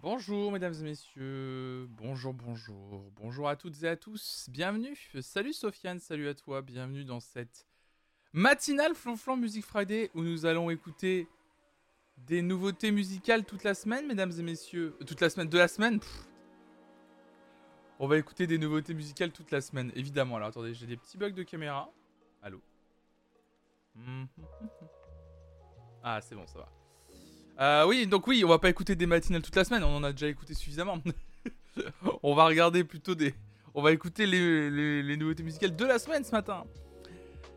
Bonjour mesdames et messieurs, bonjour, bonjour, bonjour à toutes et à tous, bienvenue, salut Sofiane, salut à toi, bienvenue dans cette matinale Flonflon Music Friday où nous allons écouter des nouveautés musicales toute la semaine mesdames et messieurs, euh, toute la semaine, de la semaine. On va écouter des nouveautés musicales toute la semaine, évidemment, alors attendez, j'ai des petits bugs de caméra, allô? Mhm. Ah c'est bon, ça va. Euh, oui, donc oui, on va pas écouter des matinales toute la semaine, on en a déjà écouté suffisamment. on va regarder plutôt des... On va écouter les, nouveautés musicales de la semaine ce matin.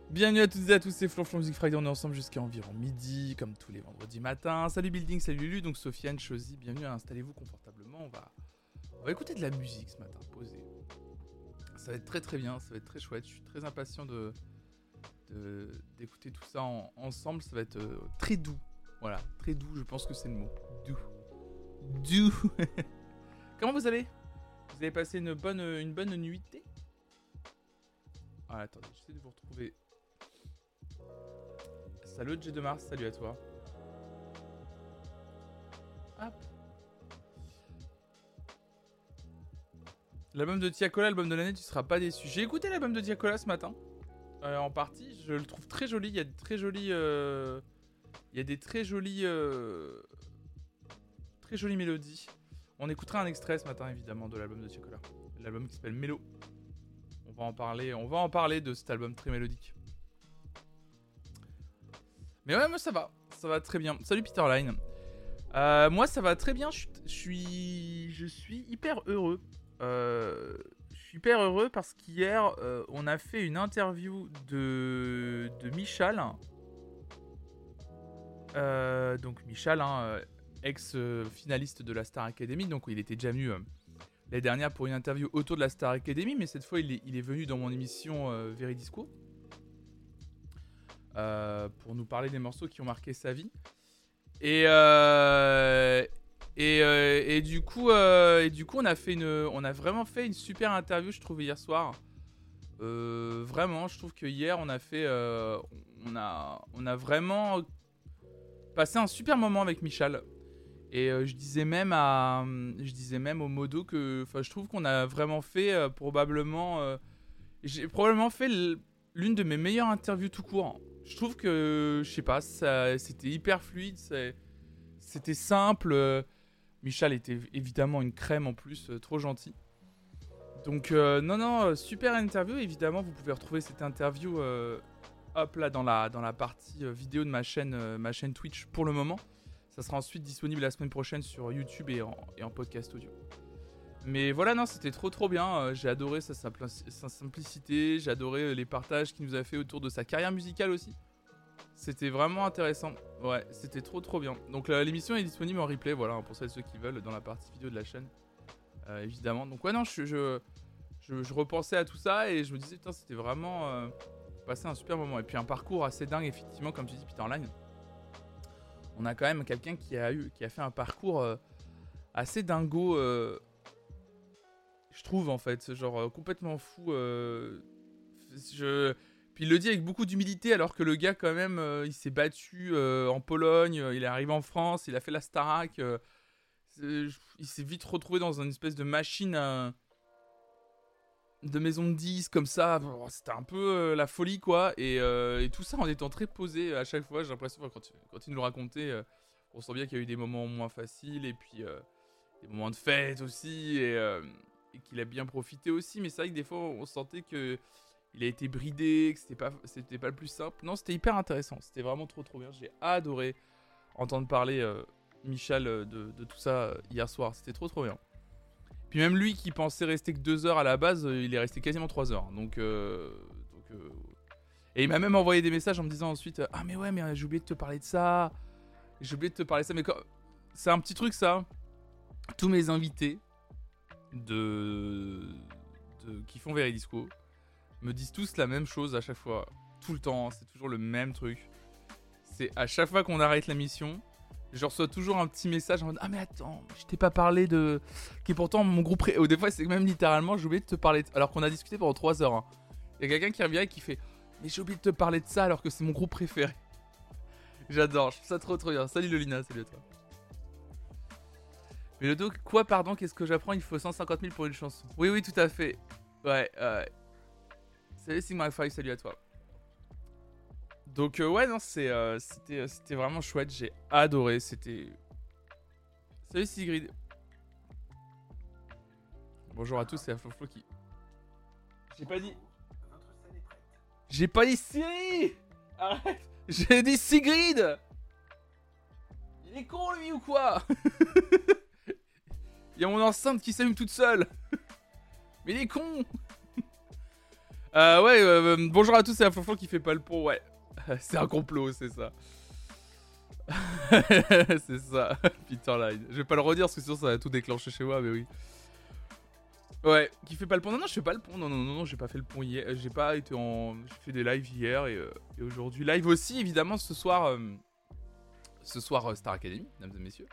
Bienvenue à toutes et à tous, c'est Flonflon Music Friday, on est ensemble jusqu'à environ midi, comme tous les vendredis matins. Salut Building, salut Lulu, donc Sofiane, Chosy, bienvenue, installez-vous confortablement, on va... On va écouter de la musique ce matin, posez. Ça va être très très bien, ça va être très chouette, je suis très impatient de d'écouter tout ça en- ensemble, ça va être euh, très doux. Voilà, très doux, je pense que c'est le mot. Doux. Doux. Comment vous allez? Vous avez passé une bonne, une bonne nuitée? Ah, attendez, j'essaie de vous retrouver. Salut J de Mars, salut à toi. Hop. L'album de Tiakola, l'album de l'année, tu seras pas déçu. J'ai écouté l'album de Tiakola ce matin. euh, en partie, je le trouve très joli. Il y a de très jolis. euh, il y a des très jolies, euh, très jolies mélodies. On écoutera un extrait ce matin évidemment de l'album de Chocolat, l'album qui s'appelle Mélo. On va en parler, on va en parler de cet album très mélodique. Mais ouais, moi ça va, ça va très bien. Salut Peter Line. Euh, moi ça va très bien. Je je suis, je suis hyper heureux. Euh, je suis hyper heureux parce qu'hier euh, on a fait une interview de de Michal. Euh, donc Michal, hein, euh, ex-finaliste de la Star Academy, donc il était déjà venu euh, l'année dernière pour une interview autour de la Star Academy, mais cette fois il est, venu dans mon émission euh, euh, pour nous parler des morceaux qui ont marqué sa vie. Et, et, du coup, du coup, on a fait une, on a vraiment fait une super interview, je trouve hier soir. Vraiment, je trouve que hier on a fait, on a, on a vraiment un super moment avec Michal. Et euh, je disais même à, je disais même au modo que, je trouve qu'on a vraiment fait euh, probablement, euh, j'ai probablement fait l'une de mes meilleures interviews tout court. Je trouve que, je sais pas, c'était hyper fluide, c'était simple. euh, Michal était évidemment une crème en plus, euh, trop gentil. Donc euh, non non, euh, super interview. Évidemment, vous pouvez retrouver cette interview hop là dans la, partie euh, vidéo de ma chaîne, euh, ma chaîne Twitch pour le moment. Ça sera ensuite disponible la semaine prochaine sur YouTube et en, podcast audio. Mais voilà, non, c'était trop trop bien. Euh, j'ai adoré sa, simpli- sa simplicité, j'ai adoré les partages qu'il nous a fait autour de sa carrière musicale aussi. C'était vraiment intéressant. Ouais, c'était trop trop bien. Donc l'émission est disponible en replay, voilà, hein, pour celles et ceux qui veulent, dans la partie vidéo de la chaîne. Évidemment. Donc ouais, non, je, repensais à tout ça et je me disais, putain, c'était vraiment passé un super moment. Et puis un parcours assez dingue, effectivement, comme tu dis, Peter Line. On a quand même quelqu'un qui a eu, qui a fait un parcours euh, assez dingo, euh, je trouve en fait, genre euh, complètement fou. je, puis il le dit avec beaucoup d'humilité, alors que le gars quand même, il s'est battu en Pologne, il est arrivé en France, il a fait la Starac. il s'est vite retrouvé dans une espèce de machine à- de maison de 10 comme ça. Bon, C'était un peu euh, la folie quoi. Et, euh, et tout ça en étant très posé à chaque fois. J'ai l'impression quand, quand il nous le racontait, euh, on sent bien qu'il y a eu des moments moins faciles et puis euh, des moments de fête aussi. Et, qu'il a bien profité aussi. Mais c'est vrai que des fois on sentait que il a été bridé, que c'était pas, c'était pas le plus simple. Non, c'était hyper intéressant. C'était vraiment trop trop bien. J'ai adoré entendre parler Michel de, de tout ça hier soir. C'était trop trop bien. Puis même lui qui pensait rester que deux heures à la base, euh, il est resté quasiment trois heures. Donc, euh, euh, et il m'a même envoyé des messages en me disant ensuite ah mais ouais mais j'ai oublié de te parler de ça, j'ai oublié de te parler de ça. Mais c'est un petit truc ça. Tous mes invités de, de qui font Veridisco me disent tous la même chose à chaque fois, tout le temps. C'est toujours le même truc. C'est à chaque fois qu'on arrête la mission, je reçois toujours un petit message en mode Ah, mais attends, je t'ai pas parlé de. Qui est pourtant mon groupe. pré- Ou des fois, c'est même littéralement, j'ai oublié de te parler. Alors qu'on a discuté pendant 3 heures. hein. Il y a quelqu'un qui revient et qui fait Mais j'ai oublié de te parler de ça alors que c'est mon groupe préféré. J'adore, je trouve ça trop trop bien. Salut Lolina, salut à toi. Mais le dos, quoi, pardon, qu'est-ce que j'apprends? Il faut 150 000 pour une chanson. Oui, oui, tout à fait. Ouais, ouais. Salut Sigma 5, salut à toi. Donc, euh, ouais, non, c'est, euh, c'était, c'était vraiment chouette. J'ai adoré. C'était. Salut Sigrid. Bonjour à tous, c'est Afloflo qui. J'ai pas dit. J'ai pas dit Siri Arrête J'ai dit Sigrid Il est con lui ou quoi Il y a mon enceinte qui s'allume toute seule Mais il est con euh, Ouais, euh, euh, bonjour à tous, c'est Afloflo qui fait pas le pont, ouais. c'est un complot, c'est ça. c'est ça, Peter Line. Je vais pas le redire parce que sinon ça va tout déclencher chez moi, mais oui. Ouais, qui fait pas le pont. Non, non, je fais pas le pont. Non, non, non, non, j'ai pas fait le pont hier. J'ai pas été en. J'ai fait des lives hier et, euh, et aujourd'hui. Live aussi, évidemment, ce soir. euh, ce soir, euh, Star Academy, mesdames et messieurs.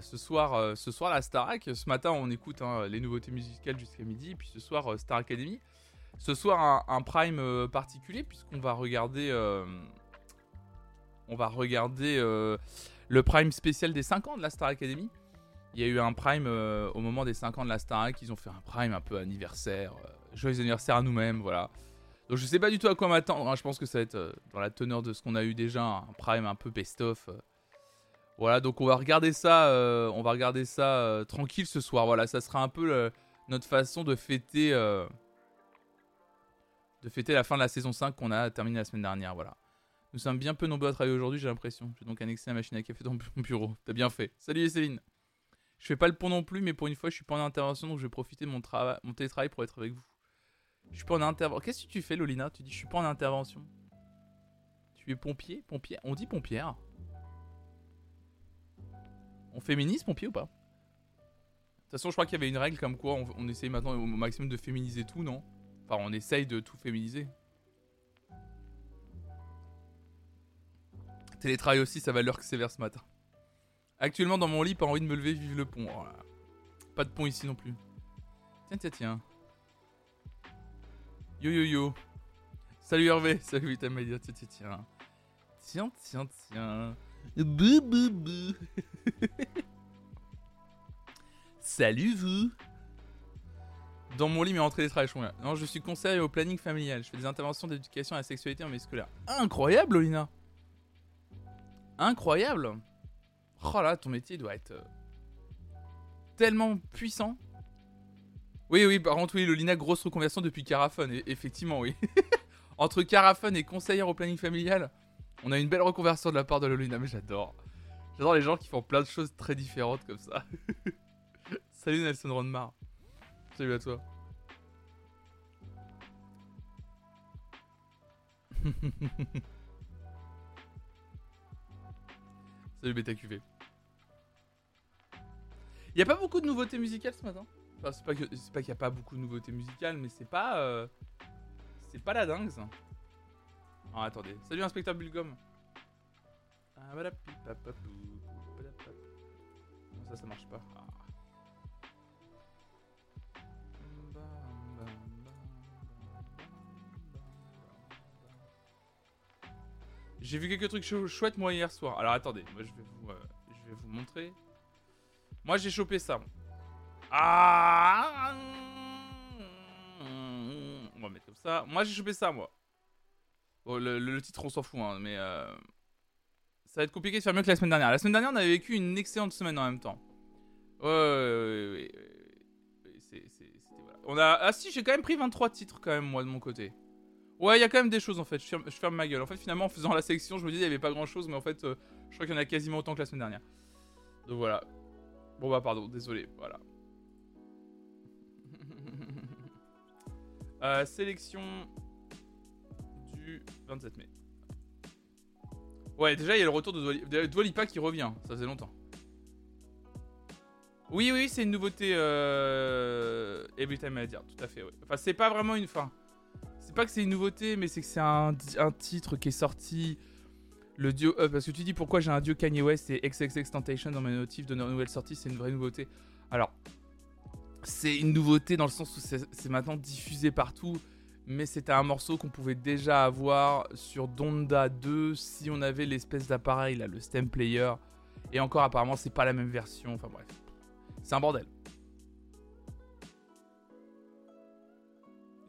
Ce soir, ce soir, la Starac. Ce matin, on écoute hein, les nouveautés musicales jusqu'à midi. Et puis ce soir, Star Academy. Ce soir, un, prime euh, particulier, puisqu'on va regarder. euh, on va regarder euh, le prime spécial des 5 ans de la Star Academy. Il y a eu un prime au moment des 5 ans de la Starac. Ils ont fait un prime un peu anniversaire. joyeux anniversaire à nous-mêmes, voilà. Donc je sais pas du tout à quoi m'attendre. hein. Je pense que ça va être dans la teneur de ce qu'on a eu déjà, un prime un peu best-of. Voilà, donc on va regarder ça, on va regarder ça tranquille ce soir. Voilà, ça sera un peu notre façon de fêter, de fêter la fin de la saison 5 qu'on a terminée la semaine dernière. Voilà. Nous sommes bien peu nombreux à travailler aujourd'hui, j'ai l'impression. J'ai donc annexé la machine à café dans mon bureau. T'as bien fait. Salut Céline. Je fais pas le pont non plus, mais pour une fois, je suis pas en intervention, donc je vais profiter de mon, mon télétravail pour être avec vous. Je suis pas en intervention. Qu'est-ce que tu fais, Lolina? Tu dis je suis pas en intervention. Tu es pompier? Pompier On dit pompière. On féminise pompier ou pas? De toute façon, je crois qu'il y avait une règle comme quoi on, on essaye maintenant au maximum de féminiser tout, non? On essaye de tout féminiser. Télétravail aussi, ça va l'heure que sévère ce matin. Actuellement dans mon lit, pas envie de me lever, vive le pont. Pas de pont ici non plus. Tiens, tiens, tiens. Yo yo yo. Salut Hervé, salut Vitamedia, tiens, tiens, tiens. Tiens, tiens, tiens. Bou, bou, bou. Salut vous. Dans mon lit, mais je suis là. Non, je suis conseiller au planning familial. Je fais des interventions d'éducation à la sexualité en milieu scolaire. Incroyable, Olina. Incroyable. Oh là, ton métier doit être euh, tellement puissant. Oui, oui, par contre, oui, Lolina, grosse reconversion depuis Carafone. Et- effectivement, oui. Entre Carafone et conseillère au planning familial, on a une belle reconversion de la part de Lolina, mais j'adore. J'adore les gens qui font plein de choses très différentes comme ça. Salut Nelson Ronmar. Salut à toi. Salut BetaQV. Il y a pas beaucoup de nouveautés musicales ce matin? Enfin, c'est pas qu'il y a pas beaucoup de nouveautés musicales, mais c'est pas euh, c'est pas la dingue ça. Ah, attendez. Salut inspecteur Bulgum. Ah, ça ça marche pas? Ah. J'ai vu quelques trucs chou- chouettes moi hier soir. Alors attendez, moi je vais vous, euh, montrer. Moi j'ai chopé ça. Ah On va mettre comme ça. Moi j'ai chopé ça moi. Bon, le, le- titre on s'en fout hein, mais euh, ça va être compliqué de faire mieux que la semaine dernière. La semaine dernière on avait vécu une excellente semaine en même temps. Ouais, ouais, ouais, voilà. On a ah si j'ai quand même pris 23 titres quand même moi de mon côté. Ouais, il y a quand même des choses en fait. Je ferme, ma gueule. En fait, finalement, en faisant la sélection, je me disais il y avait pas grand chose, mais en fait, euh, je crois qu'il y en a quasiment autant que la semaine dernière. Donc voilà. Bon bah pardon, désolé. Voilà. Euh, sélection du 27 mai. Ouais, déjà il y a le retour de Dua Li- de Dua Lipa qui revient. Ça faisait longtemps. Oui, oui, c'est une nouveauté. Euh... Every Time I Dire, tout à fait. Enfin, c'est pas vraiment une fin. C'est pas que c'est une nouveauté, mais c'est que c'est un, titre qui est sorti. Le duo. euh, parce que tu dis pourquoi j'ai un dieu Kanye West et XXX Temptation dans mes notifs de no- nouvelle sortie, c'est une vraie nouveauté. Alors, c'est une nouveauté dans le sens où c'est maintenant diffusé partout, mais c'était un morceau qu'on pouvait déjà avoir sur Donda 2 si on avait l'espèce d'appareil là, le stem player. Et encore, apparemment, c'est pas la même version. Enfin bref. C'est un bordel.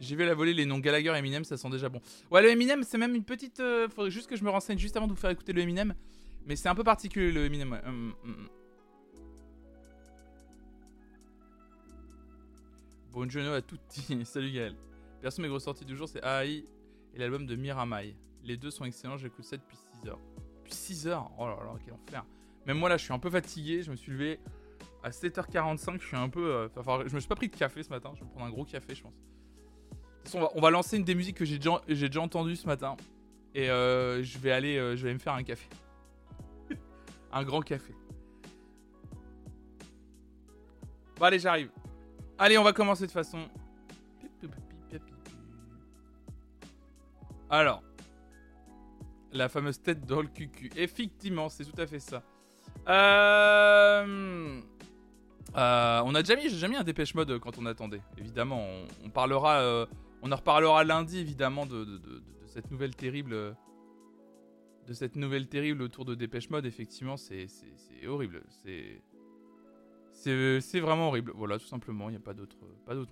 J'ai vu la volée les noms Gallagher et Eminem, ça sent déjà bon. Ouais, le Eminem, c'est même une petite. euh, faudrait juste que je me renseigne juste avant de vous faire écouter le Eminem. Mais c'est un peu particulier le Eminem. ouais. Hum, hum, hum. Bonjour à tutti. Salut Gaël. Perso, mes grosses sorties du jour, c'est AI et l'album de Miramai. Les deux sont excellents, j'écoute ça depuis 6 heures. Depuis 6 heures? Oh là là, quel enfer. Même moi là, je suis un peu fatigué. Je me suis levé à 7h45. Je suis un peu. euh, enfin, je me suis pas pris de café ce matin. Je vais prendre un gros café, je pense. On va, lancer une des musiques que j'ai déjà, entendues ce matin. Et euh, je vais aller, euh, je vais me faire un café. un grand café. Bon, allez, j'arrive. Allez, on va commencer de façon. Alors, la fameuse tête dans le cucu. Effectivement, c'est tout à fait ça. Euh... euh, on a déjà mis, j'ai mis un dépêche mode quand on attendait. Évidemment, on, parlera, on en reparlera lundi évidemment de, cette nouvelle terrible, euh, de autour de dépêche mode. Effectivement, c'est horrible. C'est vraiment horrible. Voilà, tout simplement. Il n'y a pas d'autre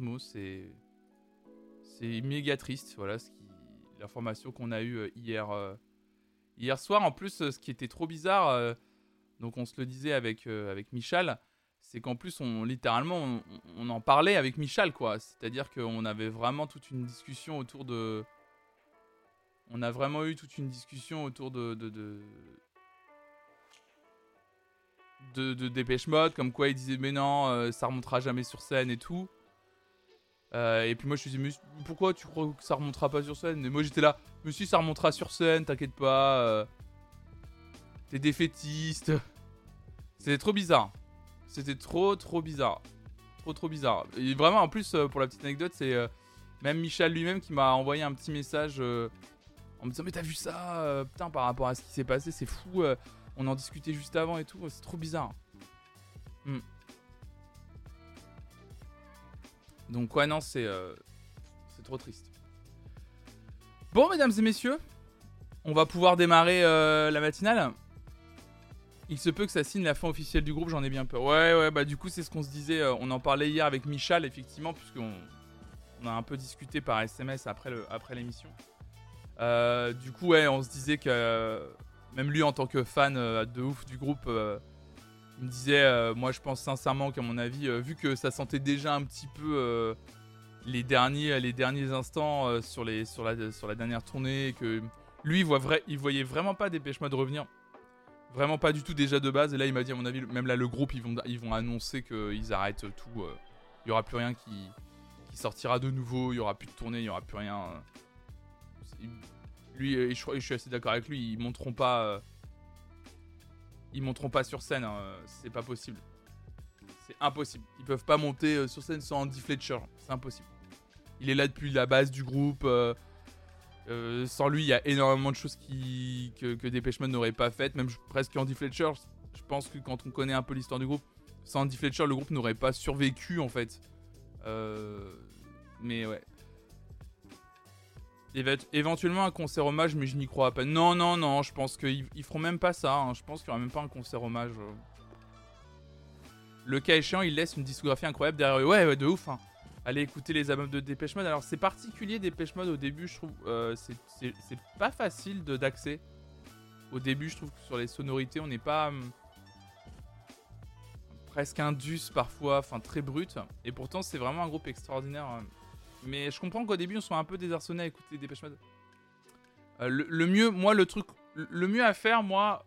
mot. C'est c'est méga triste. Voilà l'information qu'on a eue euh, hier euh, hier soir. En plus, ce qui était trop bizarre. donc on se le disait avec, avec Michal, c'est qu'en plus on littéralement on, on en parlait avec Michal quoi. C'est-à-dire qu'on avait vraiment toute une discussion autour de. On a vraiment eu toute une discussion autour de. de, de... De, de Dépêche Mode, comme quoi il disait mais non, euh, ça remontera jamais sur scène et tout. Euh, et puis moi je me disais mais pourquoi tu crois que ça remontera pas sur scène? Et moi j'étais là, mais si ça remontera sur scène, t'inquiète pas. euh, T'es défaitiste. C'était trop bizarre. C'était trop trop bizarre. Trop trop bizarre. Vraiment en plus euh, pour la petite anecdote c'est euh, même Michel lui-même qui m'a envoyé un petit message euh, en me disant mais t'as vu ça putain par rapport à ce qui s'est passé c'est fou. on en discutait juste avant et tout. C'est trop bizarre. Hmm. Donc ouais non c'est euh, trop triste. Bon mesdames et messieurs, on va pouvoir démarrer la matinale. Il se peut que ça signe la fin officielle du groupe, j'en ai bien peur. Ouais, ouais, bah du coup, c'est ce qu'on se disait. euh, on en parlait hier avec Michal, effectivement, puisqu'on on a un peu discuté par SMS après l'émission. Euh, du coup, ouais, on se disait que euh, même lui, en tant que fan de ouf du groupe, il me disait, moi, je pense sincèrement qu'à mon avis, vu que ça sentait déjà un petit peu les derniers instants sur la dernière tournée, que lui, il voyait vraiment pas Dépêche Mode revenir. Vraiment pas du tout déjà de base. Et là, il m'a dit, à mon avis, même là, le groupe, ils vont, ils vont annoncer qu'ils arrêtent tout. euh, Il y aura plus rien qui, sortira de nouveau. Il y aura plus de tournée, il y aura plus rien. euh. Lui, euh, je, suis assez d'accord avec lui. Ils monteront pas. euh, Ils monteront pas sur scène. hein, C'est pas possible. C'est impossible. Ils peuvent pas monter sur scène sans Andy Fletcher. C'est impossible. Il est là depuis la base du groupe. Euh, sans lui, il y a énormément de choses que, que Dépêche n'aurait pas faites. Même presque Andy Fletcher, je pense que quand on connaît un peu l'histoire du groupe, sans Andy Fletcher, le groupe n'aurait pas survécu en fait. Euh, mais ouais. Éve- éventuellement un concert hommage, mais je n'y crois pas. Non, non, non, je pense qu'ils ils feront même pas ça. hein. Je pense qu'il n'y aura même pas un concert hommage. euh. Le cas échéant, il laisse une discographie incroyable derrière eux. Ouais, ouais, de ouf. hein. Allez écouter les albums de Dépêche Mode. Alors c'est particulier Dépêche Mode au début, je trouve. euh, c'est- pas facile d'accès. Au début, je trouve que sur les sonorités, on n'est pas hum, presque indus parfois, enfin très brut. Et pourtant, c'est vraiment un groupe extraordinaire. euh. Mais je comprends qu'au début, on soit un peu désarçonné à écouter Dépêche Mode. Euh, le, mieux, moi, le truc, le- le mieux à faire, moi,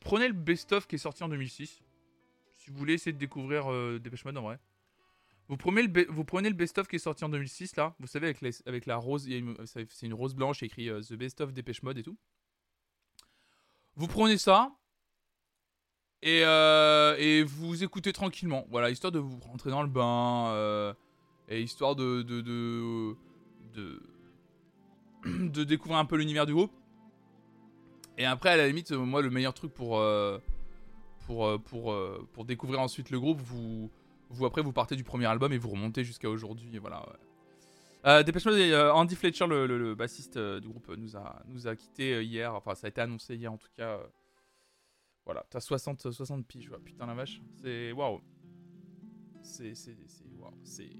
prenez le best-of qui est sorti en 2006. Si vous voulez essayer de découvrir euh, Dépêche Mode en vrai. Vous prenez le, vous prenez le best-of qui est sorti en 2006 là, vous savez avec, les- avec la rose, c'est une rose blanche écrit euh, The Best of Dépêche Mode et tout. Vous prenez ça et, euh, et vous écoutez tranquillement, voilà, histoire de vous rentrer dans le bain euh, et histoire de de, de de de découvrir un peu l'univers du groupe. Et après, à la limite, moi, le meilleur truc pour pour pour pour découvrir ensuite le groupe, vous vous après vous partez du premier album et vous remontez jusqu'à aujourd'hui voilà ouais. euh, Dépêche euh, Andy Fletcher le, bassiste euh, du groupe nous a nous a quitté euh, hier enfin ça a été annoncé hier en tout cas euh, voilà t'as 60 60 piges ouais. putain la vache c'est waouh C'est. C'est. C'est.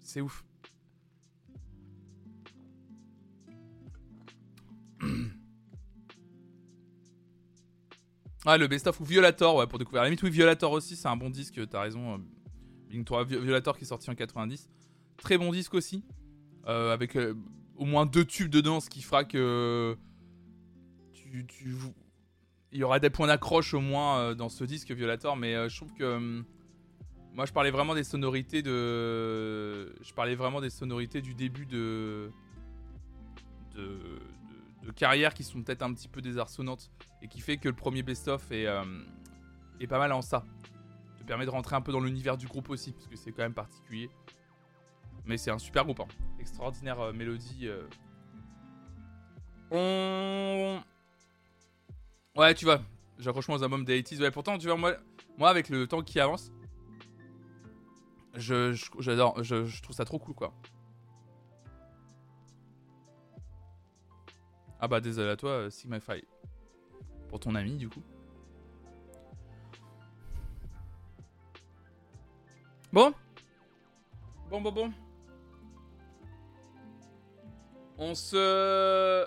C'est ouf. Ah, le best-of ou Violator, ouais, pour découvrir. La limite, oui, Violator aussi, c'est un bon disque, t'as raison. Euh, Blink 3, Violator qui est sorti en 90. Très bon disque aussi. Euh, avec euh, au moins deux tubes dedans, ce qui fera que. Tu, tu, il y aura des points d'accroche au moins dans ce disque Violator, mais je trouve que. moi, je parlais vraiment des sonorités de. Je parlais vraiment des sonorités du début de. de, de carrière qui sont peut-être un petit peu désarçonnantes et qui fait que le premier best-of est, euh, est pas mal en ça. Te permet de rentrer un peu dans l'univers du groupe aussi, parce que c'est quand même particulier. Mais c'est un super groupe, hein. extraordinaire euh, mélodie. Euh. On. Ouais, tu vois, j'accroche moins aux albums des 80s. Ouais, pourtant, tu vois, moi, moi avec le temps qui avance, je, j'adore, je, je trouve ça trop cool, quoi. Ah bah désolé à toi, Sigma Phi. Pour ton ami, du coup. Bon. Bon, bon, bon. On se...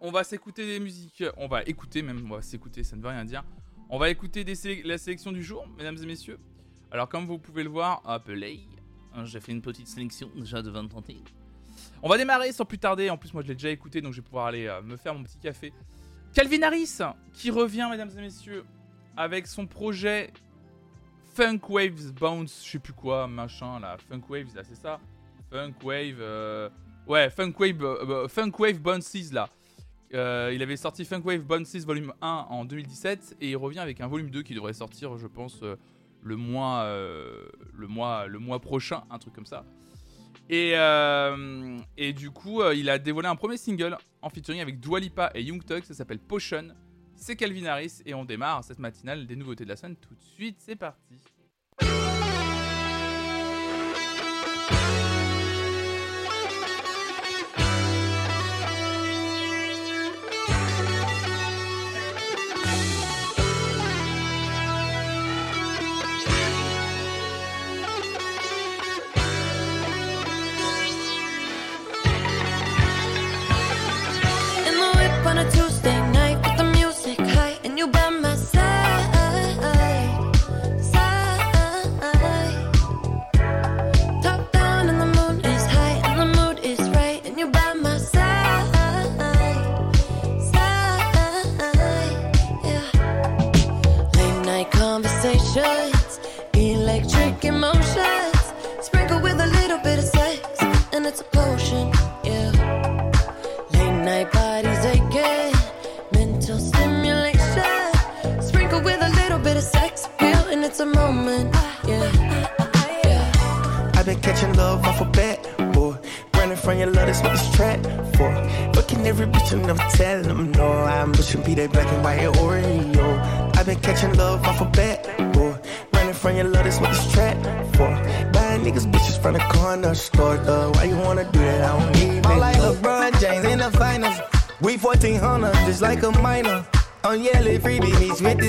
On va s'écouter des musiques. On va écouter même. On va s'écouter, ça ne veut rien dire. On va écouter la sélection du jour, mesdames et messieurs. Alors, comme vous pouvez le voir, hein, J'ai fait une petite sélection déjà de 20 30 On va démarrer sans plus tarder. En plus, moi, je l'ai déjà écouté, donc je vais pouvoir aller euh, me faire mon petit café. Calvin Harris qui revient, mesdames et messieurs, avec son projet Funk Waves Bounce, je sais plus quoi, machin là, Funk Waves là, c'est ça Funk Wave, euh, ouais, Funk Wave, euh, Funk Wave Bounces là. il avait sorti Funk Wave Bounces volume 1 en 2017 et il revient avec un volume 2 qui devrait sortir, je pense, le mois, le mois, le mois prochain, un truc comme ça. Et, euh, et du coup, euh, il a dévoilé un premier single en featuring avec Dua Lipa et Young Thug, ça s'appelle Potion. C'est Calvin Harris et on démarre cette matinale des nouveautés de la semaine tout de suite, c'est parti.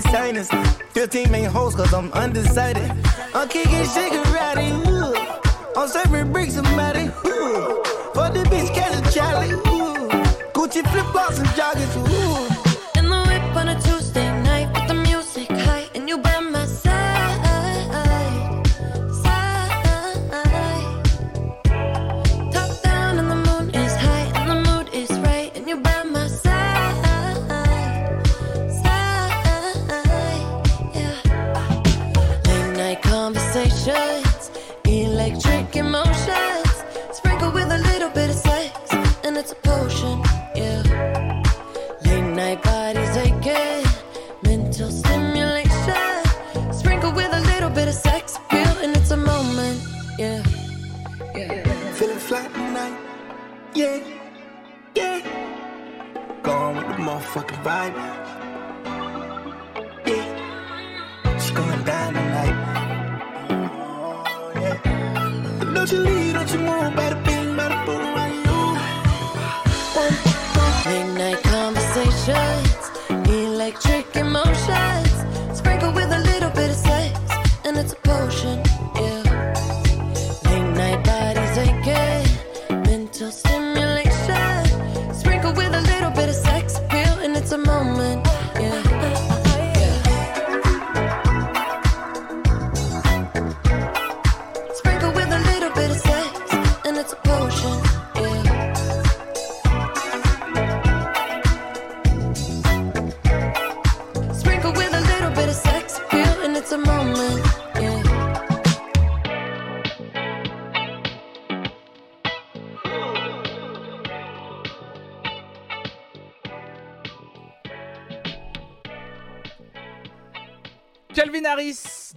Electric emotions, sprinkle with a little bit of sex,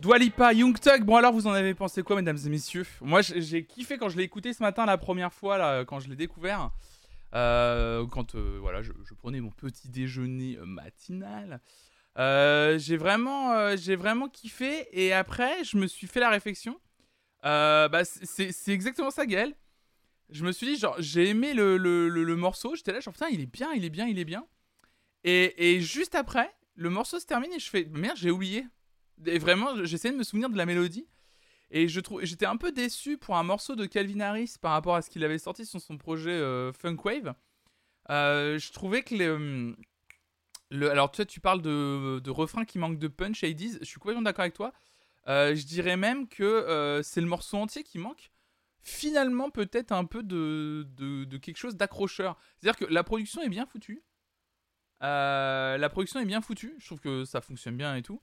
Dwalipa, Young Tug. Bon alors vous en avez pensé quoi mesdames et messieurs? Moi j'ai kiffé quand je l'ai écouté ce matin la première fois là, quand je l'ai découvert. Euh, quand euh, voilà, je, prenais mon petit déjeuner euh, matinal. j'ai vraiment, j'ai vraiment kiffé et après je me suis fait la réflexion. bah, c'est exactement ça Gaël. Je me suis dit genre j'ai aimé le, le, le, morceau, j'étais là genre putain il est bien, il est bien, il est bien. Et, et juste après le morceau se termine et je fais merde j'ai oublié. Et vraiment j'essaie de me souvenir de la mélodie. Et je j'étais un peu déçu pour un morceau de Calvin Harris par rapport à ce qu'il avait sorti sur son projet euh, Funkwave. Euh, je trouvais que euh, le, alors tu sais, tu parles de, de refrain qui manque de punch, Hades. Je suis complètement d'accord avec toi. je dirais même que c'est le morceau entier qui manque. Finalement, peut-être un peu de, de, de quelque chose d'accrocheur. C'est-à-dire que la production est bien foutue. la production est bien foutue. Je trouve que ça fonctionne bien et tout.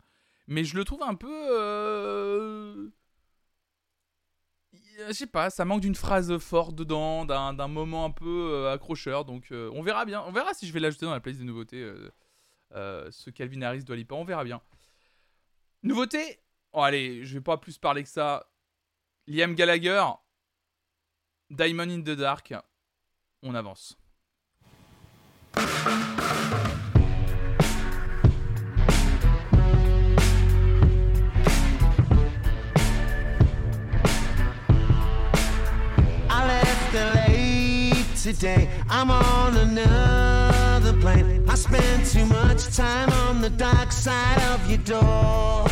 Mais je le trouve un peu je sais pas, ça manque d'une phrase forte dedans, d'un moment un peu euh, accrocheur. Donc euh, on verra bien. On verra si je vais l'ajouter dans la playlist des nouveautés. Euh, ce Calvin Harris doit. On verra bien. Nouveauté? Oh, Allez, je vais pas plus parler que ça. Liam Gallagher, Diamond in the Dark. On avance. Today. I'm on another plane. I spend too much time on the dark side of your door.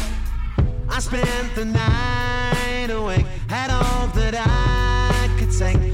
I spent the night awake, had all that I could take.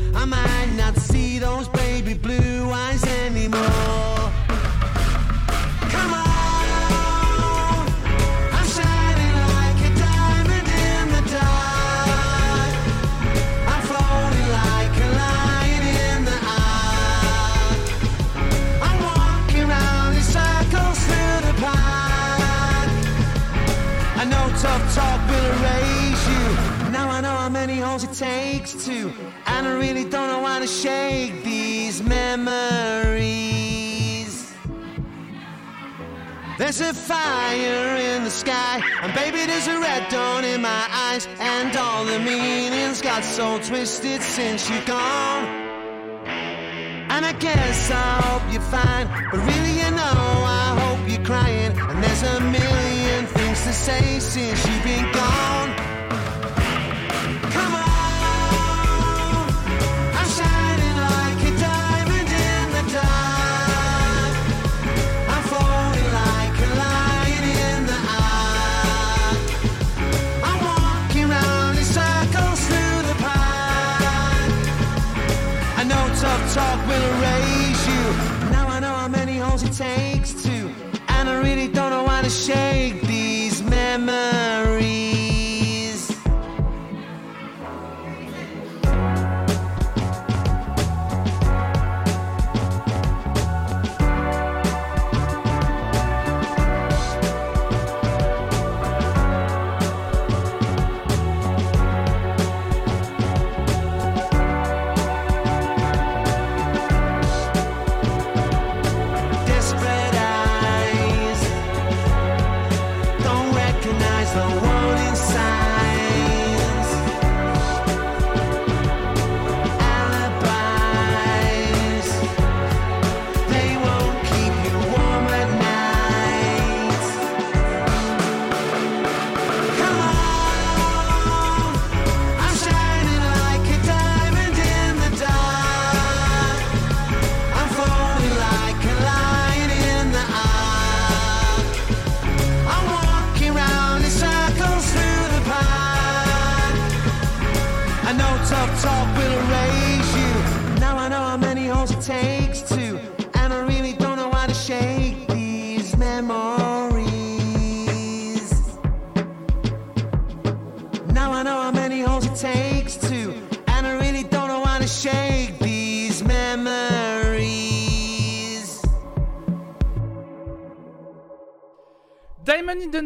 And I really don't know how to shake these memories. There's a fire in the sky, and baby, there's a red dawn in my eyes. And all the meanings got so twisted since you're gone. And I guess I hope you're fine, but really, you know, I hope you're crying. And there's a million things to say since you've been gone.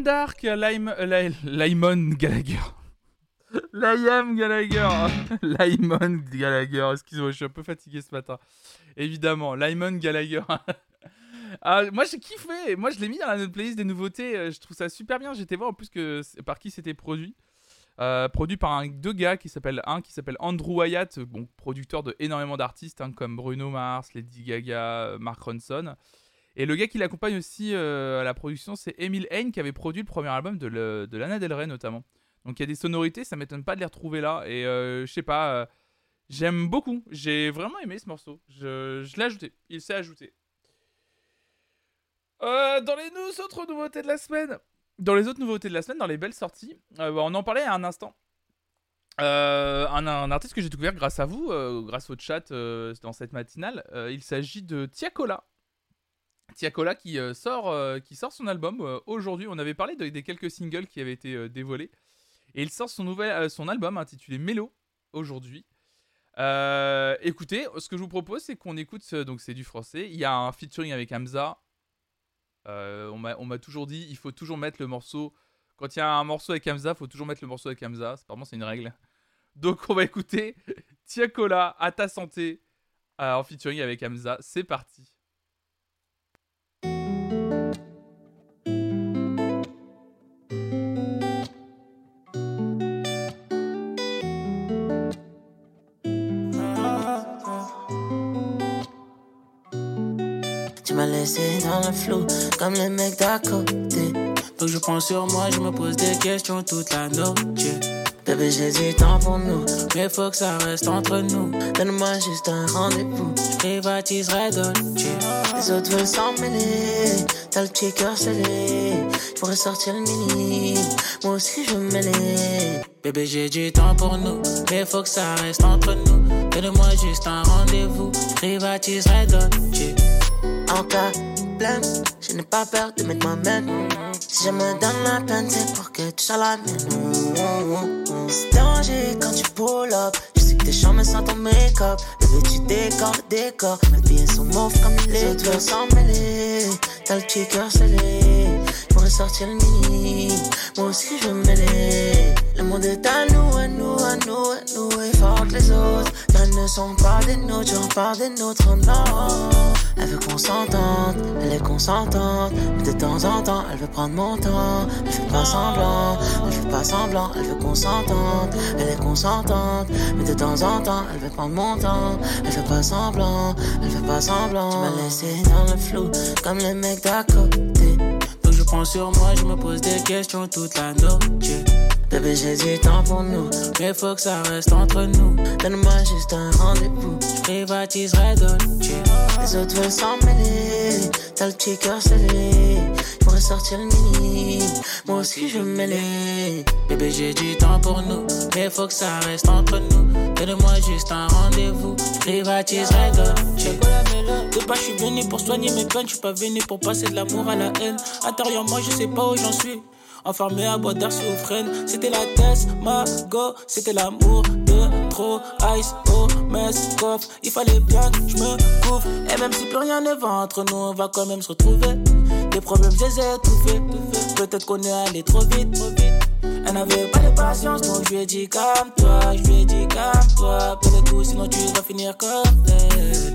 Dark, Lime, euh, Gallagher. Liam Gallagher. Lymon Gallagher. Excusez-moi, je suis un peu fatigué ce matin. Évidemment, Lymon Gallagher. Ah, moi j'ai kiffé, moi je l'ai mis dans la playlist des nouveautés, euh, je trouve ça super bien. J'étais voir en plus que par qui c'était produit. Euh, produit par un, deux gars qui s'appellent un qui s'appelle Andrew Wyatt, bon, producteur de énormément d'artistes hein, comme Bruno Mars, Lady Gaga, Mark Ronson. Et le gars qui l'accompagne aussi à la production, c'est Emile Hain qui avait produit le premier album de, de Lana Del Rey notamment. Donc il y a des sonorités, ça m'étonne pas de les retrouver là. Et je sais pas, j'aime beaucoup. J'ai vraiment aimé ce morceau. Je, l'ai ajouté. Il s'est ajouté. Euh, dans les autres nouveautés de la semaine, dans les autres nouveautés de la semaine, dans les belles sorties, euh, on en parlait à un instant. Euh, un, artiste que j'ai découvert grâce à vous, grâce au chat dans cette matinale. il s'agit de Tiakola. Tiakola qui, sort, qui sort son album aujourd'hui. On avait parlé des quelques singles qui avaient été dévoilés. Et il sort son, nouvel, son album intitulé Mélo aujourd'hui. écoutez, ce que je vous propose, c'est qu'on écoute, donc c'est du français. Il y a un featuring avec Hamza. Euh, on m'a toujours dit, il faut toujours mettre le morceau. Quand il y a un morceau avec Hamza, il faut toujours mettre le morceau avec Hamza. Apparemment, c'est une règle. Donc, on va écouter Tiakola, à ta santé, euh, en featuring avec Hamza. C'est parti. Laissé dans le flou, comme les mecs d'à côté. Faut que je prends sur moi, je me pose des questions toute la nuit. Bébé, j'ai du temps pour nous, mais faut que ça reste entre nous. Donne-moi juste un rendez-vous, je privatiserai Dolce. Les autres veulent s'en mêler, t'as le petit cœur scellé. Je pourrais sortir le mini, moi aussi je mêler. Bébé, j'ai du temps pour nous, mais faut que ça reste entre nous. Donne-moi juste un rendez-vous, je privatiserai Dolce en cas plein. Je n'ai pas peur de mettre ma main. Si je me donne la peine, c'est pour que tu sois la mienne. C'est danger quand tu pull up. Je sais que tes chambres sans ton make-up. Le tu décor, décor. Mes pieds sont mauves comme les autres s'en mêler. T'as le petit cœur scellé. Pour sortir le mini. Moi aussi je veux. Le monde est à nous, à nous, à nous, à nous. Et fort les autres. Elles ne sont pas des nôtres, j'en parle des nôtres, non. Elle veut qu'on s'entende, elle est consentante. Mais de temps en temps, elle veut prendre mon temps. Elle fait pas semblant, elle fait pas semblant. Elle veut qu'on s'entende, elle est consentante. Mais de temps en temps, elle veut prendre mon temps. Elle fait pas semblant, elle fait pas semblant. Tu m'as laissé dans le flou, comme les mecs d'à côté. Prends sur moi, je me pose des questions toute la nuit. Bébé, j'ai temps pour nous, mais faut que ça reste entre nous. Donne-moi juste un rendez-vous, je privatiserai Dolce. Les autres veulent s'en mêler, t'as le petit cœur scellé. Sortir le mini, moi aussi je mêler. Bébé, j'ai du temps pour nous, mais faut que ça reste entre nous. Donne-moi juste un rendez-vous, privatiserai Dolce. De pas, je suis venu pour soigner mes peines, je suis pas venu pour passer de l'amour à la haine. Intérieur, moi, je sais pas où j'en suis enfermé à boire d'air freine C'était la ma go, c'était l'amour trop ice, oh, coffre. Il fallait bien que je me couvre. Et même si plus rien ne va entre nous, on va quand même se retrouver. Des problèmes, j'ai étouffés. Peut-être qu'on est allé trop vite, trop vite. Elle n'avait pas de patience, donc je lui ai dit calme-toi, je lui ai dit calme-toi. Peut-être tout, sinon tu vas finir comme elle.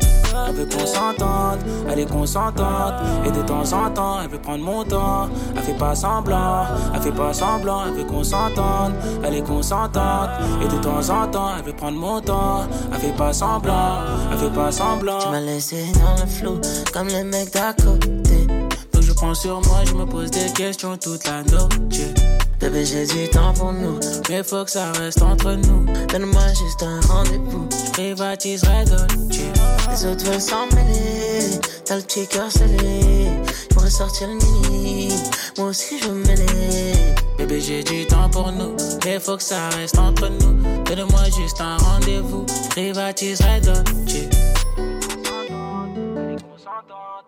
Elle veut qu'on s'entende, elle est consentante. Et de temps en temps, elle veut prendre mon temps. Elle fait pas semblant, elle fait pas semblant. Elle veut qu'on s'entende, elle est consentante. Et de temps en temps, elle veut prendre mon temps. Elle fait pas semblant, elle fait pas semblant. Tu m'as laissé dans le flou, comme les mecs d'à côté. Donc je prends sur moi, je me pose des questions toute la nuit. Bébé, j'ai du temps pour nous, mais faut que ça reste entre nous. Donne-moi juste un rendez-vous, je privatiserai Dolce. Les autres veulent s'en mêler, t'as le petit cœur scellé. J'pourrais sortir le mini, moi aussi je veux mêler. Bébé, j'ai du temps pour nous, mais faut que ça reste entre nous. Donne-moi juste un rendez-vous, je privatiserai Dolce.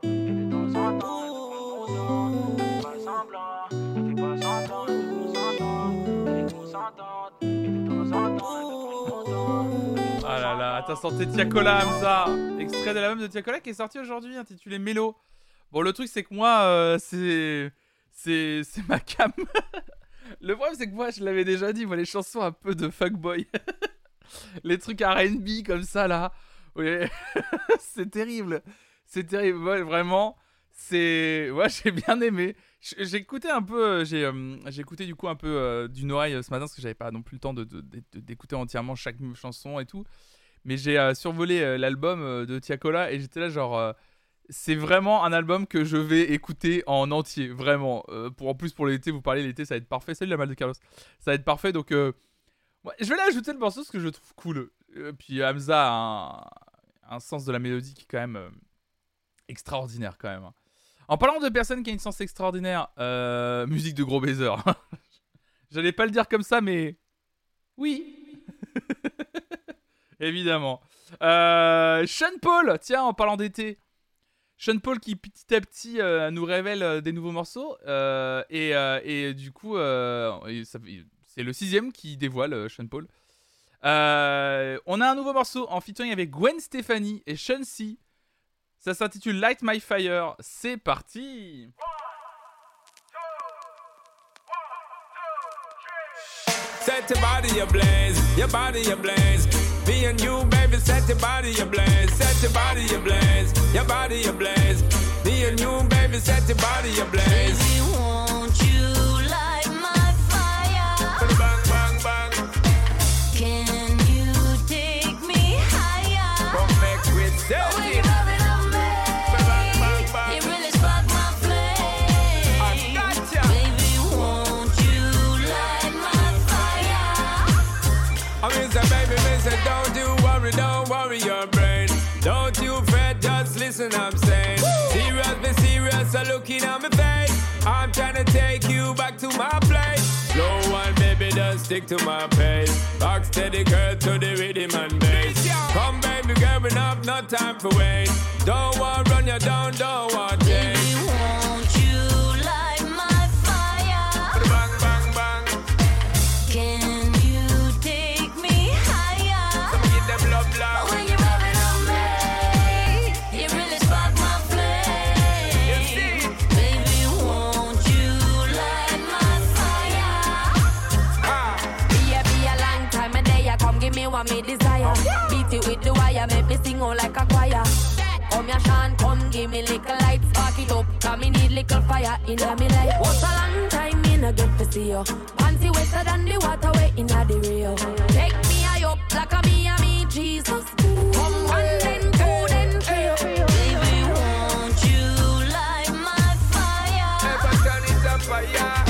Ah attends, santé Tiakola, Hamza Extrait de l'album de Tiakola qui est sorti aujourd'hui, intitulé Mélo. Bon, le truc, c'est que moi, euh, c'est. C'est ma cam. le problème, c'est que moi, je l'avais déjà dit, moi, les chansons un peu de fuckboy. les trucs RB comme ça, là. Oui. c'est terrible. C'est terrible. vraiment. C'est. Ouais, j'ai bien aimé. J'ai écouté un peu. J'ai j'ai écouté du coup un peu d'une oreille ce matin parce que j'avais pas non plus le temps d'écouter entièrement chaque chanson et tout. Mais j'ai survolé l'album de Tiakola et j'étais là genre c'est vraiment un album que je vais écouter en entier, vraiment. Euh, pour, en plus, pour l'été, vous parlez l'été, ça va être parfait. Salut la mal de Carlos. Ça va être parfait, donc euh, je vais là ajouter le morceau parce que je trouve cool. Euh, puis Hamza a un, sens de la mélodie qui est quand même extraordinaire, quand même. En parlant de personnes qui ont une sens extraordinaire, musique de gros baiser. J'allais pas le dire comme ça, mais oui. Évidemment. Sean Paul, tiens, en parlant d'été. Sean Paul qui petit à petit euh, nous révèle euh, des nouveaux morceaux euh, et, du coup c'est le sixième qui dévoile Sean Paul. on a un nouveau morceau en featuring avec Gwen Stefani et Sean C. Ça s'intitule Light My Fire. C'est parti. Set your body ablaze, your body ablaze. Me and you, baby, set your body ablaze, set your body ablaze, your body ablaze. Me and you, baby, set your body ablaze. Baby, won't you light my fire? Bang, bang, bang. Can you take me higher? Come back with that. Listen, I'm saying. Serious, be serious, so looking at my face. I'm trying to take you back to my place. Slow one, baby, just stick to my pace. Rock steady, girl, to the rhythm and bass. Come, baby, girl, enough, no time for wait. Don't want run you down, don't want change. What me desire. Beat it with the wire, make me sing all like a choir. Come here, Sean, come give me little light, spark it up. Cause me need little fire in me life. What a long time me no get to see you. Panty wetter than the water way in the Rio. Take me high up like a me and me Jesus. Come one then two then three. Baby, won't you light my fire? Never turn it up fire. fire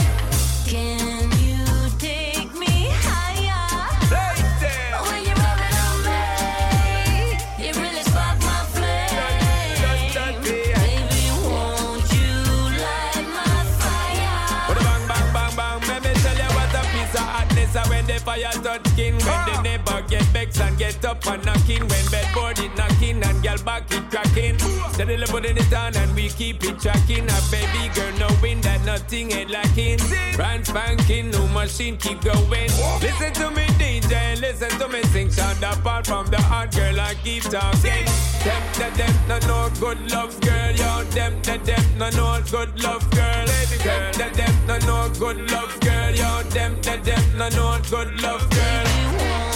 up and knocking when bedboard it knocking and girl back it cracking. Steadily putting it on and we keep it tracking. A baby girl knowing that nothing ain't lacking. Brand spanking, new machine keep going. Listen to me DJ, listen to me sing. Sound apart from the hard girl I keep talking. Them, them, them, no no good love girl, yo. Them, them, them, no no good love girl. Them, them, them, no no good love girl, yo. Them, them, them, no no good love girl.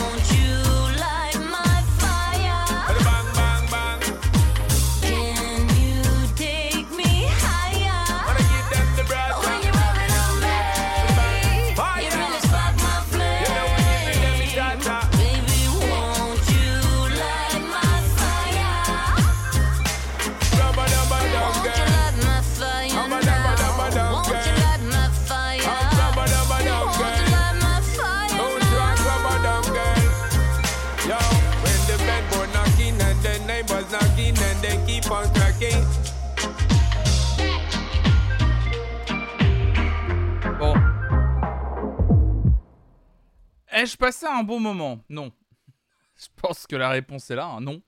Ai-je passé un bon moment? Non. Je pense que la réponse est là, hein. non.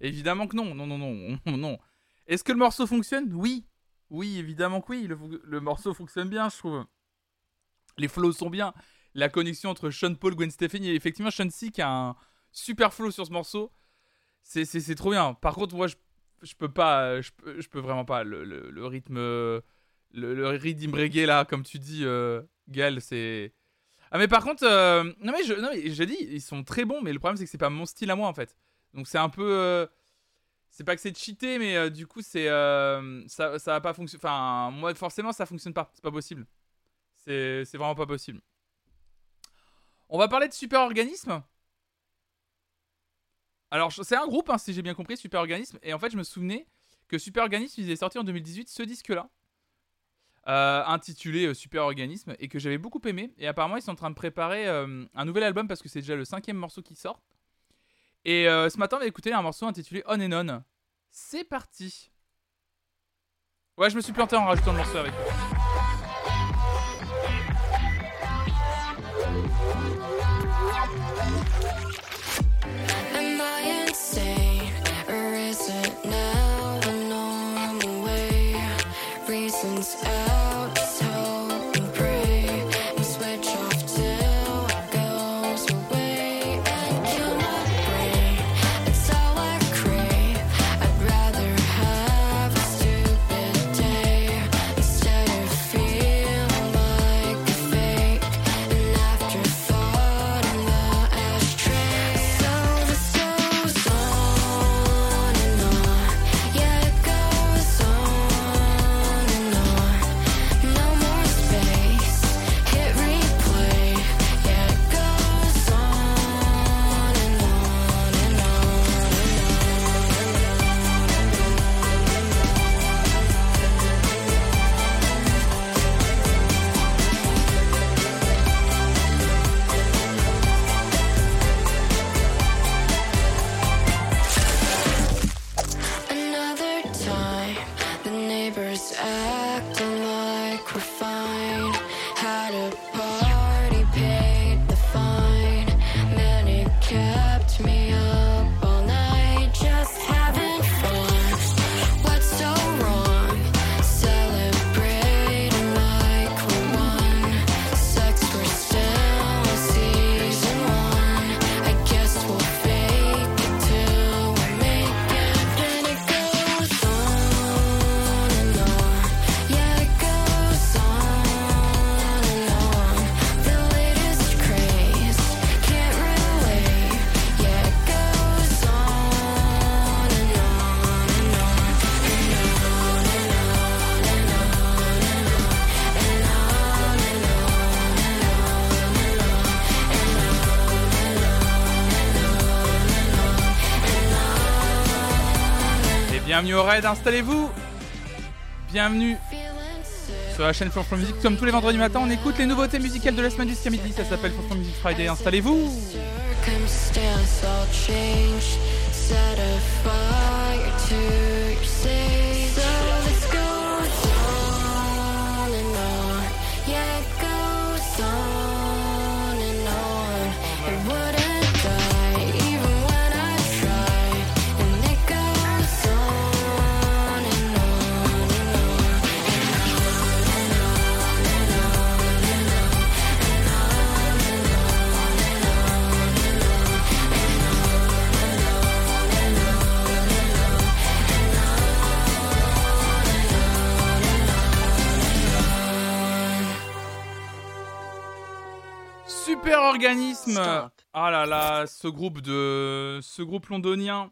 Évidemment que non, non, non, non, non. Est-ce que le morceau fonctionne? Oui. Oui, évidemment que oui. Le, morceau fonctionne bien, je trouve. Les flows sont bien. La connexion entre Sean Paul, Gwen Stefani et effectivement Sean qui a un super flow sur ce morceau. C'est trop bien. Par contre, moi, je, peux pas. Je peux, vraiment pas. Le, rythme. Le, le rythme reggae, là, comme tu dis, euh, Gal, c'est ah mais par contre, euh, non mais je, non mais j'ai dit, ils sont très bons, mais le problème c'est que c'est pas mon style à moi en fait. Donc c'est un peu, euh, c'est pas que c'est cheaté, mais euh, du coup, c'est ça, ça va pas fonctionner. Enfin, moi, forcément, ça fonctionne pas. C'est pas possible. C'est c'est vraiment pas possible. On va parler de Super Organisme. Alors, c'est un groupe, hein, si j'ai bien compris, Super Organisme. Et en fait, je me souvenais que Super Organisme, ils avaient sorti en 2018 ce disque-là, euh, intitulé euh, Super Organisme, et que j'avais beaucoup aimé. Et apparemment, ils sont en train de préparer euh, un nouvel album parce que c'est déjà le cinquième morceau qui sort. Et ce matin, on va écouter un morceau intitulé On and On. C'est parti. Ouais, je me suis planté en rajoutant le morceau avec. Au raid, installez-vous Bienvenue sur la chaîne Flonflon Music. Comme tous les vendredis matins, on écoute les nouveautés musicales de la semaine jusqu'à midi. Ça s'appelle Flonflon Music Friday. Installez-vous Stop. Ah là là, ce groupe de. Ce groupe londonien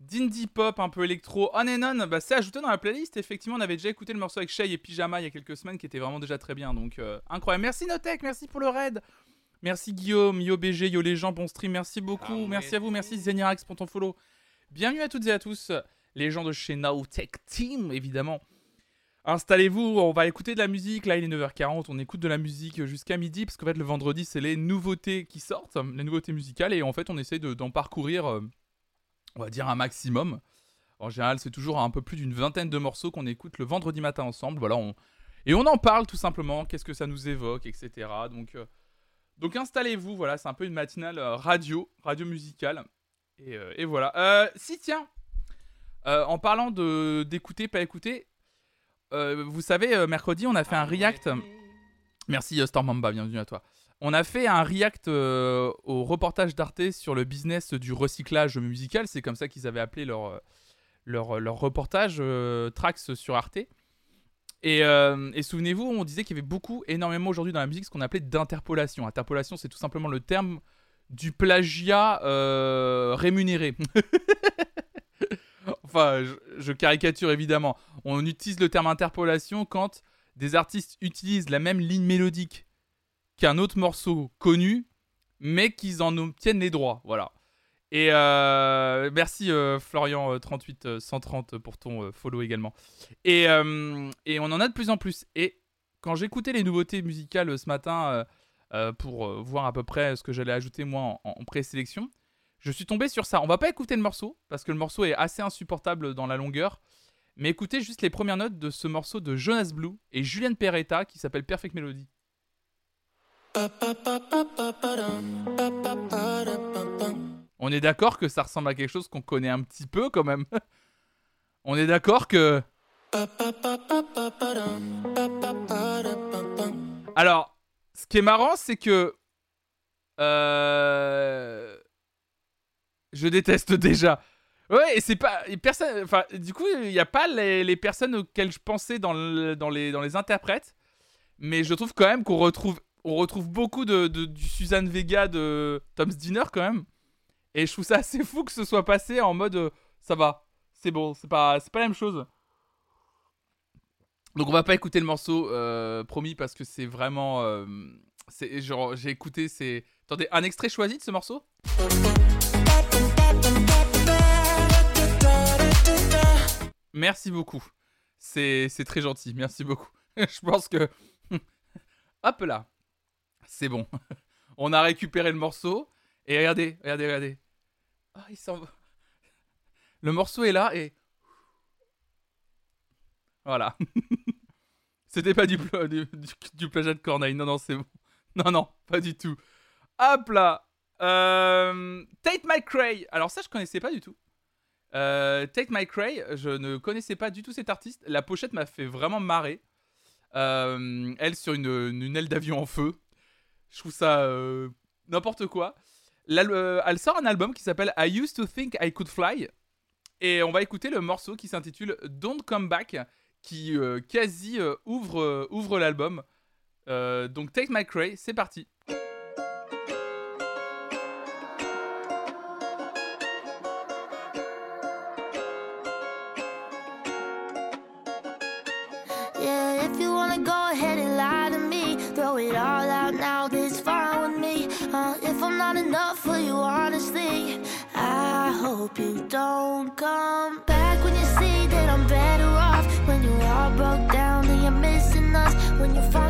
d'indie pop un peu électro on and on, bah, c'est ajouté dans la playlist. Effectivement, on avait déjà écouté le morceau avec Shay et Pyjama il y a quelques semaines qui était vraiment déjà très bien. Donc euh, incroyable. Merci Notek, merci pour le raid. Merci Guillaume, Yo BG, Yo les gens, bon stream, merci beaucoup. Ah, merci à vous, merci Zenirax pour ton follow. Bienvenue à toutes et à tous, les gens de chez Nowtech Team, évidemment. Installez-vous, on va écouter de la musique. Là, il est 9h40, on écoute de la musique jusqu'à midi, parce qu'en fait, le vendredi, c'est les nouveautés qui sortent, les nouveautés musicales, et en fait, on essaie de- d'en parcourir, euh, on va dire, un maximum. En général, c'est toujours un peu plus d'une vingtaine de morceaux qu'on écoute le vendredi matin ensemble. Voilà, on... Et on en parle tout simplement, qu'est-ce que ça nous évoque, etc. Donc, euh, donc installez-vous, voilà, c'est un peu une matinale euh, radio, radio musicale. Et, et voilà. Si, tiens, en parlant d'écouter, pas écouter, euh, vous savez, euh, mercredi, on a fait un react. Merci euh, Stormamba, bienvenue à toi. On a fait un react au reportage d'Arte sur le business du recyclage musical. C'est comme ça qu'ils avaient appelé leur, leur, leur reportage euh, Trax sur Arte. Et, et souvenez-vous, on disait qu'il y avait beaucoup, énormément aujourd'hui dans la musique, ce qu'on appelait d'interpolation. Interpolation, c'est tout simplement le terme du plagiat rémunéré. enfin, je, caricature évidemment. On utilise le terme interpolation quand des artistes utilisent la même ligne mélodique qu'un autre morceau connu, mais qu'ils en obtiennent les droits. Voilà. Et euh, merci euh, Florian euh, 38 euh, 130 pour ton follow également. Et, et on en a de plus en plus. Et quand j'écoutais les nouveautés musicales ce matin pour voir à peu près ce que j'allais ajouter moi en, en présélection, je suis tombé sur ça. On va pas écouter le morceau parce que le morceau est assez insupportable dans la longueur. Mais écoutez juste les premières notes de ce morceau de Jonas Blue et Julian Peretta qui s'appelle Perfect Melody. On est d'accord que ça ressemble à quelque chose qu'on connaît un petit peu quand même. On est d'accord que. Alors, ce qui est marrant, c'est que. euh, Je déteste déjà. Ouais, et c'est pas. et Personne, du coup, il n'y a pas les, personnes auxquelles je pensais dans, dans, les, dans les interprètes. Mais je trouve quand même qu'on retrouve, on retrouve beaucoup de, du Suzanne Vega de Tom's Dinner quand même. Et je trouve ça assez fou que ce soit passé en mode euh, ça va, c'est bon, c'est pas, pas la même chose. Donc on va pas écouter le morceau, euh, promis, parce que c'est vraiment. euh, j'ai écouté, c'est. Attendez, un extrait choisi de ce morceau? Merci beaucoup. C'est très gentil, merci beaucoup. je pense que. Hop là. C'est bon. On a récupéré le morceau. Et regardez, regardez, regardez. Ah, il s'en va. Le morceau est là et. Voilà. C'était pas du, pla- plagiat de Corneille. Non, non, c'est bon. Non, non, pas du tout. Hop là. Euh, Tate McRae. Alors, ça, je connaissais pas du tout. Euh, Tate McRae, je ne connaissais pas du tout cet artiste. La pochette m'a fait vraiment marrer. Euh, elle sur une, une aile d'avion en feu. Je trouve ça euh, n'importe quoi. Elle sort un album qui s'appelle I Used to Think I Could Fly. Et on va écouter le morceau qui s'intitule Don't Come Back, qui quasi ouvre, ouvre l'album. Donc Take My Cray, c'est parti. When you finally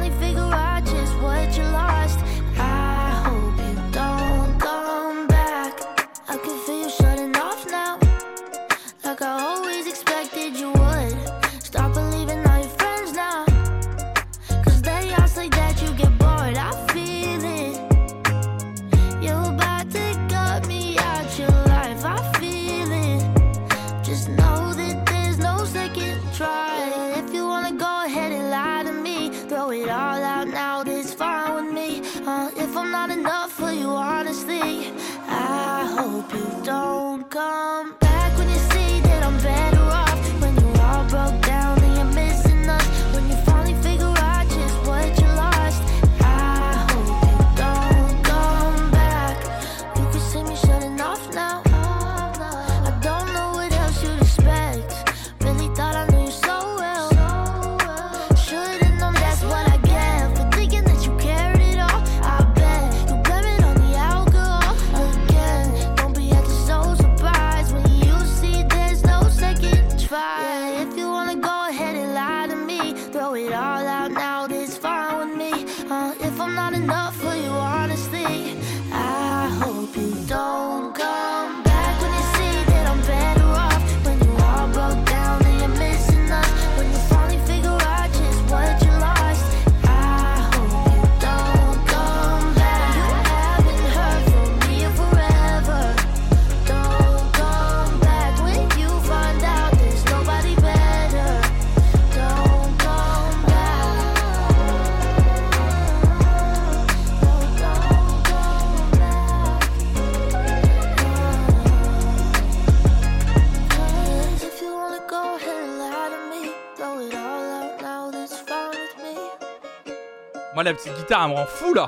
guitare, elle me rend fou là.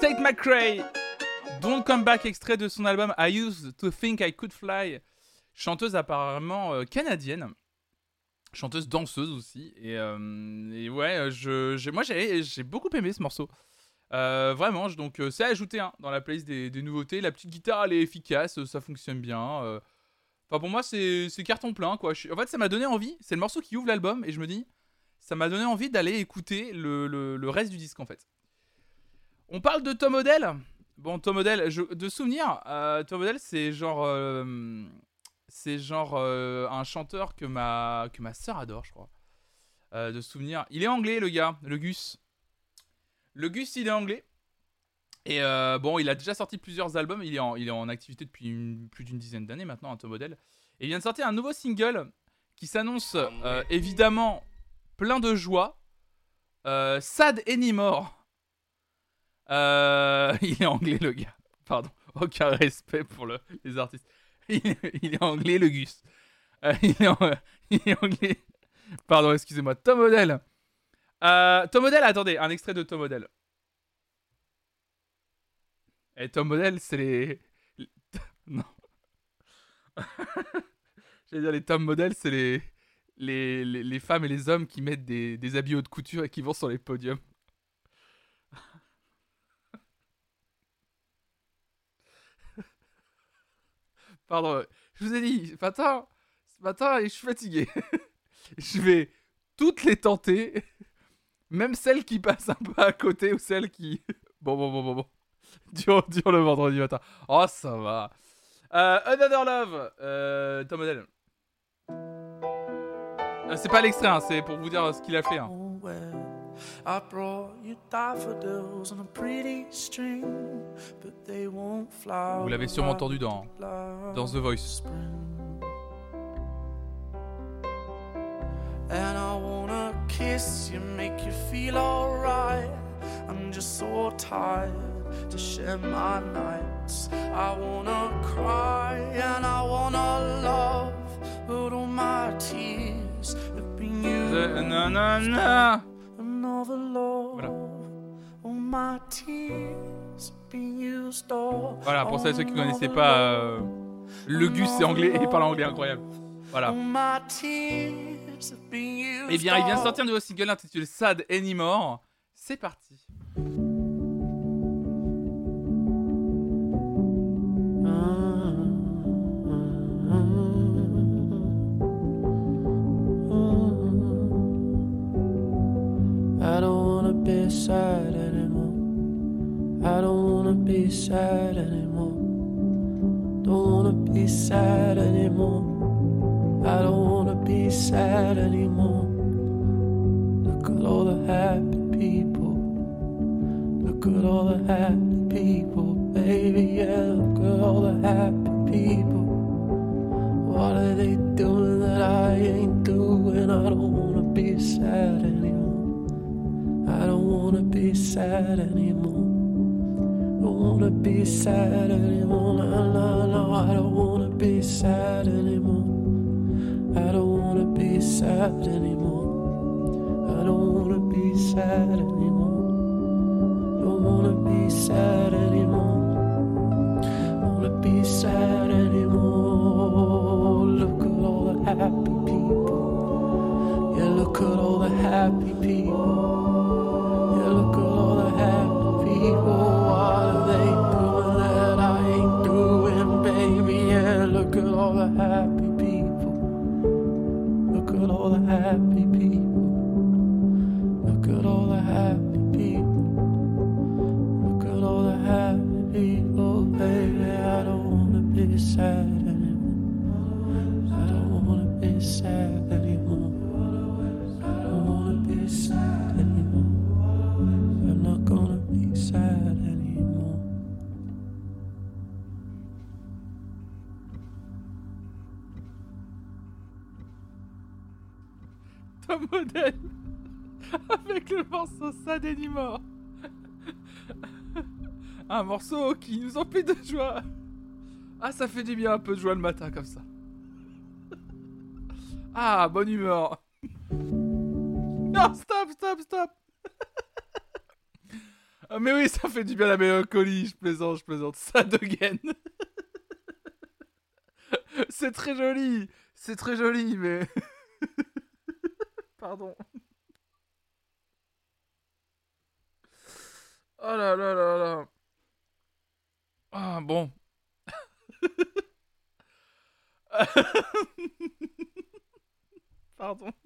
Take McRae. Don't Come Back, extrait de son album I Used to Think I Could Fly. chanteuse apparemment euh, canadienne, chanteuse danseuse aussi. Et, euh, ouais, je, j'ai- moi j'ai, beaucoup aimé ce morceau. Euh, vraiment, je- donc euh, c'est à ajouter hein, dans la playlist des, nouveautés. La petite guitare, elle est efficace, euh, ça fonctionne bien. euh. Enfin, pour moi, c'est, carton plein, quoi. Je en fait, ça m'a donné envie. C'est le morceau qui ouvre l'album, et je me dis, ça m'a donné envie d'aller écouter le, le- le reste du disque, en fait. On parle de Tom Odell. Bon, Tom Odell, je- de souvenir, euh, Tom Odell, c'est genre, euh, c'est genre euh, un chanteur que ma que ma sœur adore, je crois. Euh, de souvenir, il est anglais, le gars, le Gus. Le Gus, il est anglais. Et bon, il a déjà sorti plusieurs albums. Il est en, il est en activité depuis une- plus d'une dizaine d'années maintenant, un Tom Odell. Et il vient de sortir un nouveau single qui s'annonce euh, évidemment plein de joie. Euh, Sad Anymore. Euh, il est anglais, le gars. Pardon. Aucun respect pour le- les artistes. Il, est- anglais, le Gus. Euh, il, est anglais. Pardon, excusez-moi. Tom Odell. Tom Odell, attendez, un extrait de Tom Odell. Et Tom Odell, c'est les. Non. J'allais dire, les Tom c'est les... Les, les, femmes et les hommes qui mettent des, des habits haute couture et qui vont sur les podiums. Pardon, je vous ai dit, ce matin, ce matin, je suis fatigué. je vais toutes les tenter, même celles qui passent un peu à côté ou celles qui... Bon, bon, bon, bon, bon. Dur, dur le vendredi matin. Oh, ça va. Euh, Another Love, euh, Tom Odell. Euh, c'est pas l'extrait, hein, c'est pour vous dire ce qu'il a fait. hein. Well, I brought you daffodils on a pretty string, but they won't flower. Vous l'avez sûrement entendu dans, dans The Voice. And I wanna kiss you, make you feel alright. I'm just so tired to share my nights. I wanna cry and I wanna love, but all my tears. The-. Voilà. Voilà, pour ceux ceux qui ne on connaissaient pas, euh, le Gus c'est anglais et parle anglais incroyable. Voilà. Eh bien, il vient de sortir un nouveau single intitulé Sad Anymore. C'est parti. Be sad anymore. Don't wanna be sad anymore. I don't wanna be sad anymore. Look at all the happy people. Look at all the happy people, baby. Yeah, look at all the happy people. What are they doing that I ain't doing? I don't wanna be sad anymore. I don't wanna be sad anymore. Don't wanna be sad anymore. No. I don't wanna be sad anymore. I don't wanna be sad anymore. I don't wanna be sad anymore. Don't wanna be sad anymore. Wanna be sad anymore. Look at all the happy people. Yeah, look at all the happy people. Yeah, look at all the happy people. All the happy people. Look at all the happy people. Model avec le morceau Sad Anymore. Un morceau qui nous emplit de joie. Ah, ça fait du bien un peu de joie le matin comme ça. Ah, bonne humeur. Non, stop, stop, stop. Ah, mais oui, ça fait du bien la mélancolie. Je plaisante, je plaisante. Sad again. C'est très joli. C'est très joli, mais. Pardon. Oh là là là là. Ah bon. Pardon.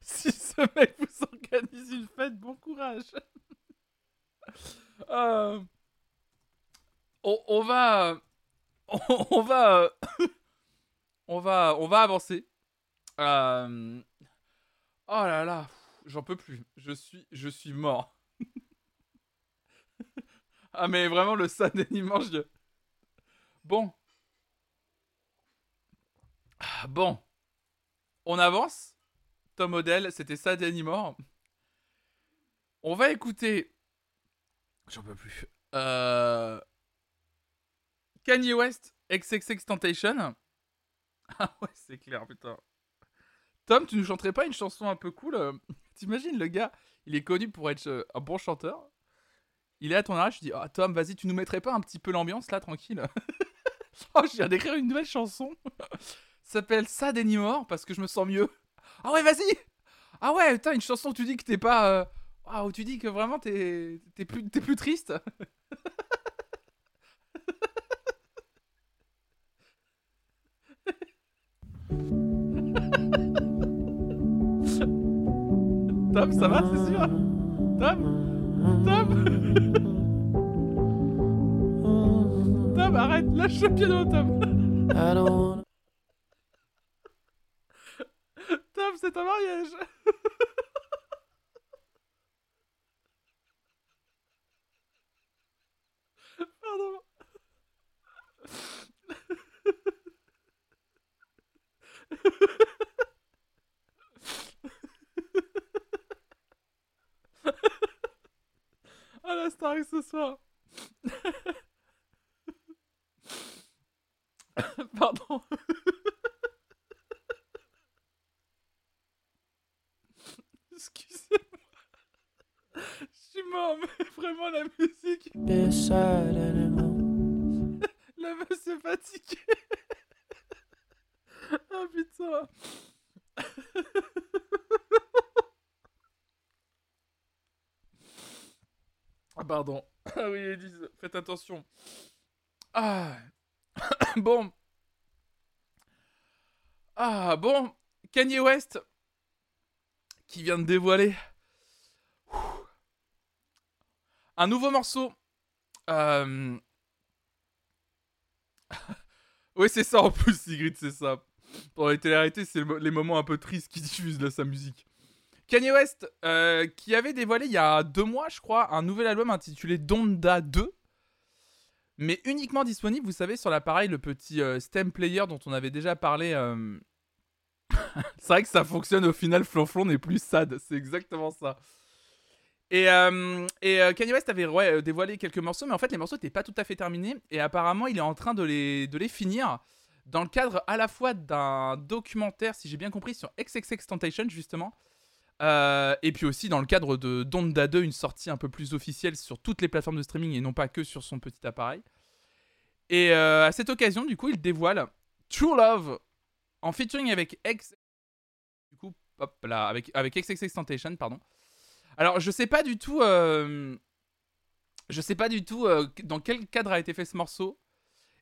Si ce mec vous organise une fête, bon courage. Euh, on, on va, on, on va, on va, on va avancer. Euh, Oh là là, j'en peux plus. Je suis, je suis mort. ah mais vraiment le sad animal, je... Bon. Ah, Bon. On avance. Tom Odell, c'était sad Anymore. On va écouter. J'en peux plus. Euh... Kanye West, XXX Tentation. Ah ouais, c'est clair, putain. Tom, tu nous chanterais pas une chanson un peu cool euh, T'imagines, le gars, il est connu pour être euh, un bon chanteur. Il est à ton âge, je dis, ah Tom, vas-y, tu nous mettrais pas un petit peu l'ambiance là, tranquille? Oh, je viens d'écrire une nouvelle chanson. Ça s'appelle Sad Anymore parce que je me sens mieux. Ah ouais, vas-y Ah ouais, putain, une chanson où tu dis que t'es pas. euh, Ah, tu dis que vraiment t'es t'es plus, t'es plus triste. Tom, ça va, c'est sûr. Tom Tom. Tom, arrête, lâche le piano, Tom. Tom, c'est un mariage. Pardon. Ah la star ce soir. Pardon. Excusez-moi. Je suis mort, mais vraiment la musique. La meuf s'est fatiguée. ah putain. Ah pardon. Ah oui, ils disent, faites attention. Ah. bon. Ah bon. Kanye West qui vient de dévoiler un nouveau morceau. Euh, oui, c'est ça en plus, Sigrid, c'est ça. Pour les télé c'est les moments un peu tristes qui diffusent là, sa musique. Kanye West, euh, qui avait dévoilé il y a deux mois, je crois, un nouvel album intitulé Donda 2. Mais uniquement disponible, vous savez, sur l'appareil, le petit euh, stem player dont on avait déjà parlé. euh, c'est vrai que ça fonctionne au final, Flonflon n'est plus sad, c'est exactement ça. Et, et Kanye West avait ouais, dévoilé quelques morceaux, mais en fait les morceaux n'étaient pas tout à fait terminés. Et apparemment il est en train de les, de les finir dans le cadre à la fois d'un documentaire, si j'ai bien compris, sur XXX Tentation justement. Euh, et puis aussi dans le cadre de Donda 2, une sortie un peu plus officielle sur toutes les plateformes de streaming et non pas que sur son petit appareil. Et euh, à cette occasion, du coup, il dévoile True Love en featuring avec X. Du avec, avec pardon. Alors, je sais pas du tout. euh, je sais pas du tout dans quel cadre a été fait ce morceau.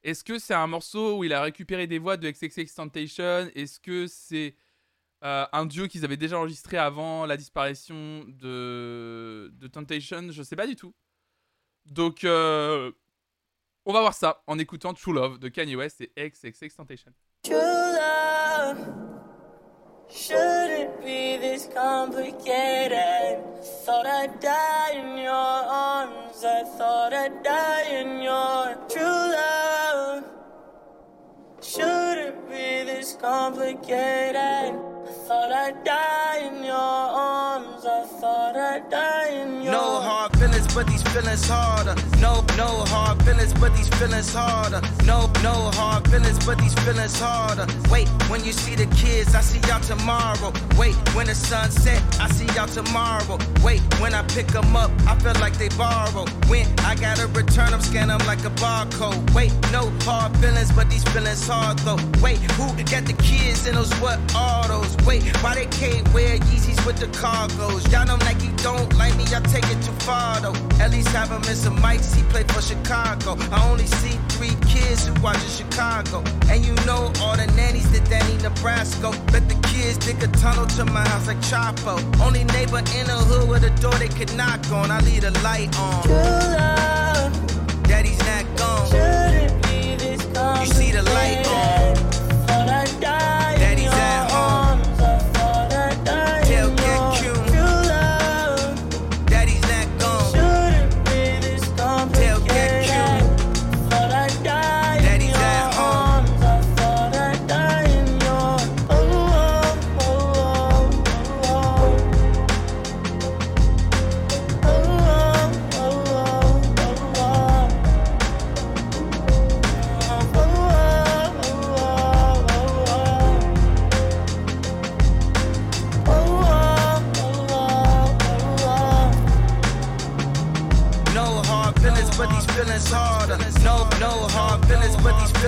Est-ce que c'est un morceau où il a récupéré des voix de XXX Tentation Est-ce que c'est euh, un duo qu'ils avaient déjà enregistré avant la disparition de, de Temptation Je sais pas du tout. Donc, euh, on va voir ça en écoutant True Love de Kanye West et XXX Temptation. True love shouldn't be this complicated. Thought I'd die in your arms. I thought I'd die in your true love. Shouldn't be this complicated. I thought I'd die in your arms. I thought I'd die in your No hard feelings, but these feelings harder. No, no hard feelings, but these feelings harder. No, no hard feelings, but these feelings harder. Wait, when you see the kids, I see y'all tomorrow. Wait, when the sun set, I see y'all tomorrow. Wait, when I pick them up, I feel like they borrow. When I gotta return them, scan them like a barcode. Wait, no hard feelings, but these feelings hard though. Wait, who got the kids in those what autos? Wait, why they can't wear Yeezys with the cargos? Y'all know Nike don't like me, I take it too far though. At least have him in some mics, he played for Chicago. I only see three kids who watch in Chicago. And you know all the nannies that Danny Nebraska. Bet the kids dig a tunnel to my house like Chapo. Only neighbor in the hood with a door they could knock on. I leave the light on. True love Daddy's not gone. shouldn't be this You see the light on.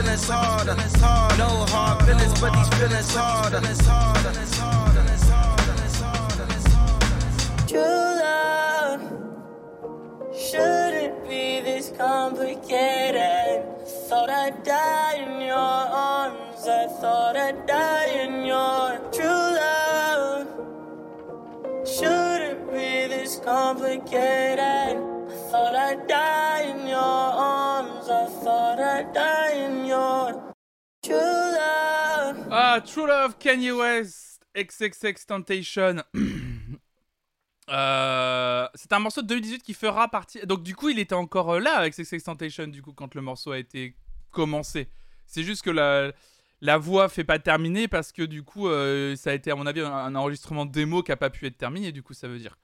Feelings, harder. No hard feelings, but these feelings harder. True love shouldn't be this complicated. Thought I'd die in your arms. I thought I'd die in your true love. Shouldn't be this complicated. I thought I'd die in your arms. I thought I'd die True Love, Kanye West, XXX Temptation. Euh, c'est un morceau de 2018 qui fera partie. Donc, du coup, il était encore euh, là avec XXX Temptation, du coup, quand le morceau a été commencé. C'est juste que la, la voix fait pas terminer parce que, du coup, euh, ça a été, à mon avis, un, enregistrement démo qui a pas pu être terminé, du coup, ça veut dire.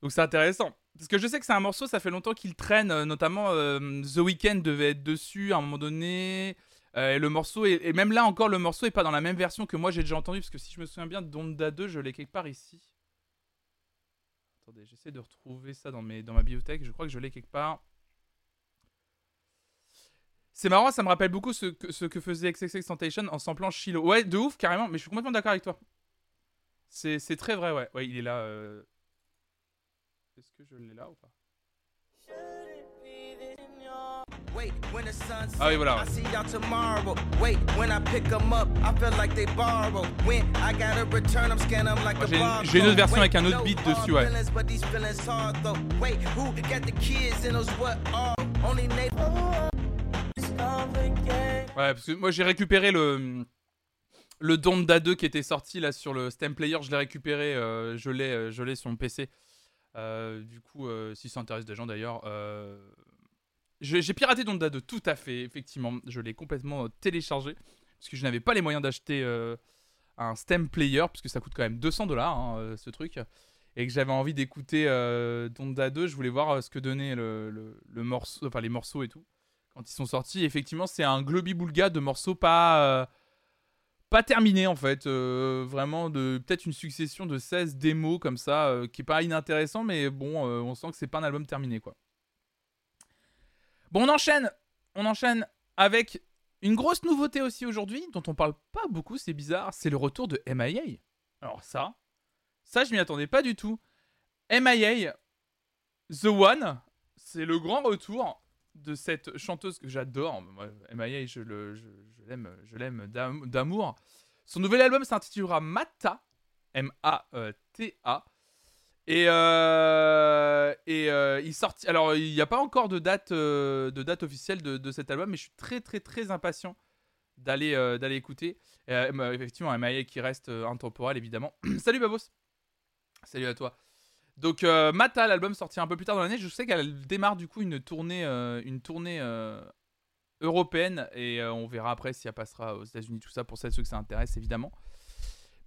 Donc, c'est intéressant. Parce que je sais que c'est un morceau, ça fait longtemps qu'il traîne, notamment The Weeknd devait être dessus à un moment donné. Euh, et le morceau, est- et même là encore, le morceau est pas dans la même version que moi j'ai déjà entendu, parce que si je me souviens bien, Donda 2, je l'ai quelque part ici. Attendez, j'essaie de retrouver ça dans, mes, dans ma bibliothèque, je crois que je l'ai quelque part. C'est marrant, ça me rappelle beaucoup ce que, ce que faisait en samplant Shiloh. Ouais, de ouf, carrément, mais je suis complètement d'accord avec toi. C'est c'est très vrai, ouais. Ouais, il est là. euh. Est-ce que je l'ai là ou pas? Ah oui, voilà. J'ai une- autre version avec un autre beat dessus, ouais. Ouais, parce que moi j'ai récupéré le le Donda 2 qui était sorti là sur le Stem Player, je l'ai récupéré, euh, je l'ai euh, je l'ai sur mon PC. Euh, du coup, si ça intéresse des gens d'ailleurs, j'ai piraté Donda 2, tout à fait, effectivement, je l'ai complètement euh, téléchargé parce que je n'avais pas les moyens d'acheter euh, un Stem Player puisque ça coûte quand même 200 dollars ce truc et que j'avais envie d'écouter euh, Donda 2, je voulais voir euh, ce que donnait le, morceau, enfin les morceaux et tout quand ils sont sortis. Effectivement, c'est un globi-boulga de morceaux pas, euh, pas terminés en fait. Euh, vraiment, de peut-être une succession de 16 démos comme ça, euh, qui est pas inintéressant, mais bon, euh, on sent que c'est pas un album terminé quoi. Bon, on enchaîne. On enchaîne avec une grosse nouveauté aussi aujourd'hui, dont on parle pas beaucoup, c'est bizarre, c'est le retour de MIA. Alors ça, ça je m'y attendais pas du tout. MIA, The One, c'est le grand retour de cette chanteuse que j'adore. MIA, je l'aime, je l'aime d'am- d'amour. Son nouvel album s'intitulera Mata, M-A-T-A. Et, euh, et euh, il sorti. Alors, il n'y a pas encore de date, euh, de date officielle de, cet album, mais je suis très, très, très impatient d'aller d'aller écouter. Bah, effectivement, MIA qui reste intemporel, évidemment. Salut Babos. Salut à toi. Donc Mata, l'album sorti un peu plus tard dans l'année, je sais qu'elle démarre du coup une tournée, une tournée européenne et on verra après si elle passera aux États-Unis tout ça pour celles ceux que ça intéresse évidemment.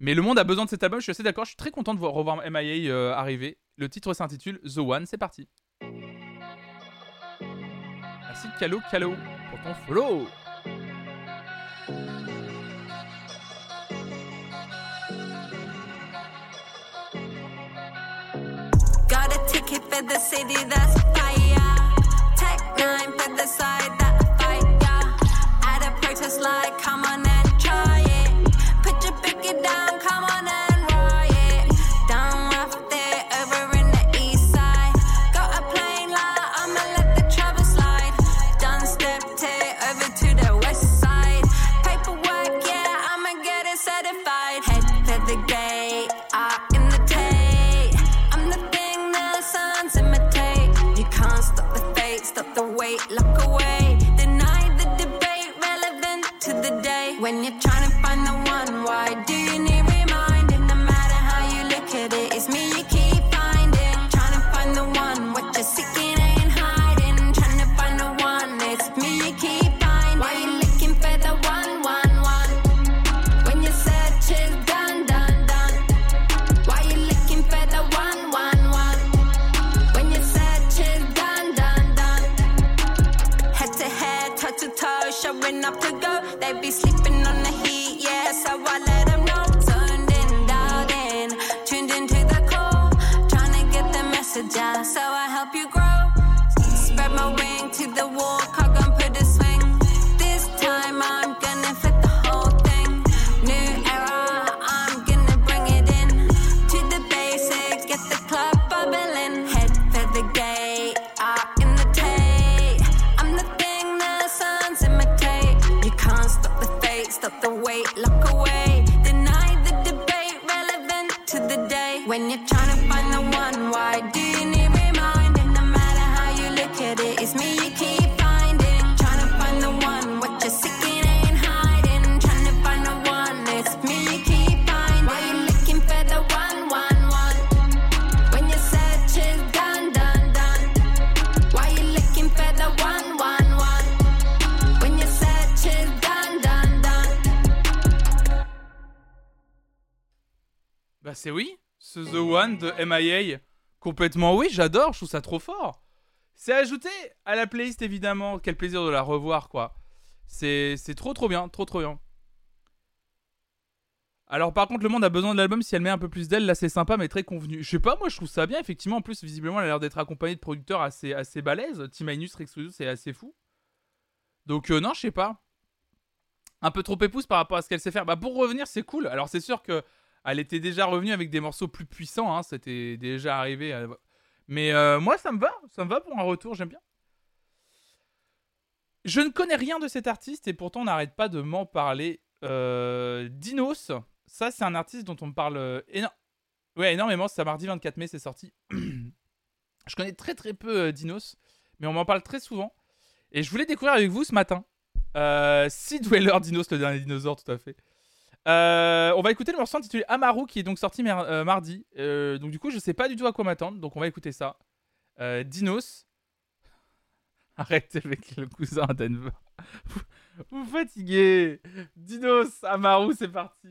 Mais le monde a besoin de cet album, je suis assez d'accord. Je suis très content de voir, revoir MIA euh, arriver. Le titre s'intitule The One, c'est parti. Merci Calo Calo pour ton follow. Side that a protest like, de MIA. Complètement oui, j'adore, je trouve ça trop fort. C'est ajouté à la playlist évidemment, quel plaisir de la revoir quoi. C'est trop trop bien, trop trop bien. Alors par contre le monde a besoin de l'album si elle met un peu plus d'elle, là c'est sympa mais très convenu. Je sais pas, moi je trouve ça bien effectivement, en plus visiblement elle a l'air d'être accompagnée de producteurs assez, assez balèzes. Team Rex c'est assez fou. Donc euh, non je sais pas. Un peu trop épouse par rapport à ce qu'elle sait faire. Bah pour revenir c'est cool. Alors c'est sûr que elle était déjà revenue avec des morceaux plus puissants, hein, c'était déjà arrivé. euh, Mais euh, moi, ça me va, ça me va pour un retour, j'aime bien. Je ne connais rien de cet artiste et pourtant on n'arrête pas de m'en parler. Euh, Dinos, ça c'est un artiste dont on parle ouais, énormément, c'est mardi 24 mai, c'est sorti. je connais très très peu Dinos, mais on m'en parle très souvent. Et je voulais découvrir avec vous ce matin. Euh, Sea Dweller Dinos, le dernier dinosaure, tout à fait. Euh, on va écouter le morceau intitulé Amaru qui est donc sorti euh, mardi. Euh, donc du coup, je sais pas du tout à quoi m'attendre. Donc on va écouter ça. Dinos. Arrêtez avec le cousin Denver. vous, fatiguez. Dinos, Amaru, c'est parti.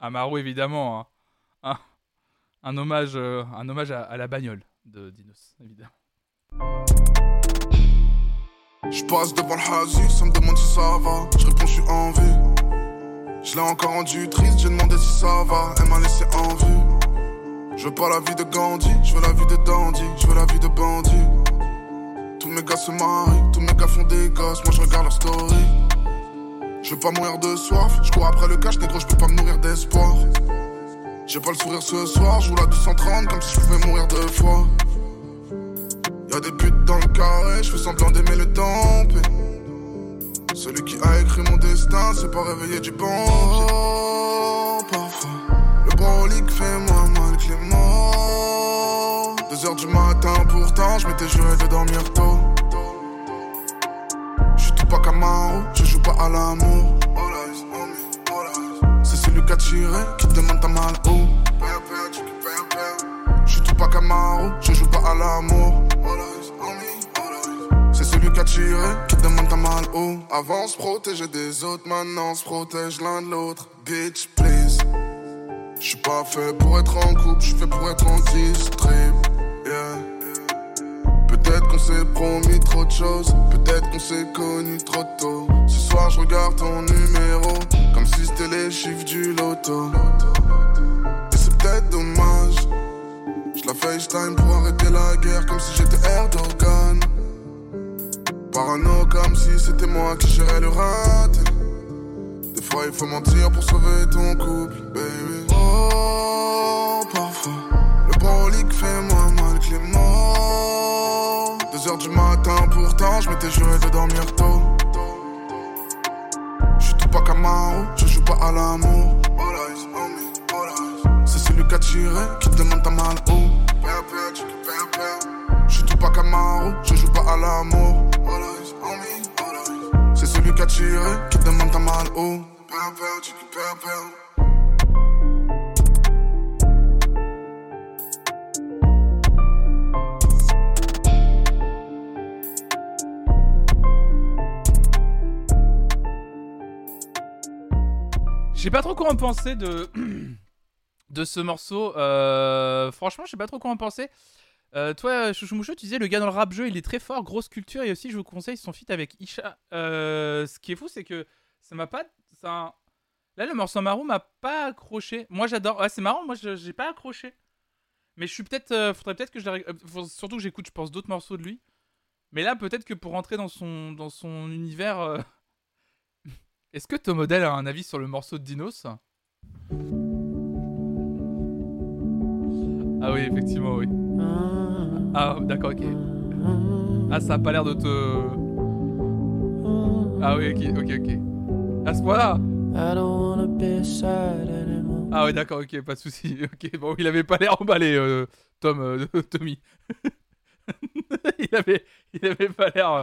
Amaru évidemment. hein. Un, hommage, un hommage à, à la bagnole de Dinos évidemment. Je passe devant le Hazu, ça me demande si ça va. Je réponds, je suis en vue. Je l'ai encore rendu triste, j'ai demandé si ça va. Elle m'a laissé en vue. Je veux pas la vie de Gandhi, je veux la vie de Dandy, je veux la vie de bandit. Tous mes gars se marient, tous mes gars font des gosses, moi je regarde leur story. Je veux pas mourir de soif, je cours après le cash, négro, je peux pas me nourrir d'espoir. J'ai pas le sourire ce soir, je roule à 230 comme si je pouvais mourir deux fois. Y'a des putes dans le carré, je fais semblant d'aimer le temps. Celui qui a écrit mon destin s'est pas réveillé du bon parfois, le brolic fait moins mal que les morts. Deux heures du matin, pourtant, je m'étais juré de dormir tôt. Je suis tout pas Camaro, je joue pas à l'amour. C'est celui qui a tiré qui te demande ta mal où? Je suis tout pas Camaro, je joue pas à l'amour. C'est celui qui a tiré, qui demande ta mal où? Avant, se protéger des autres, maintenant, se protège l'un de l'autre. Bitch, please. Je suis pas fait pour être en couple, je fait pour être en distrib. Yeah. Peut-être qu'on s'est promis trop de choses, peut-être qu'on s'est connu trop tôt. Ce soir, je regarde ton numéro, comme si c'était les chiffres du loto. Et c'est peut-être dommage. La FaceTime pour arrêter la guerre, comme si j'étais Erdogan. Parano, comme si c'était moi qui gérais le rat. Des fois, il faut mentir pour sauver ton couple, baby. Oh, parfois, le brolic fait moins mal que les mots. Deux heures du matin, pourtant, je m'étais juré de dormir tôt. Je suis tout pas Camaro, je joue pas à l'amour. Eyes. C'est celui qui a tiré qui te demande ta mal où. Je suis tout pas Camaro, je joue pas à l'amour. C'est celui qui a tiré qui te demande ta mal où? Je sais pas trop quoi en penser de, de ce morceau. Euh, franchement, je sais pas trop quoi en penser. Euh, toi, Chouchou Mouchou, tu disais le gars dans le rap jeu, il est très fort, grosse culture. Et aussi, je vous conseille son feat avec Isha. Euh, ce qui est fou, c'est que ça m'a pas. Là, le morceau Marou m'a pas accroché. Moi, j'adore. Ouais, c'est marrant, moi, j'ai pas accroché. Mais je suis peut-être. faudrait peut-être que je. surtout que j'écoute, je pense, d'autres morceaux de lui. Mais là, peut-être que pour rentrer dans son, dans son univers. Est-ce que ton modèle a un avis sur le morceau de Dinos? Ah oui, effectivement, oui. Ah, d'accord, ok. Ah, ça a pas l'air de te. Ah oui, ok, ok, ok. À ce point-là? Ah ouais, d'accord, ok, pas de souci. Ok, bon, il avait pas l'air emballé, euh, Tom, euh, Tommy. il avait, il avait pas l'air, euh,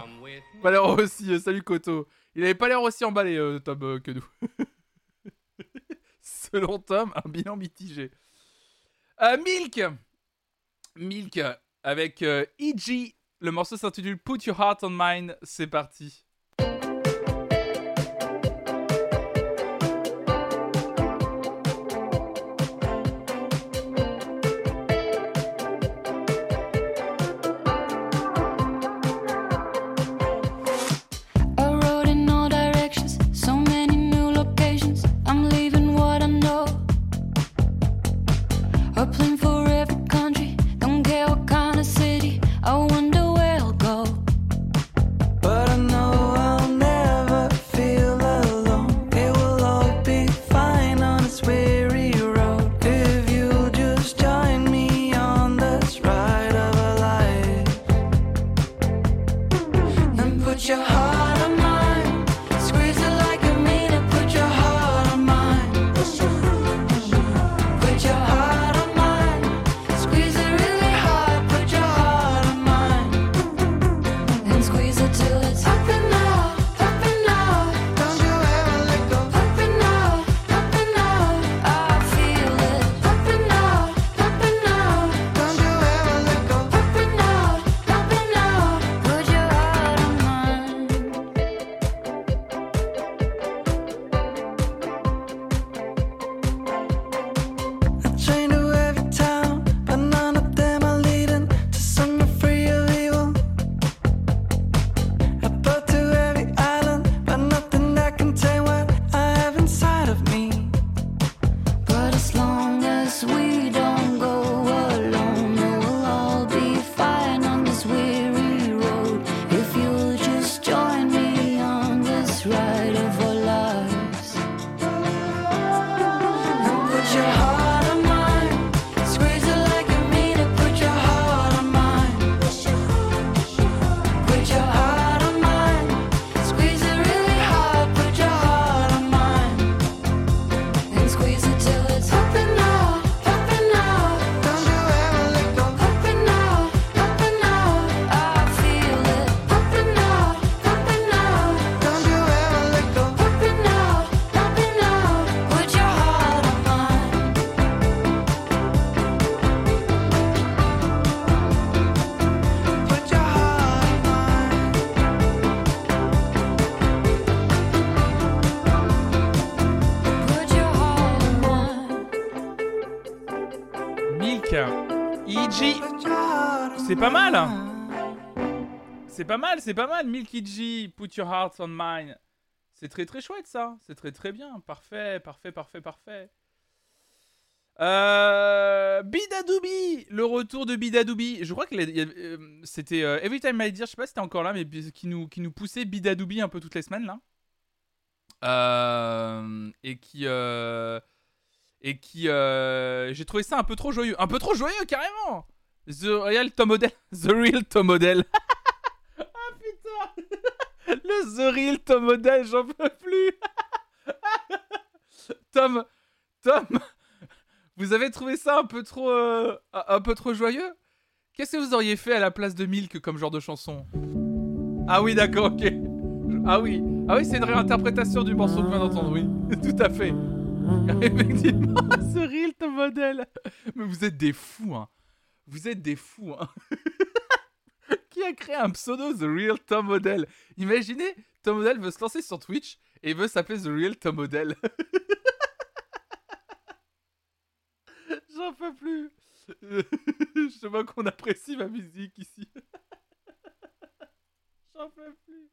pas l'air aussi. salut Koto. Il avait pas l'air aussi emballé, Tom, que nous. Selon Tom, un bilan mitigé. Euh, Milk, Milk avec euh, E.G. Le morceau s'intitule Put Your Heart on Mine. C'est parti. C'est pas mal. C'est pas mal, c'est pas mal. Milk EG, Put Your Heart on Mine. C'est très très chouette ça. C'est très très bien. Parfait, parfait, parfait, parfait. Euh, Bidadoubi, le retour de Bidadoubi. Je crois que euh, c'était euh, Every Time I Dear, je sais pas si c'était encore là, mais qui nous, qui nous poussait Bidadoubi un peu toutes les semaines là. Euh, et qui. euh, et qui. euh, J'ai trouvé ça un peu trop joyeux. Un peu trop joyeux carrément! The Real Tom Model. The Real Tom Model. ah putain! Le The Real Tom Model, j'en peux plus! Tom. Tom. Vous avez trouvé ça un peu trop, euh, un un peu trop joyeux? Qu'est-ce que vous auriez fait à la place de Milk comme genre de chanson? Ah oui, d'accord, ok. Ah oui, ah oui, c'est une réinterprétation du morceau que je viens d'entendre, oui, tout à fait. Effectivement, ce real ton modèle. Mais vous êtes des fous, hein. Vous êtes des fous, hein. Qui a créé un pseudo The Real Tom Model Imaginez, Tom Model veut se lancer sur Twitch et veut s'appeler The Real Tom Model. J'en peux plus. Je vois qu'on apprécie ma musique ici. J'en peux plus.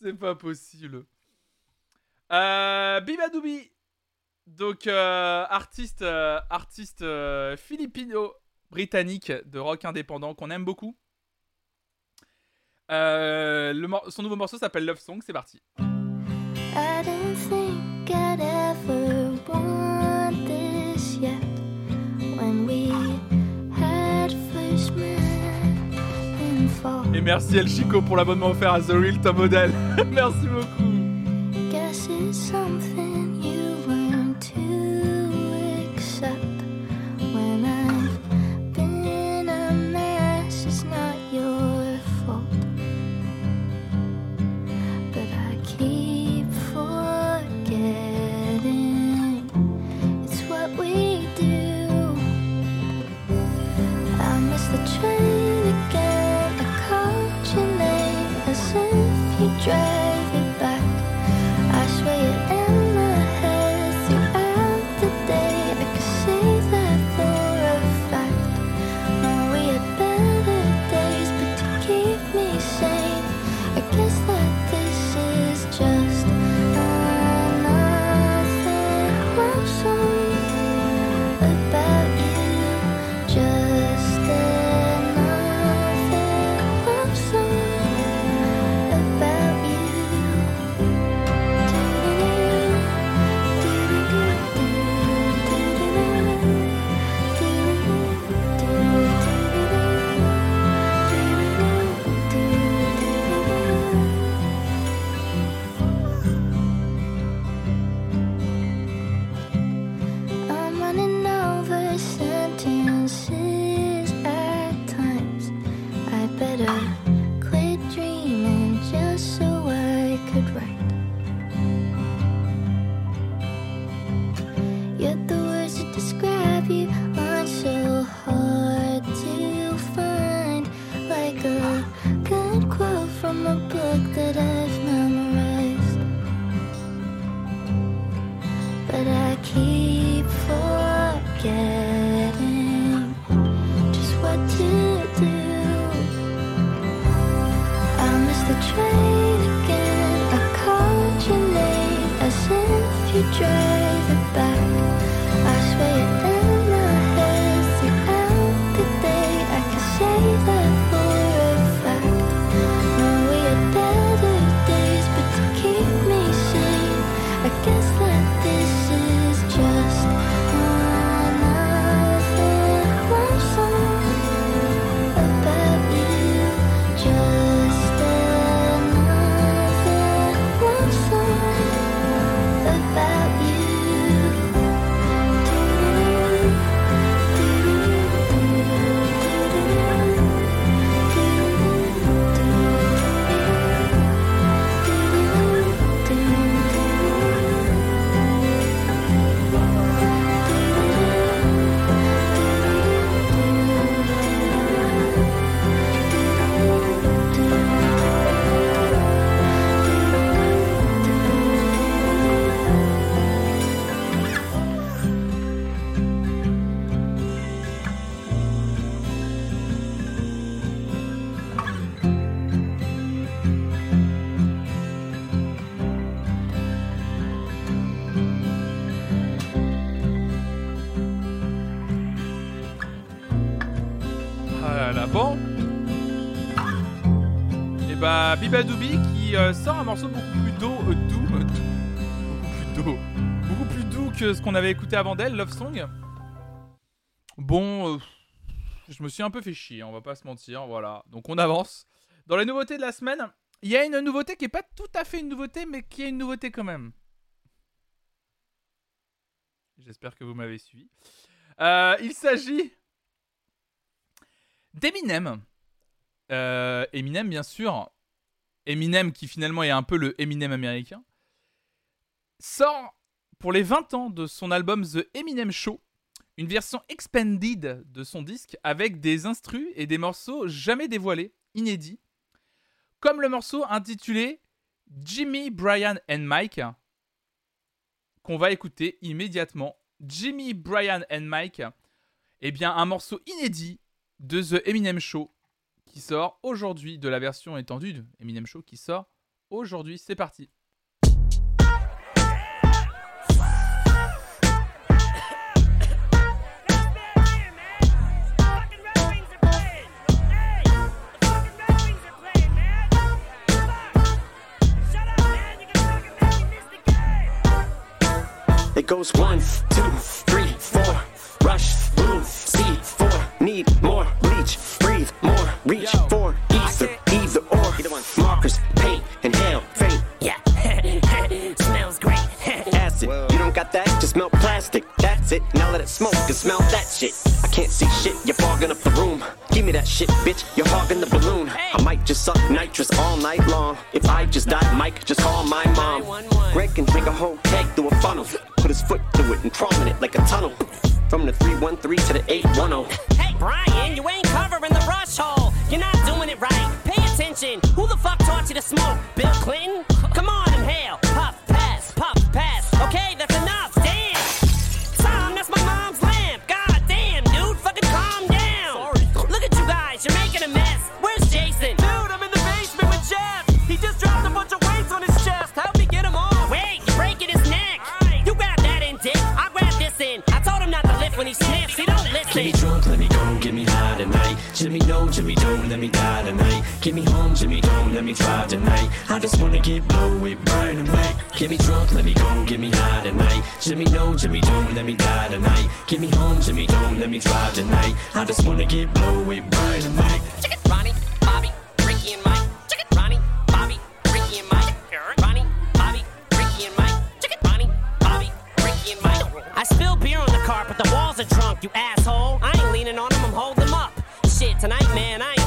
C'est pas possible. Euh, Bibadoubi. Donc, euh, artiste, euh, artiste euh, philippino-britannique de rock indépendant qu'on aime beaucoup. Euh, le son nouveau morceau s'appelle Love Song, c'est parti. I didn't think I'd ever want this yet. When we had first met in fall, Et merci El Chico pour l'abonnement offert à The Real Tom Model. merci beaucoup. Euh, sort un morceau beaucoup plus doux, euh, doux, euh, beaucoup plus doux, beaucoup plus doux que ce qu'on avait écouté avant d'elle, Love Song. Bon, je me suis un peu fait chier, on va pas se mentir, voilà. Donc on avance. Dans les nouveautés de la semaine, il y a une nouveauté qui est pas tout à fait une nouveauté, mais qui est une nouveauté quand même. J'espère que vous m'avez suivi. Il s'agit d'Eminem. Eminem, bien sûr. Eminem, qui finalement est un peu le Eminem américain, sort pour les 20 ans de son album The Eminem Show une version expanded de son disque avec des instrus et des morceaux jamais dévoilés, inédits, comme le morceau intitulé Jimmy, Brian and Mike, qu'on va écouter immédiatement. Jimmy, Brian and Mike, eh bien un morceau inédit de The Eminem Show qui sort aujourd'hui, de la version étendue de Eminem Show qui sort aujourd'hui. C'est parti. Reach for either, either or. Markers, paint, inhale, faint. Yeah, smells great. Acid, you don't got that? Just melt plastic. That's it. Now let it smoke and smell that shit. I can't see shit. You're fogging up the room. Give me that shit, bitch. You're hogging the balloon. I might just suck nitrous all night long. If I just die, Mike, just call my mom. Greg can drink a whole keg through a funnel. Put his foot through it and trauma it like a tunnel. From the 313 to the 810. Hey, Brian, you ain't attention. Who the fuck taught you to smoke? Bill Clinton? Come on, inhale. Puff, pass, puff, pass. Okay, that's enough. Damn. Tom, that's my mom's lamp. God damn, dude. Fucking calm down. Sorry. Look at you guys. You're making a mess. Where's Jason? Dude, I'm in the basement with Jeff. He just dropped a bunch of weights on his chest. Help me get him off. Wait, you're breaking his neck. You grab that in, dick. I grab this in. I told him not to lift when he sniffs. He don't listen. Get me drunk, let me go, get me high tonight. Jimmy, no, Jimmy, don't let me die tonight. Get me home, Jimmy, don't let me drive tonight. I just wanna get blow with and Mike. Get me drunk, let me go, get me high tonight. Jimmy, no, Jimmy, don't let me die tonight. Get me home, Jimmy, don't let me drive tonight. I just wanna get blow with and Mike. Check Ronnie, Bobby, Ricky, and Mike. Check it, Ronnie, Bobby, Ricky, and Mike. Ronnie, Bobby, Ricky, and Mike. Check it, Ronnie, Bobby, Ricky, and Mike. I spill beer on the carpet, the walls are drunk, you asshole. I ain't leaning on them, I'm holding them up. Shit, tonight, man, I ain't.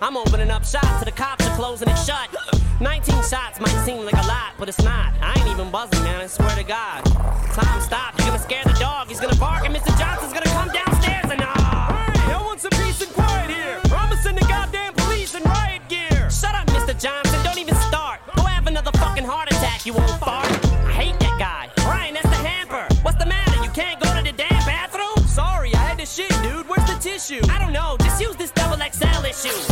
I'm opening up shop to the cops are closing it shut. 19 shots might seem like a lot, but it's not. I ain't even buzzing, man, I swear to God. Tom, stop, you're gonna scare the dog. He's gonna bark, and Mr. Johnson's gonna come downstairs and ah. Hey, I want some peace and quiet here. Gonna the goddamn police in riot gear. Shut up, Mr. Johnson, don't even start. Go have another fucking heart attack, you old fart. I hate that guy. Brian, that's the hamper. What's the matter? You can't go to the damn bathroom? Sorry, I had to shit, dude. Where's the tissue? I don't know. Just use this double XL issue.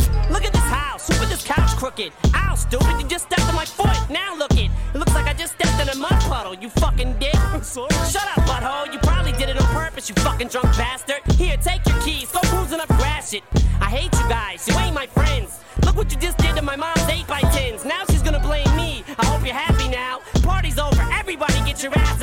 Crooked? Ow, stupid. You just stepped on my foot. Now look it. It looks like I just stepped in a mud puddle, you fucking dick. Sorry. Shut up, butthole. You probably did it on purpose, you fucking drunk bastard. Here, take your keys. Go cruising up grass shit. I hate you guys. You ain't my friends. Look what you just did to my mom's 8 by 10s Now she's gonna blame me. I hope you're happy now. Party's over. Everybody get your asses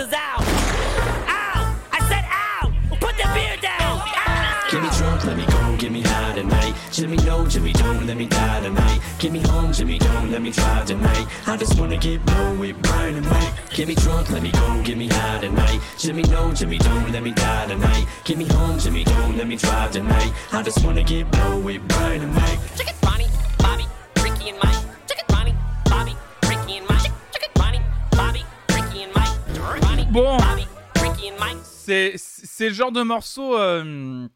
Jimmy, no, Jimmy, don't let me die tonight. Get me home, Jimmy, don't let me drive tonight. I just wanna get blow with Brian and Mike. Get me drunk, let me go, get me high tonight. Jimmy, no, Jimmy, don't let me die tonight. Get me home, Jimmy, don't let me drive tonight. I just wanna get blow with Brian and Mike. Check it, Ronnie, Bobby, Ricky, and Mike. Check it, Ronnie, Bobby, Ricky, and Mike. Check it, Ronnie, Bobby, Ricky, and Mike. Ronnie, Bon. Bobby, Ricky, and Mike. C'est c'est le genre de morceau euh,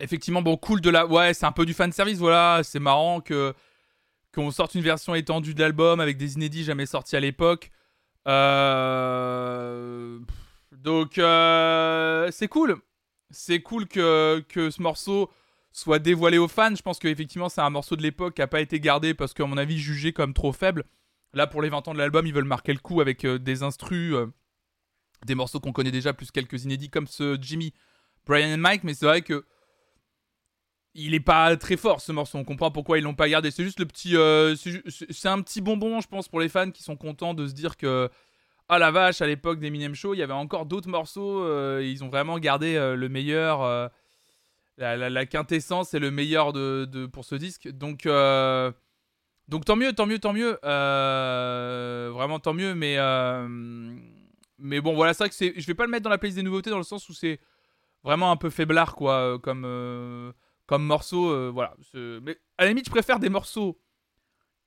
effectivement bon cool de la ouais c'est un peu du fan service voilà. C'est marrant que qu'on sorte une version étendue de l'album avec des inédits jamais sortis à l'époque. Euh, donc euh, c'est cool. C'est cool que que ce morceau soit dévoilé aux fans. Je pense qu'effectivement c'est un morceau de l'époque qui a pas été gardé parce qu'à mon avis jugé comme trop faible. Là pour les 20 ans de l'album ils veulent marquer le coup avec euh, des instrus euh, des morceaux qu'on connaît déjà, plus quelques inédits comme ce Jimmy, Brian et Mike, mais c'est vrai que il est pas très fort ce morceau. On comprend pourquoi ils l'ont pas gardé. C'est juste le petit, euh, c'est un petit bonbon, je pense, pour les fans qui sont contents de se dire que ah la vache, à l'époque d'Eminem Show, il y avait encore d'autres morceaux. euh, ils ont vraiment gardé euh, le meilleur, la, quintessence et le meilleur de, pour ce disque. Donc donc tant mieux, tant mieux, tant mieux. Vraiment tant mieux. Mais mais bon, voilà, c'est vrai que. Je vais pas le mettre dans la playlist des nouveautés dans le sens où c'est vraiment un peu faiblard quoi, comme comme morceau. euh, voilà. Mais à la limite, je préfère des morceaux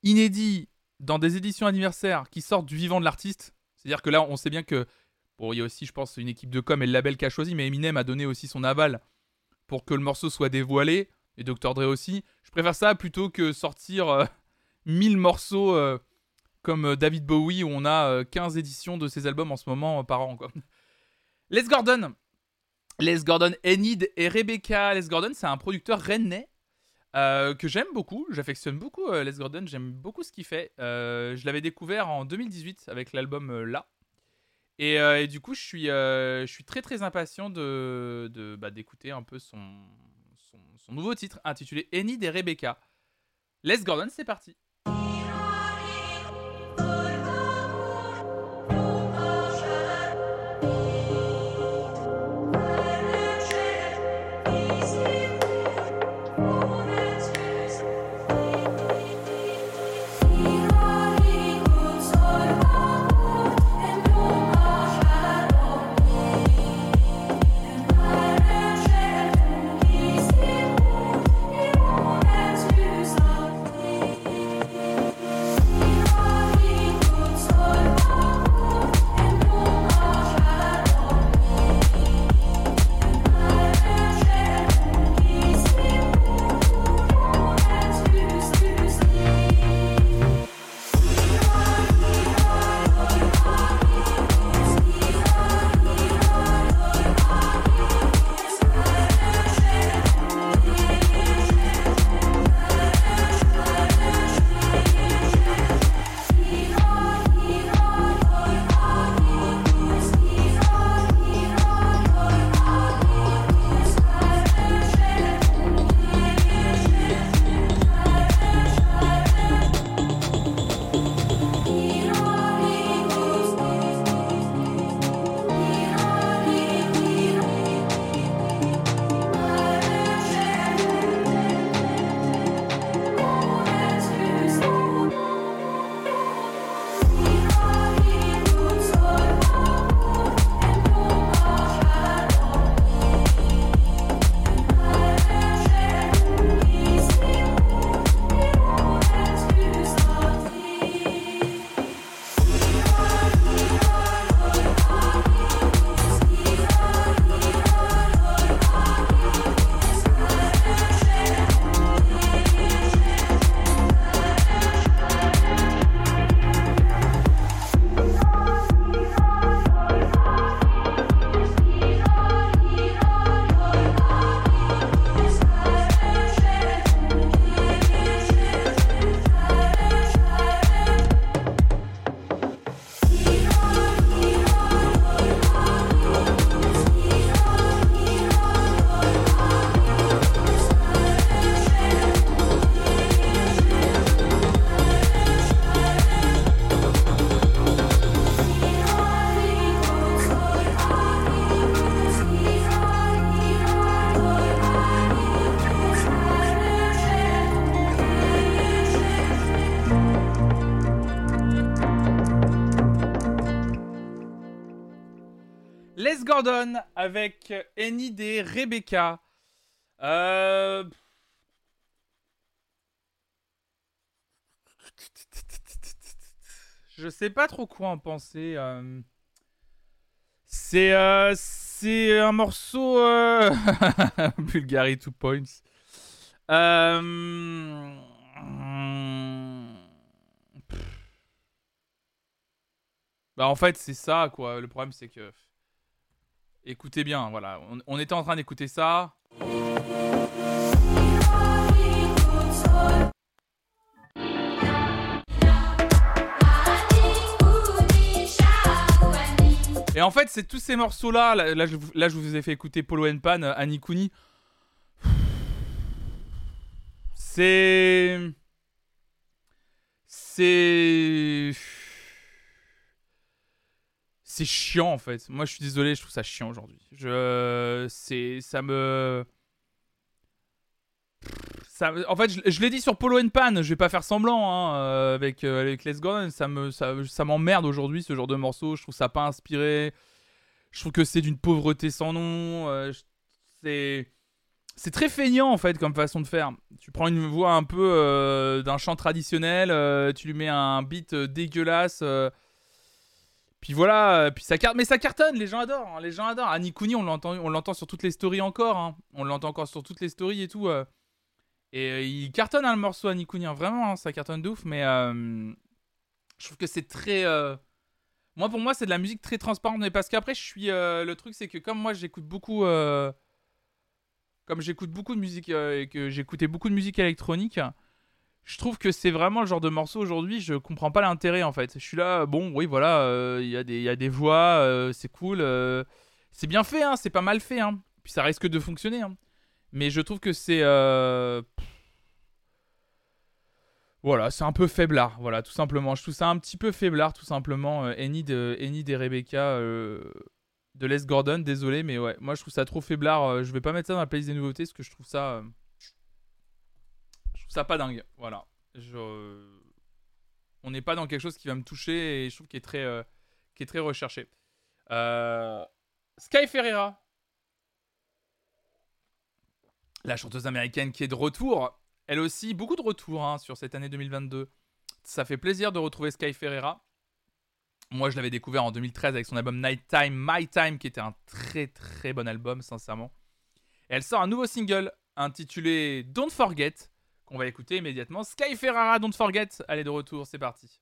inédits dans des éditions anniversaires qui sortent du vivant de l'artiste. C'est-à-dire que là, on sait bien que bon, il y a aussi, je pense, une équipe de com et le label qui a choisi, mais Eminem a donné aussi son aval pour que le morceau soit dévoilé et Dr Dre aussi. Je préfère ça plutôt que sortir euh, 1000 morceaux euh, comme euh, David Bowie où on a euh, 15 éditions de ses albums en ce moment par an. Quoi. Les Gordon. Les Gordon, Enid et Rebecca. Les Gordon, c'est un producteur rennais euh, que j'aime beaucoup. J'affectionne beaucoup euh, Les Gordon. J'aime beaucoup ce qu'il fait. Euh, je l'avais découvert en 2018 avec l'album Là. Et, du coup, je suis, je suis très très impatient de, de, bah, d'écouter un peu son, son, son nouveau titre intitulé Enid et Rebecca. Les Gordon, c'est parti. Avec Enid et Rebecca. Euh... Je sais pas trop quoi en penser. euh. C'est euh, c'est un morceau euh... Bulgari 2 points. Bah en fait c'est ça quoi. Le problème c'est que écoutez bien voilà. On, était en train d'écouter ça. Et en fait, c'est tous ces morceaux-là. Là, je, vous- ai fait écouter Polo and Pan, euh, Annie. C'est. C'est. C'est chiant en fait. Moi je suis désolé, je trouve ça chiant aujourd'hui. Je. C'est. Ça me. Ça, en fait, je, l'ai dit sur Polo and Pan, je vais pas faire semblant hein, euh, avec, euh, avec Les Gordon. Ça me, ça, ça m'emmerde aujourd'hui ce genre de morceau. Je trouve ça pas inspiré. Je trouve que c'est d'une pauvreté sans nom. euh, c'est c'est très feignant en fait comme façon de faire. Tu prends une voix un peu d'un chant traditionnel, tu lui mets un beat dégueulasse. Puis voilà, euh, puis ça carte, mais ça cartonne, les gens adorent, hein, les gens adorent. Annie Cooney, on l'entend, on l'entend sur toutes les stories encore, hein. on l'entend encore sur toutes les stories et tout. euh. et euh, il cartonne hein, le morceau Annie Cooney, hein, vraiment, hein, ça cartonne de ouf. Mais euh, je trouve que c'est très, moi pour moi c'est de la musique très transparente, mais parce qu'après je suis, le truc c'est que comme moi j'écoute beaucoup, comme j'écoute beaucoup de musique et que j'écoutais beaucoup de musique électronique. Je trouve que c'est vraiment le genre de morceau aujourd'hui, je comprends pas l'intérêt en fait. Je suis là, bon, oui, voilà, euh, il y, a des- voix, euh, c'est cool, euh, c'est bien fait, hein, c'est pas mal fait, hein. puis ça risque de fonctionner. hein. Mais je trouve que c'est. euh, Voilà, c'est un peu faiblard, voilà, tout simplement. Je trouve ça un petit peu faiblard, tout simplement. Euh, euh, Enid et Rebecca euh, de Les Gordon, désolé, mais ouais, moi je trouve ça trop faiblard. euh, je vais pas mettre ça dans la playlist des nouveautés parce que je trouve ça. Ça pas dingue, voilà. Je- On n'est pas dans quelque chose qui va me toucher et je trouve qu'il est très, euh, qui est très recherché. Euh, Sky Ferreira, la chanteuse américaine qui est de retour, elle aussi, beaucoup de retours hein, sur cette année 2022. Ça fait plaisir de retrouver Sky Ferreira. Moi, je l'avais découvert en 2013 avec son album Nighttime, My Time, qui était un très très bon album, sincèrement. Et elle sort un nouveau single intitulé Don't Forget, qu'on va écouter immédiatement. Sky Ferrara, Don't Forget, allez de retour, c'est parti.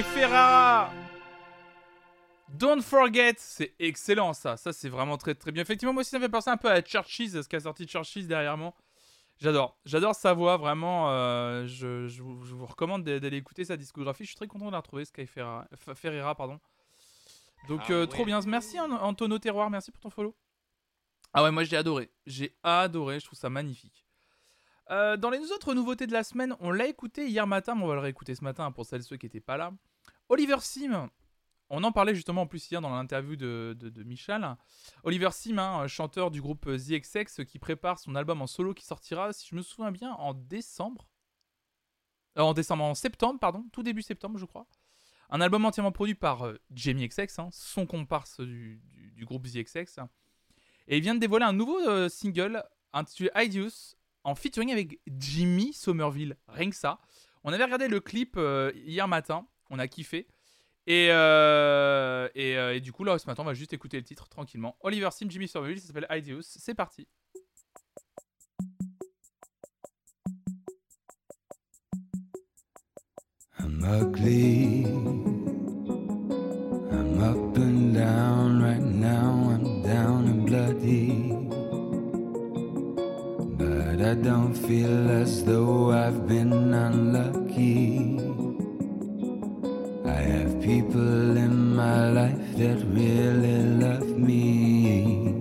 Ferrara Don't forget, c'est excellent ça. Ça, c'est vraiment très très bien. Effectivement, moi aussi, ça me fait penser un peu à Churches, ce qu'a sorti Churches derrière moi. J'adore. J'adore sa voix, vraiment. euh, je, je vous, je vous recommande d'a- d'aller écouter sa discographie. Je suis très content de la retrouver, Sky Ferreira, pardon. Donc, Ah euh, ouais. trop bien. Merci, An- Antonio Terroir. Merci pour ton follow. Ah ouais, moi, j'ai adoré. J'ai adoré. Je trouve ça magnifique. Euh, dans les autres nouveautés de la semaine, on l'a écouté hier matin, mais on va le réécouter ce matin pour celles et ceux qui n'étaient pas là. Oliver Sim, on en parlait justement en plus hier dans l'interview de, Michel. Oliver Sim, hein, chanteur du groupe The XX, qui prépare son album en solo qui sortira, si je me souviens bien, en décembre. Euh, en décembre, en septembre, pardon, tout début septembre, je crois. Un album entièrement produit par euh, Jamie XX, hein, son comparse du, groupe The XX. Et il vient de dévoiler un nouveau single intitulé Ideus en featuring avec Jimmy Somerville. Rien que ça. On avait regardé le clip euh, hier matin, on a kiffé. Et, euh, et, euh, et du coup, là, ce matin, on va juste écouter le titre tranquillement. Oliver Sim, Jimmy Somerville, ça s'appelle Ideus. C'est parti. I don't feel as though I've been unlucky. I have people in my life that really love me.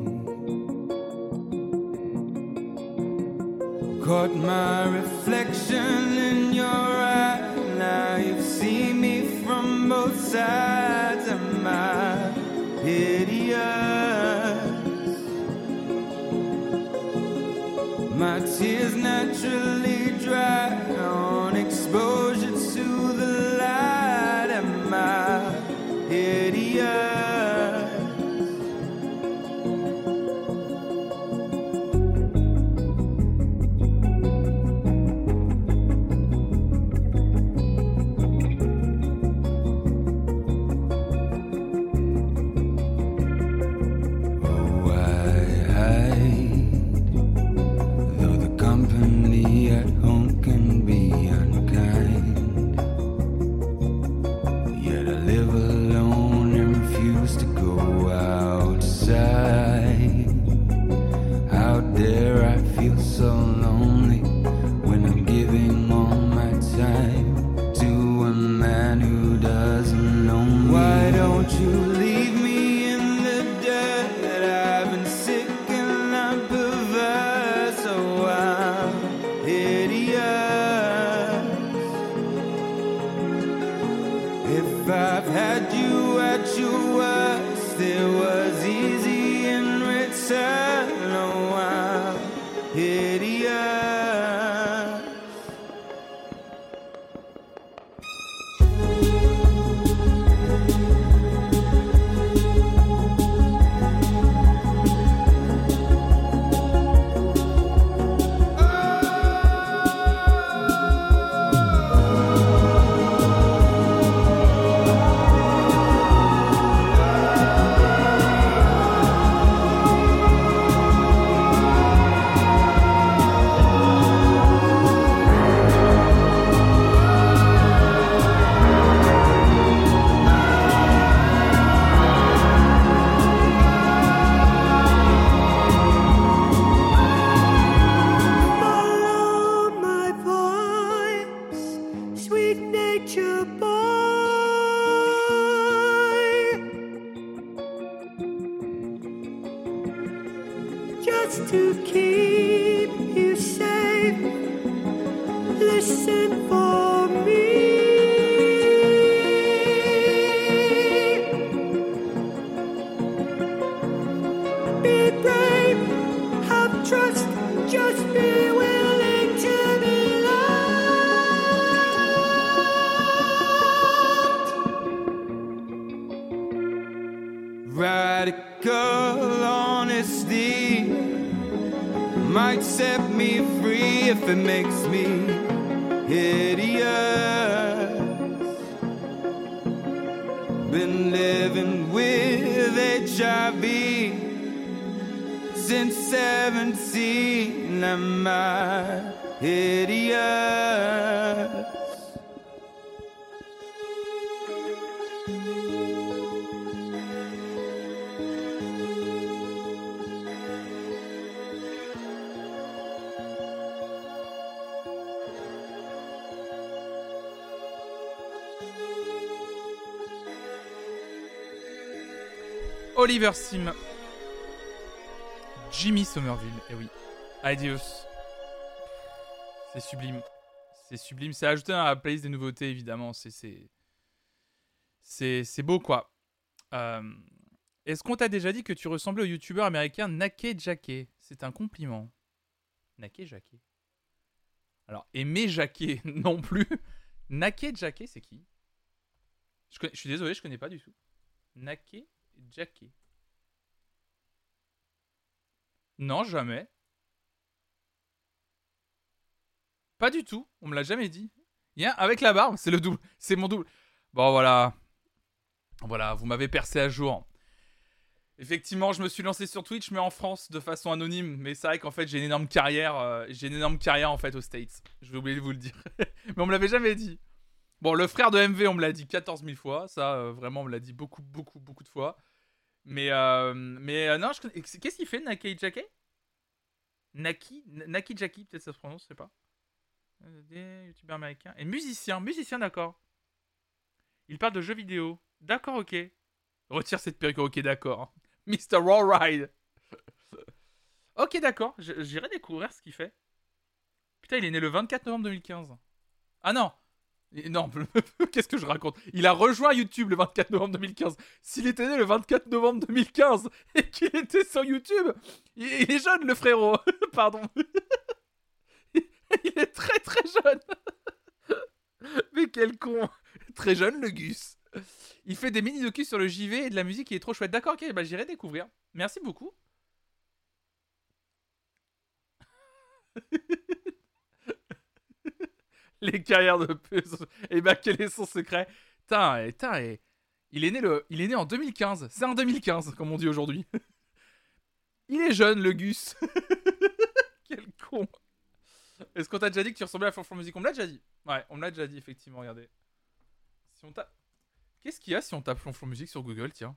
Caught my reflection in your eye. Now you've seen me from both sides tears naturally dry If I've had you at your worst, it was easy in return. Jimmy Somerville, eh oui. Adios. C'est sublime. C'est sublime. C'est ajouté à la playlist des nouveautés, évidemment. C'est. Beau, quoi. Euh, Est-ce qu'on t'a déjà dit que tu ressemblais au youtubeur américain Nake Jacquet C'est un compliment. Nake Jacquet. Alors, Aimé Jacquet, non plus. Nake Jacquet, c'est qui? Je suis désolé, je connais pas du tout. Nake Jacquet. Non, jamais. Pas du tout, on me l'a jamais dit. Il y a avec la barbe, c'est le double, c'est mon double. Bon voilà. Voilà, vous m'avez percé à jour. Effectivement, je me suis lancé sur Twitch mais en France de façon anonyme, mais c'est vrai qu'en fait, j'ai une énorme carrière, euh, j'ai une énorme carrière en fait aux States. Je vais oublier de vous le dire. mais on me l'avait jamais dit. Bon, le frère de MV, on me l'a dit 14 000 fois, ça euh, vraiment on me l'a dit beaucoup beaucoup beaucoup de fois. Mais euh, mais euh, non, je qu'est-ce qu'il fait Naki Jackie? Naki Naki Jackie, peut-être ça se prononce, je sais pas. Des américains. Et musicien, musicien, d'accord. Il parle de jeux vidéo. D'accord, ok. Retire cette perruque, ok, d'accord. Mr. Rawride. ok, d'accord. J'irai découvrir ce qu'il fait. Putain, il est né le 24 novembre 2015. Ah non Non, qu'est-ce que je raconte? Il a rejoint YouTube le 24 novembre 2015. S'il était né le 24 novembre 2015 et qu'il était sur YouTube, il est jeune le frérot. Pardon. Il est très très jeune. Mais quel con. Très jeune le Gus. Il fait des mini-docus sur le JV et de la musique qui est trop chouette. D'accord, ok, bah j'irai découvrir. Merci beaucoup. Les carrières de puces. Et bah quel est son secret? Putain, et- putain, et- il est né en 2015. C'est en 2015, comme on dit aujourd'hui. Il est jeune, le Gus. quel con. Est-ce qu'on t'a déjà dit que tu ressemblais à Flonflon Music On me l'a déjà dit. Ouais, on me l'a déjà dit, effectivement, regardez. Si on tape... Qu'est-ce qu'il y a si on tape Flonflon Music sur Google, tiens?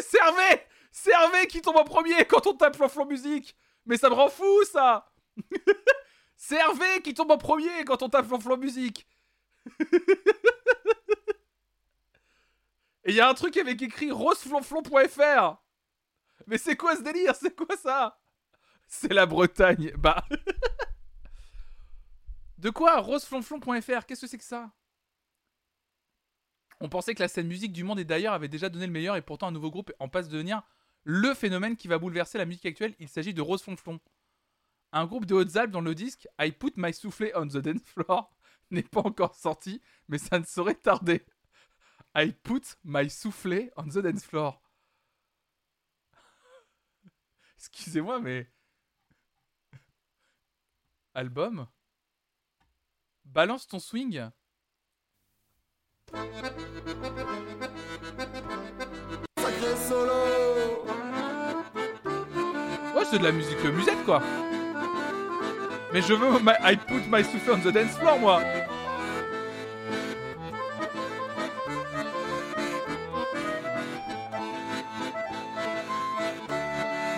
Servez Servez qui tombe en premier quand on tape Flonflon Music Mais ça me rend fou, ça. Servez qui tombe en premier quand on tape Flonflon Music Et il y a un truc avec écrit roseflonflon.fr mais c'est quoi ce délire? C'est quoi ça? C'est la Bretagne. Bah. De quoi Roseflonflon.fr Qu'est-ce que c'est que ça? On pensait que la scène musique du monde et d'ailleurs avait déjà donné le meilleur et pourtant un nouveau groupe en passe de devenir le phénomène qui va bouleverser la musique actuelle. Il s'agit de Roseflonflon. Un groupe de Hautes-Alpes dont le disque I Put My Soufflé on the Dance Floor n'est pas encore sorti, mais ça ne saurait tarder. I Put My Soufflé on the Dance Floor. Excusez-moi, mais. Album? Balance ton swing Sacré solo c'est de la musique musette, quoi Mais je veux my- I put my souffle on the dance floor, moi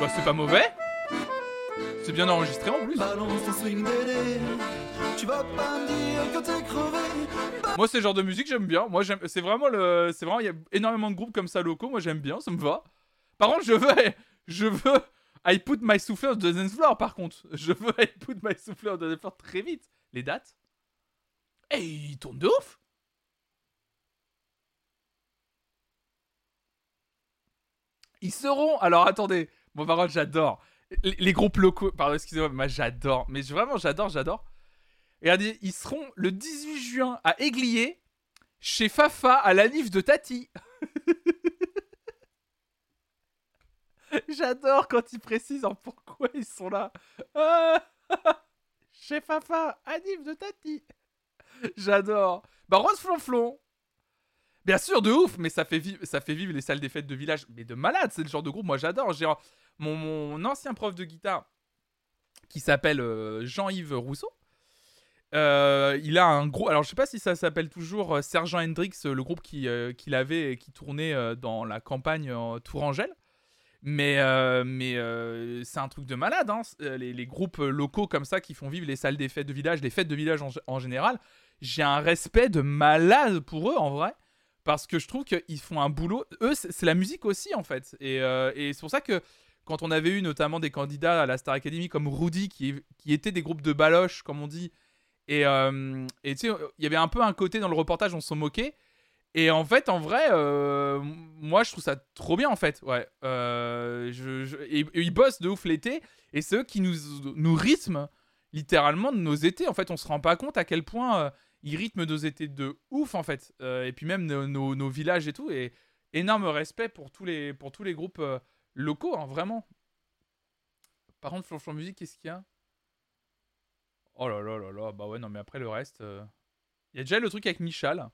Bah, c'est pas mauvais C'est bien enregistré en plus Balance ton swing Dédé Tu vas pas me dire que t'es crevé Moi, c'est le genre de musique j'aime bien. Moi, j'aime. C'est vraiment le. C'est vraiment. Il y a énormément de groupes comme ça locaux. Moi, j'aime bien. Ça me va. Par contre, je veux. Je veux. I put my souffle on the dance floor. Par contre, je veux I put my souffle on the dance floor très vite. Les dates. Et il tourne de ouf. Ils seront. Alors, attendez. Bon, par contre, j'adore. Les, groupes locaux. Pardon, excusez-moi, mais moi, j'adore. Mais vraiment, j'adore, j'adore. Regardez, ils seront le 18 juin à Aiglier, chez Fafa, à la Nif de Tati. J'adore quand ils précisent en pourquoi ils sont là. Ah, chez Fafa, Nif de Tati. J'adore. Bah, Rose Flonflon. Bien sûr, de ouf, mais ça fait, vivre, ça fait vivre les salles des fêtes de village. Mais de malade, c'est le genre de groupe, moi j'adore. J'ai mon, ancien prof de guitare, qui s'appelle euh, Jean-Yves Rousseau, euh, il a un gros. Alors, je sais pas si ça s'appelle toujours euh, Sergent Hendrix, le groupe qui, qu'il avait et qui tournait dans la campagne Tourangelle. Mais, euh, mais euh, c'est un truc de malade, hein. Euh, les, groupes locaux comme ça qui font vivre les salles des fêtes de village, les fêtes de village en, général. J'ai un respect de malade pour eux en vrai. parce que je trouve qu'ils font un boulot. Eux, c'est la musique aussi, en fait. Et, c'est pour ça que quand on avait eu notamment des candidats à la Star Academy comme Rudy, qui, qui étaient des groupes de baloches, comme on dit, et tu sais, il y avait un peu un côté dans le reportage, on s'en moquait. Et en fait, en vrai, euh, moi, je trouve ça trop bien, en fait. Ouais. Euh, et, ils bossent de ouf l'été, et c'est eux qui nous, rythment littéralement de nos étés. En fait, on se rend pas compte à quel point euh, ils rythment nos étés de ouf, en fait. Et puis même nos, villages et tout. Et énorme respect pour tous les, pour tous les groupes locaux, hein, vraiment. Par contre, Flonflon Musique, qu'est-ce qu'il y a? Oh là là là là, bah ouais, non, mais après le reste. Il y a déjà le truc avec Michal.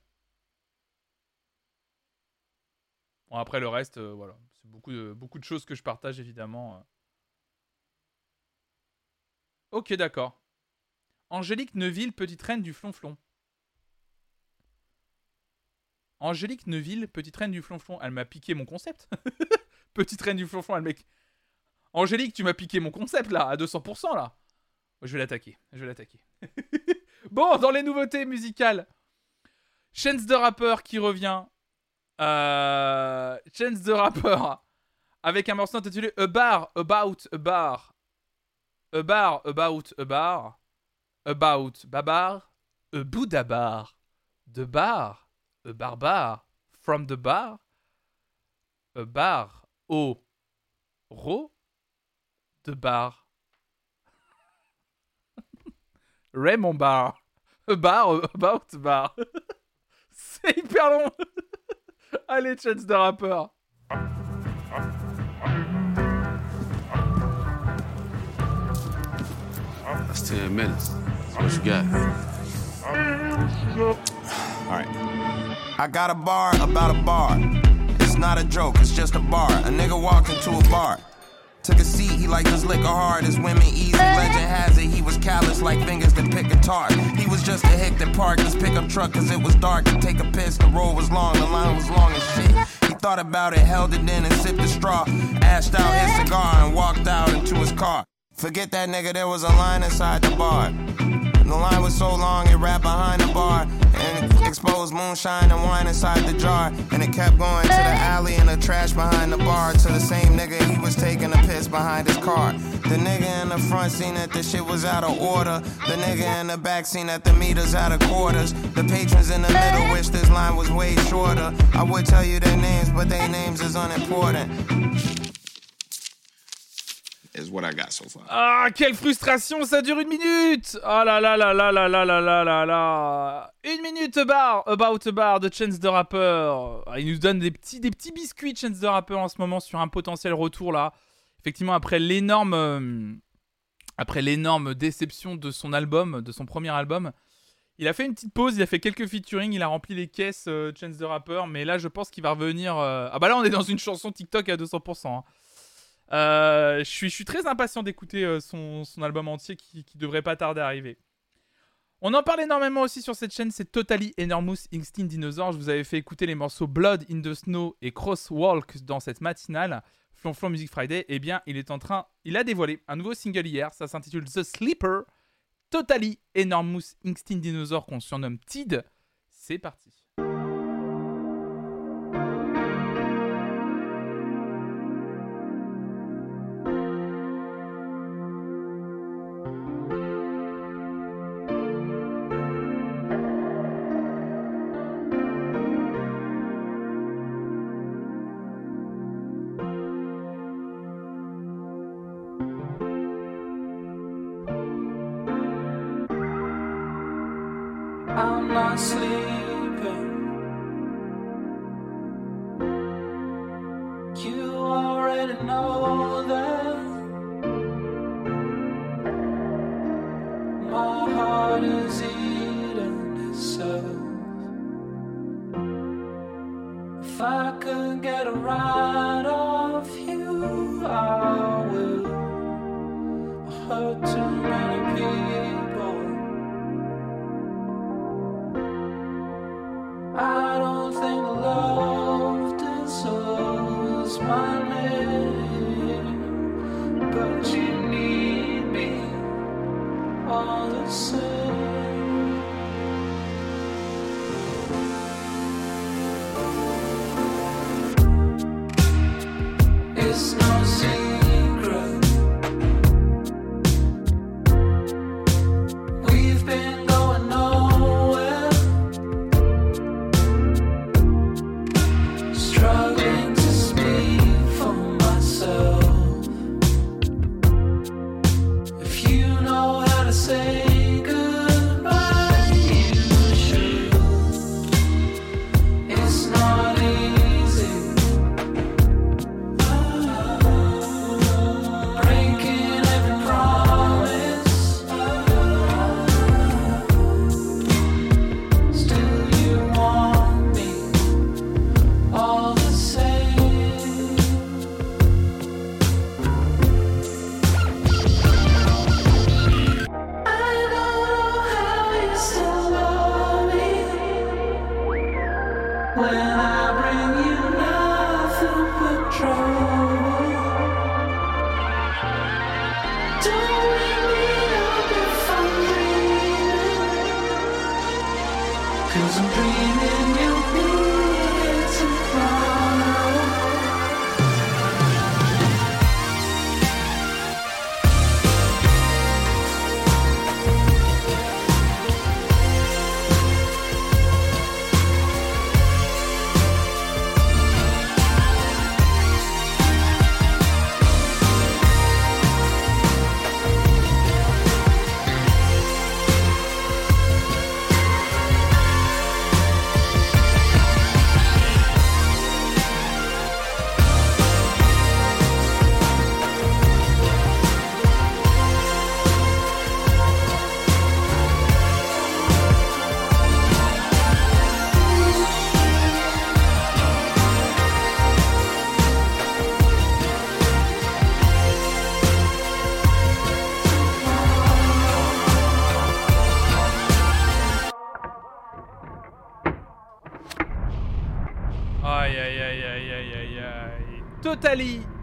Après le reste, euh, voilà. C'est beaucoup de, beaucoup de choses que je partage, évidemment. euh. Ok, d'accord. Angélique Neuville, petite reine du flonflon. Angélique Neuville, petite reine du flonflon. Elle m'a piqué mon concept. petite reine du flonflon, elle m'a... Angélique, tu m'as piqué mon concept, là, à 200%, là. Je vais l'attaquer, je vais l'attaquer. bon, dans les nouveautés musicales. Chance de rappeur qui revient. Euh... Chance de rappeur. Avec un morceau intitulé A Bar, About, A Bar. A Bar, About, A Bar. About, Babar. A Bouddha Bar. De bar. A Barbare. From the bar. A Bar. Au. Ro. De bar. Raymond Bar. A Bar, About Bar. C'est hyper long. Allez, chance de rappeur. That's 10 minutes. What you got? Alright. I got a bar about a bar. It's not a joke, it's just a bar. A nigga walked into a bar. Took a seat, he liked his liquor hard. His women easy. Legend has it, he was callous like fingers that pick a guitar. He was just a hick that parked his pickup truck cause it was dark. To take a piss, the road was long, the line was long as shit. He thought about it, held it in and sipped the straw. Ashed out his cigar and walked out into his car. Forget that nigga, there was a line inside the bar. The line was so long, it wrapped behind the bar and exposed moonshine and wine inside the jar. And it kept going to the alley and the trash behind the bar. To the same nigga, he was taking a piss behind his car. The nigga in the front seen that the shit was out of order. The nigga in the back seen that the meters out of quarters. The patrons in the middle wish this line was way shorter. I would tell you their names, but their names is unimportant. Ah, quelle frustration, ça dure une minute Ah là là là là là là là là là là Une minute bar, About a Bar de Chance the Rapper. Ah, Il nous donne des petits, des petits biscuits Chance the Rapper en ce moment sur un potentiel retour là. Effectivement, après l'énorme... euh, Après l'énorme déception de son album, de son premier album, il a fait une petite pause, il a fait quelques featuring, il a rempli les caisses euh, Chance the Rapper, mais là je pense qu'il va revenir... euh, Ah bah là on est dans une chanson TikTok à 200%. hein. Euh, je, suis, très impatient d'écouter euh, son, son album entier qui, qui devrait pas tarder à arriver. On en parle énormément aussi sur cette chaîne, c'est Totally Enormous Instinct Dinosaur. Je vous avais fait écouter les morceaux Blood in the Snow et Crosswalk dans cette matinale. Flonflon Music Friday, eh bien, il est en train, il a dévoilé un nouveau single hier, ça s'intitule The Sleeper. Totally Enormous Instinct Dinosaur qu'on surnomme TID. C'est parti. If I could get a ride off you, I will. I hurt too many people. I don't think love deserves my name, but you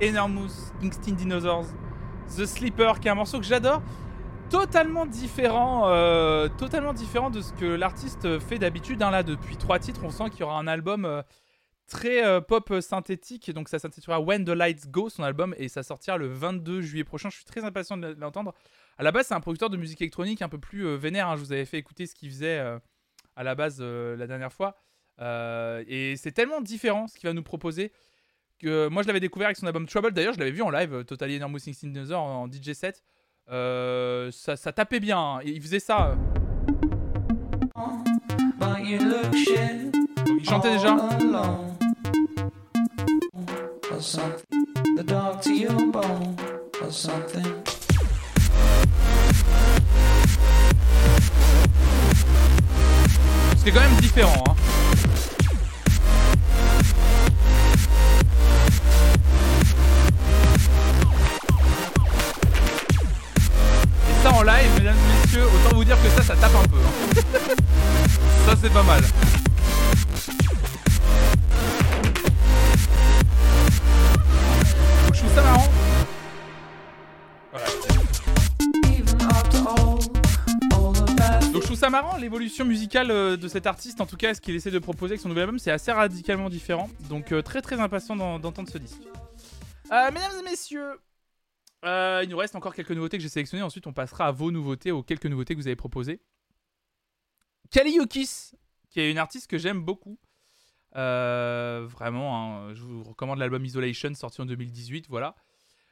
Enormous Instinct Dinosaurs. The Sleeper, qui est un morceau que j'adore. Totalement différent, euh, totalement différent de ce que l'artiste fait d'habitude. hein. Là, depuis trois titres, on sent qu'il y aura un album euh, très euh, pop synthétique. Donc, ça s'intitulera When the Lights Go, son album, et ça sortira le 22 juillet prochain. Je suis très impatient de l'entendre. À la base, c'est un producteur de musique électronique un peu plus vénère. hein. Je vous avais fait écouter ce qu'il faisait à la base la dernière fois. Et c'est tellement différent ce qu'il va nous proposer que moi je l'avais découvert avec son album Trouble. D'ailleurs, je l'avais vu en live, euh, Totally Enormous Instinct Dinosaur en, en DJ set. Euh, ça, ça tapait bien. hein. Il faisait ça. euh. Il chantait déjà. C'est quand même différent. hein. Et ça en live, mesdames et messieurs, autant vous dire que ça, ça tape un peu. hein. ça, c'est pas mal. Je trouve ça marrant. Voilà. Donc je trouve ça marrant l'évolution musicale euh, de cet artiste, en tout cas ce qu'il essaie de proposer avec son nouvel album, c'est assez radicalement différent. Donc euh, très très impatient d'en- d'entendre ce disque. Euh, mesdames et messieurs, il nous reste encore quelques nouveautés que j'ai sélectionnées. Ensuite on passera à vos nouveautés, aux quelques nouveautés que vous avez proposées. Kaliokis, qui est une artiste que j'aime beaucoup. Vraiment, hein, je vous recommande l'album Isolation sorti en 2018. Voilà.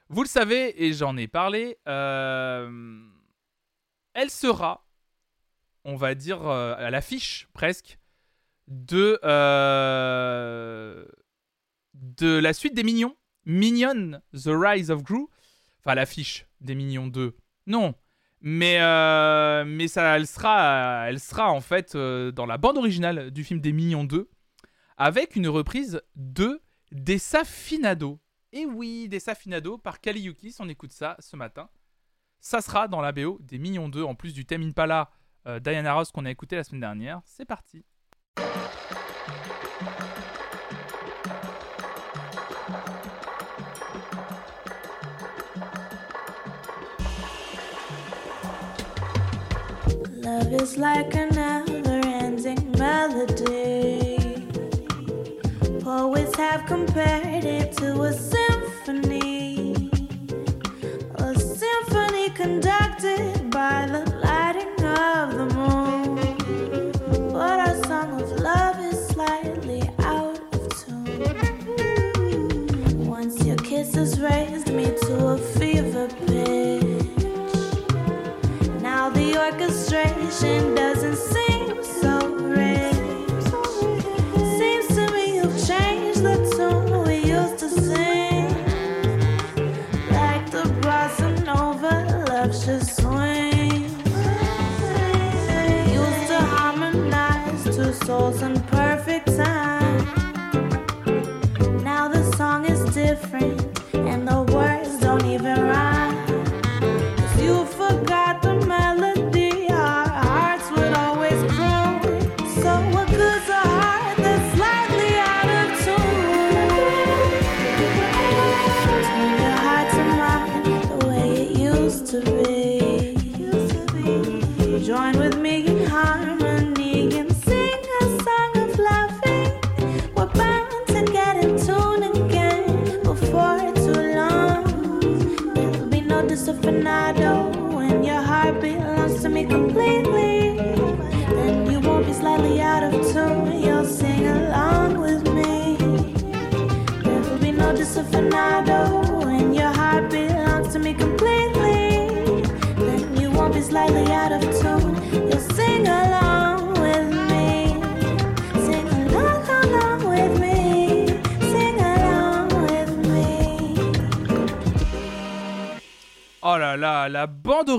Vous le savez et j'en ai parlé. elle sera on va dire, euh, à l'affiche presque de, euh, de la suite des Mignons. Minion, The Rise of Gru. Enfin, l'affiche des Mignons 2. Non. Mais, euh, mais ça, elle, sera, elle sera en fait dans la bande originale du film des Mignons 2 avec une reprise de Desafinado. Et oui, Desafinado par Kaliukis. On écoute ça ce matin. Ça sera dans la BO des Mignons 2 en plus du thème Impala euh, Diana Ross qu'on a écouté la semaine dernière. C'est parti. Love is like a never ending melody. Poets have compared it to a symphony.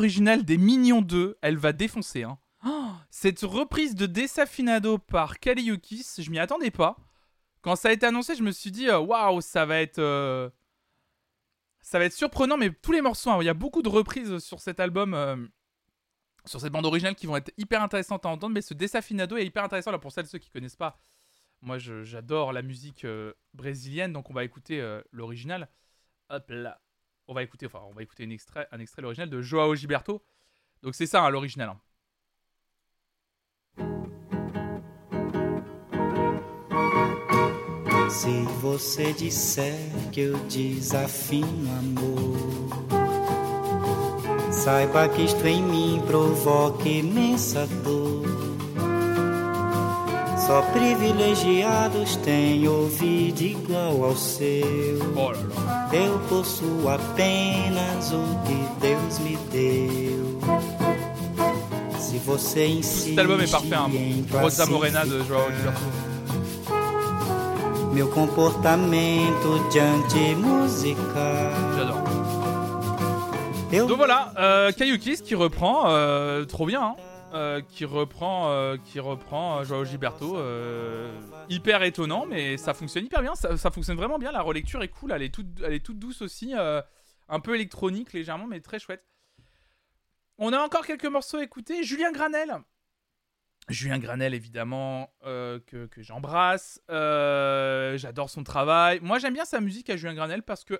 Originale des Mignons 2, elle va défoncer. Hein. Oh, cette reprise de Desafinado par Kaliukis, je m'y attendais pas. Quand ça a été annoncé, je me suis dit, euh, waouh, ça va être. euh, Ça va être surprenant, mais tous les morceaux, hein, il y a beaucoup de reprises sur cet album, euh, sur cette bande originale qui vont être hyper intéressantes à entendre, mais ce Desafinado est hyper intéressant. Pour celles ceux qui connaissent pas, moi j'adore la musique brésilienne, donc on va écouter l'original. Hop là. On va écouter, enfin, on va écouter un extrait, un extrait l'original de Joao Gilberto. Donc c'est ça, hein, l'original. hein. Você disser que eu desafino amor, saiba que isto em mim provoca imensa dor. Só privilegiados têm ouvido igual ao seu. Eu possuo apenas o que Deus me deu. Se você insiste Cet album est parfait, hein. Rosa Morena de Gilberto. meu comportamento diante musical. J'adore. Donc voilà, euh, Kayukis qui reprend, euh, trop bien, hein. Euh, qui reprend, euh, qui reprend euh, Joao Gilberto, hyper étonnant, mais ça fonctionne hyper bien, ça, fonctionne vraiment bien. La relecture est cool, elle est toute, elle est toute douce aussi, un peu électronique légèrement, mais très chouette. On a encore quelques morceaux à écouter. Julien Granel, Julien Granel, évidemment, que, j'embrasse. J'adore son travail. Moi, j'aime bien sa musique à Julien Granel parce que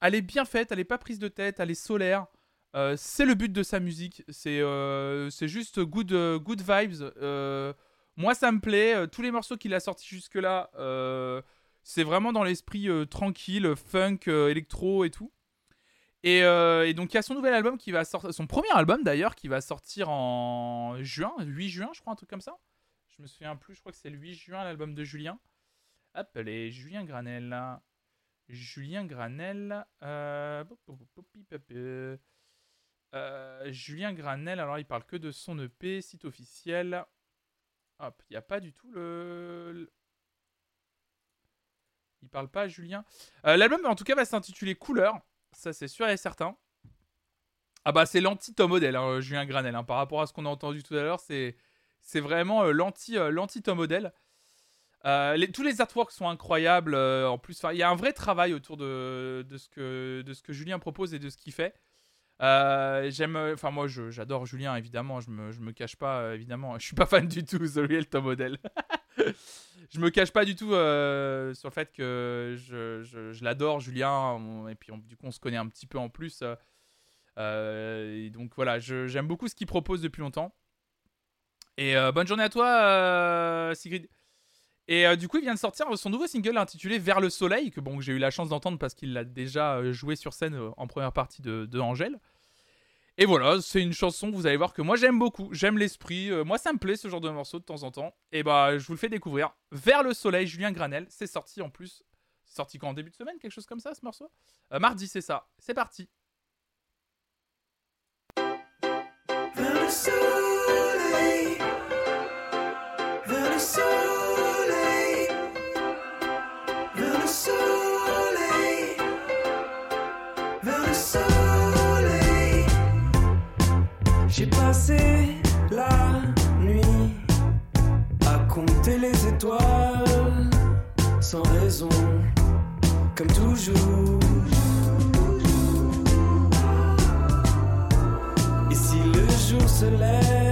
elle est bien faite, elle est pas prise de tête, elle est solaire. Euh, c'est le but de sa musique. C'est euh, juste good, euh, good vibes. Moi, ça me plaît. Tous les morceaux qu'il a sortis jusque-là, c'est vraiment dans l'esprit tranquille, funk, électro et tout. Et, donc il y a son nouvel album qui va sortir, son premier album d'ailleurs, qui va sortir en juin, 8 juin je crois, un truc comme ça. Je me souviens plus, je crois que c'est le 8 juin l'album de Julien. Hop, Julien Granel. Julien Granel. Euh... euh, euh, Julien Granel, alors il parle que de son EP, site officiel. Hop, il n'y a pas du tout le... Il parle pas, Julien. Euh, L'album en tout cas va s'intituler Couleur. Ça, c'est sûr et certain. Ah bah, c'est l'anti-Tom Odell, hein, Julien Granel. hein. Par rapport à ce qu'on a entendu tout à l'heure, c'est vraiment euh, l'anti euh, l'anti-Tom Odell. Euh, les- tous les artworks sont incroyables. euh, en plus, il y a un vrai travail autour de, de, ce que, de ce que Julien propose et de ce qu'il fait. Euh, J'aime, enfin moi, j'adore Julien évidemment. Je me, je me cache pas euh, évidemment. Je suis pas fan du tout The Real Tom Odell. je me cache pas du tout euh, sur le fait que je, je- l'adore Julien. Et puis du coup, on se connaît un petit peu en plus. euh, euh, donc voilà, j'aime beaucoup ce qu'il propose depuis longtemps. Et euh, bonne journée à toi, euh, Sigrid. Et euh, du coup, il vient de sortir son nouveau single intitulé Vers le soleil, que bon, j'ai eu la chance d'entendre parce qu'il l'a déjà euh, joué sur scène euh, en première partie de, de Angèle. Et voilà, c'est une chanson, vous allez voir que moi j'aime beaucoup, j'aime l'esprit, euh, moi ça me plaît ce genre de morceau de temps en temps. Et bah, je vous le fais découvrir. Vers le soleil, Julien Granel, c'est sorti en plus. Sorti quand en début de semaine, quelque chose comme ça, ce morceau? Euh, Mardi, c'est ça. C'est parti. J'ai passé la nuit à compter les étoiles sans raison, comme toujours. Et si le jour se lève,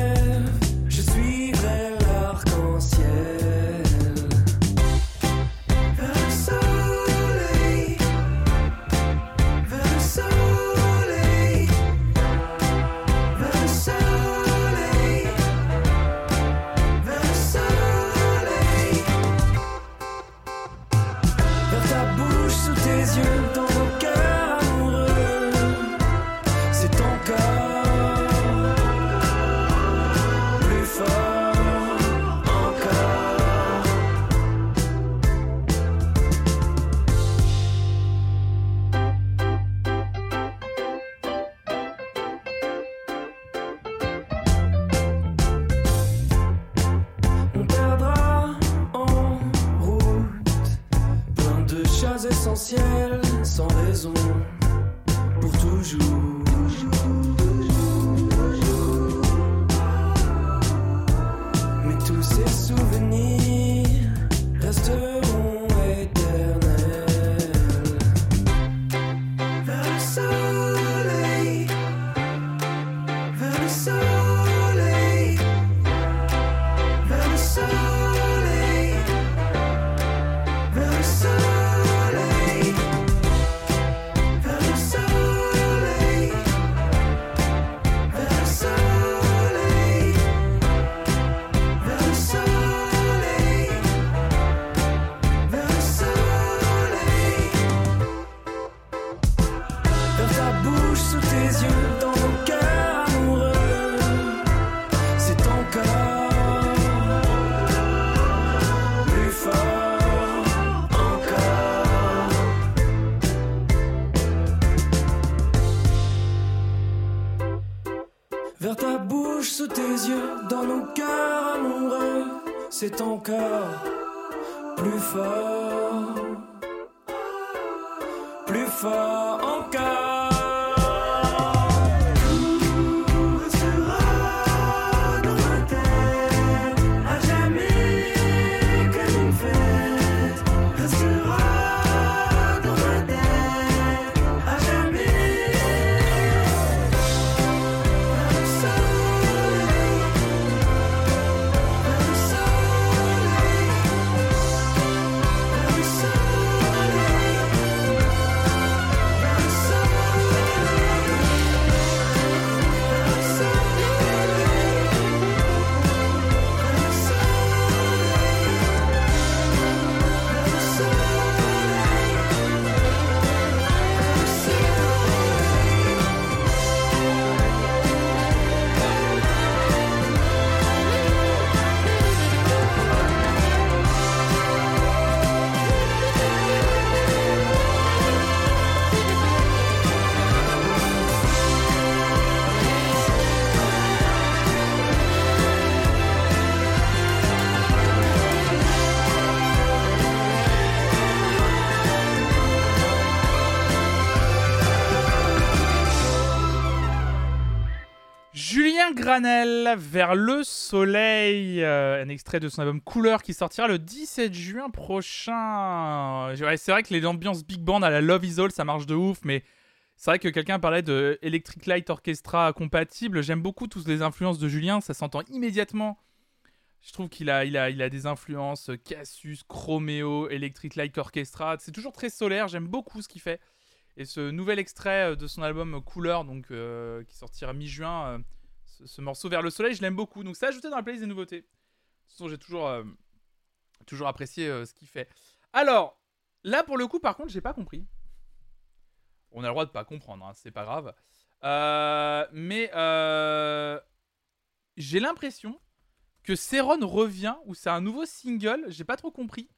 Granel, Vers le soleil, euh, un extrait de son album Couleur qui sortira le 17 juin prochain. Ouais, c'est vrai que les ambiances big band à la Love Is All, ça marche de ouf, mais c'est vrai que quelqu'un parlait de Electric Light Orchestra compatible. J'aime beaucoup toutes les influences de Julien, ça s'entend immédiatement. Je trouve qu'il a, il a, il a des influences Cassius, Chromeo, Electric Light Orchestra. C'est toujours très solaire, j'aime beaucoup ce qu'il fait. Et ce nouvel extrait euh, de son album Couleur, donc, euh, qui sortira mi-juin, euh, ce, ce morceau Vers le soleil, je l'aime beaucoup. Donc c'est ajouté dans la playlist des nouveautés. De toute façon, j'ai toujours, euh, apprécié euh, ce qu'il fait. Alors, là pour le coup, par contre, j'ai pas compris. On a le droit de pas comprendre, hein, c'est pas grave. Euh, mais j'ai l'impression que Seron revient, ou c'est un nouveau single, j'ai pas trop compris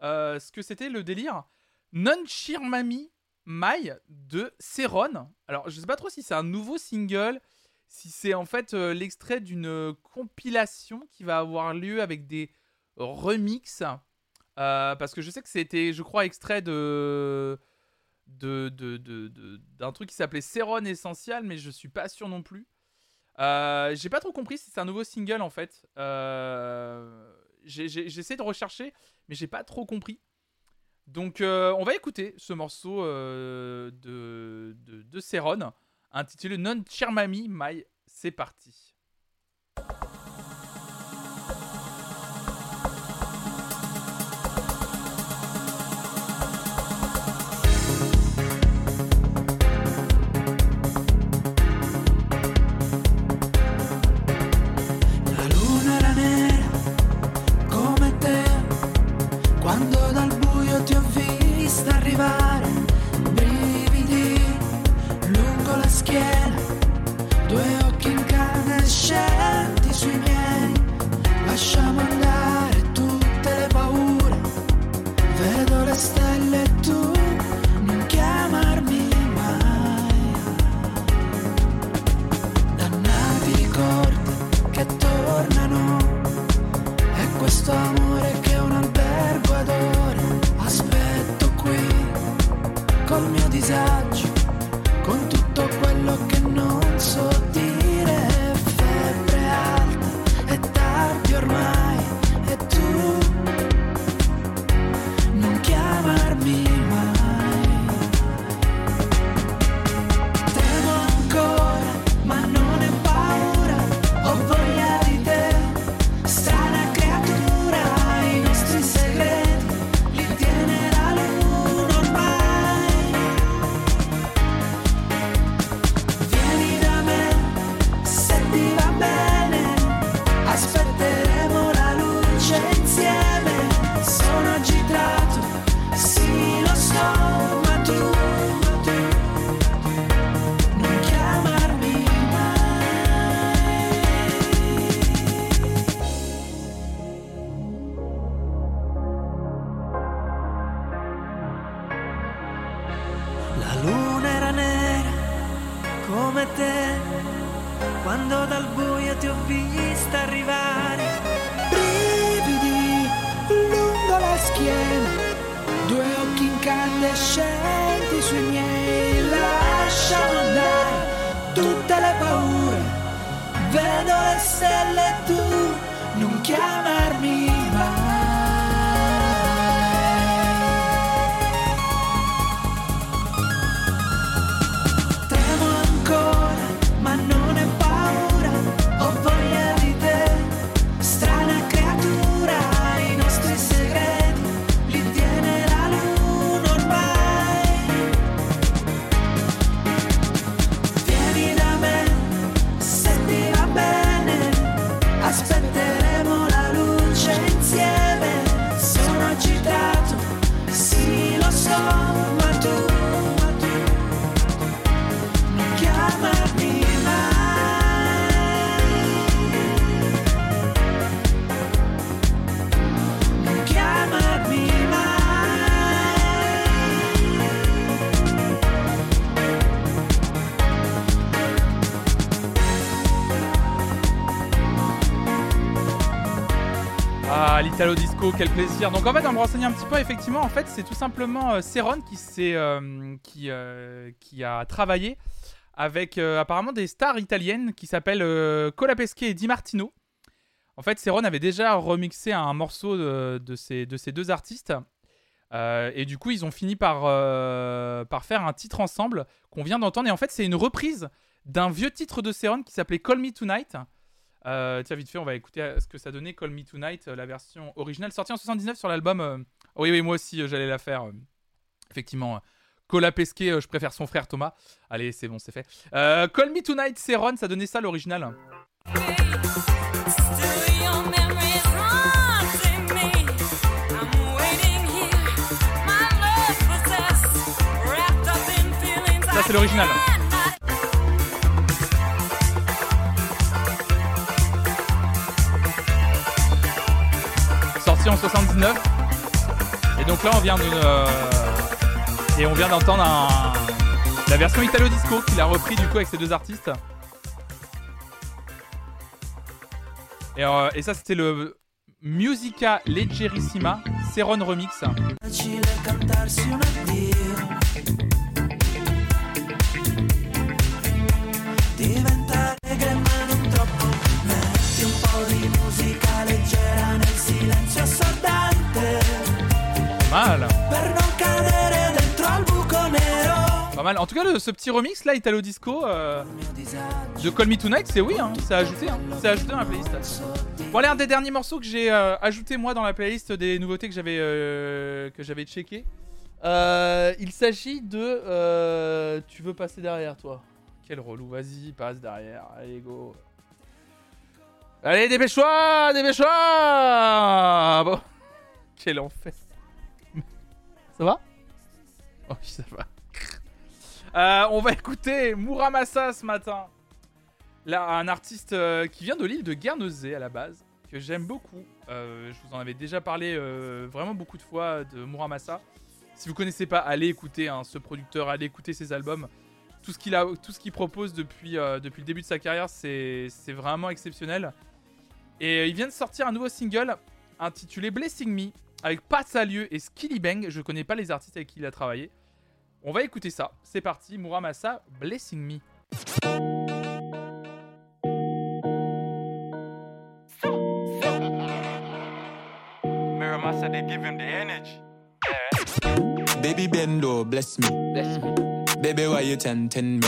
ce que c'était le délire. Non Chirmami Mai de Seron. Alors, je sais pas trop si c'est un nouveau single, si c'est en fait euh, l'extrait d'une euh, compilation qui va avoir lieu avec des remixes. Euh, parce que je sais que c'était, je crois, extrait de de, de, de- d'un truc qui s'appelait Seron Essential, mais je suis pas sûr non plus. J'ai pas trop compris si c'est un nouveau single en fait. J'essaie de rechercher, mais j'ai pas trop compris. Donc on va écouter ce morceau de, de, intitulé Non Chirmami Mai. C'est parti. due occhi incandescenti sui miei, lasciamo andare tutte le paure, vedo le stelle e tu non chiamarmi mai. Dannati ricordi che tornano, è questo amore che un albergo adora, aspetto qui col mio disagio, con tutti quel plaisir. Donc en fait, on me renseigner un petit peu, effectivement, en fait, c'est tout simplement euh, Céron qui, euh, euh, qui a travaillé avec apparemment des stars italiennes qui s'appellent euh, Cola Pesquet et Di Martino. En fait, Céron avait déjà remixé un morceau de, ces, de ces deux artistes. Et du coup, ils ont fini par, par faire un titre ensemble qu'on vient d'entendre. Et en fait, c'est une reprise d'un vieux titre de Céron qui s'appelait Call Me Tonight. Euh, tiens, vite fait, on va écouter ce que ça donnait Call Me Tonight, euh, la version originale sortie en 79 sur l'album. euh, Oui, oui, moi aussi, j'allais la faire. Effectivement. Cola Pesquet, je préfère son frère Thomas. Allez, c'est bon, c'est fait. Call Me Tonight, Céron, ça donnait ça l'original. Ça, c'est l'original. En 79. Et donc là, on vient d'une. euh, on vient d'entendre un- la version Italo Disco qu'il a repris du coup avec ces deux artistes. Et, euh, et ça, c'était le Musica Leggerissima Ceron Remix. Mal. Pas mal. En tout cas, le- ce petit remix là, Italo Disco euh, de Call Me Tonight, c'est oui, hein, c'est ajouté. Hein, c'est ajouté dans la playlist. Bon, allez, un des derniers morceaux que j'ai euh, ajouté moi dans la playlist des nouveautés que j'avais euh, que j'avais checké. Euh, il s'agit de. euh, tu veux passer derrière toi Quel relou, vas-y, passe derrière. Allez, go. Allez, dépêche-toi Dépêche-toi Bon. Quel enfer. Ça va? Oh, ça va. Euh, on va écouter Muramasa ce matin. Là, un artiste euh, qui vient de l'île de Guernesey à la base, que j'aime beaucoup. Euh, je vous en avais déjà parlé vraiment beaucoup de fois de Muramasa. Si vous connaissez pas, allez écouter hein, ce producteur, allez écouter ses albums. Tout ce qu'il propose depuis, le début de sa carrière, c'est vraiment exceptionnel. Et il vient de sortir un nouveau single intitulé Blessing Me avec Pat Salieu et Skilly Bang. Je connais pas les artistes avec qui il a travaillé. On va écouter ça. C'est parti, Muramasa, Blessing Me. Miramasa, they give him the energy. Baby Bendo, bless me. Baby, why you tempting me?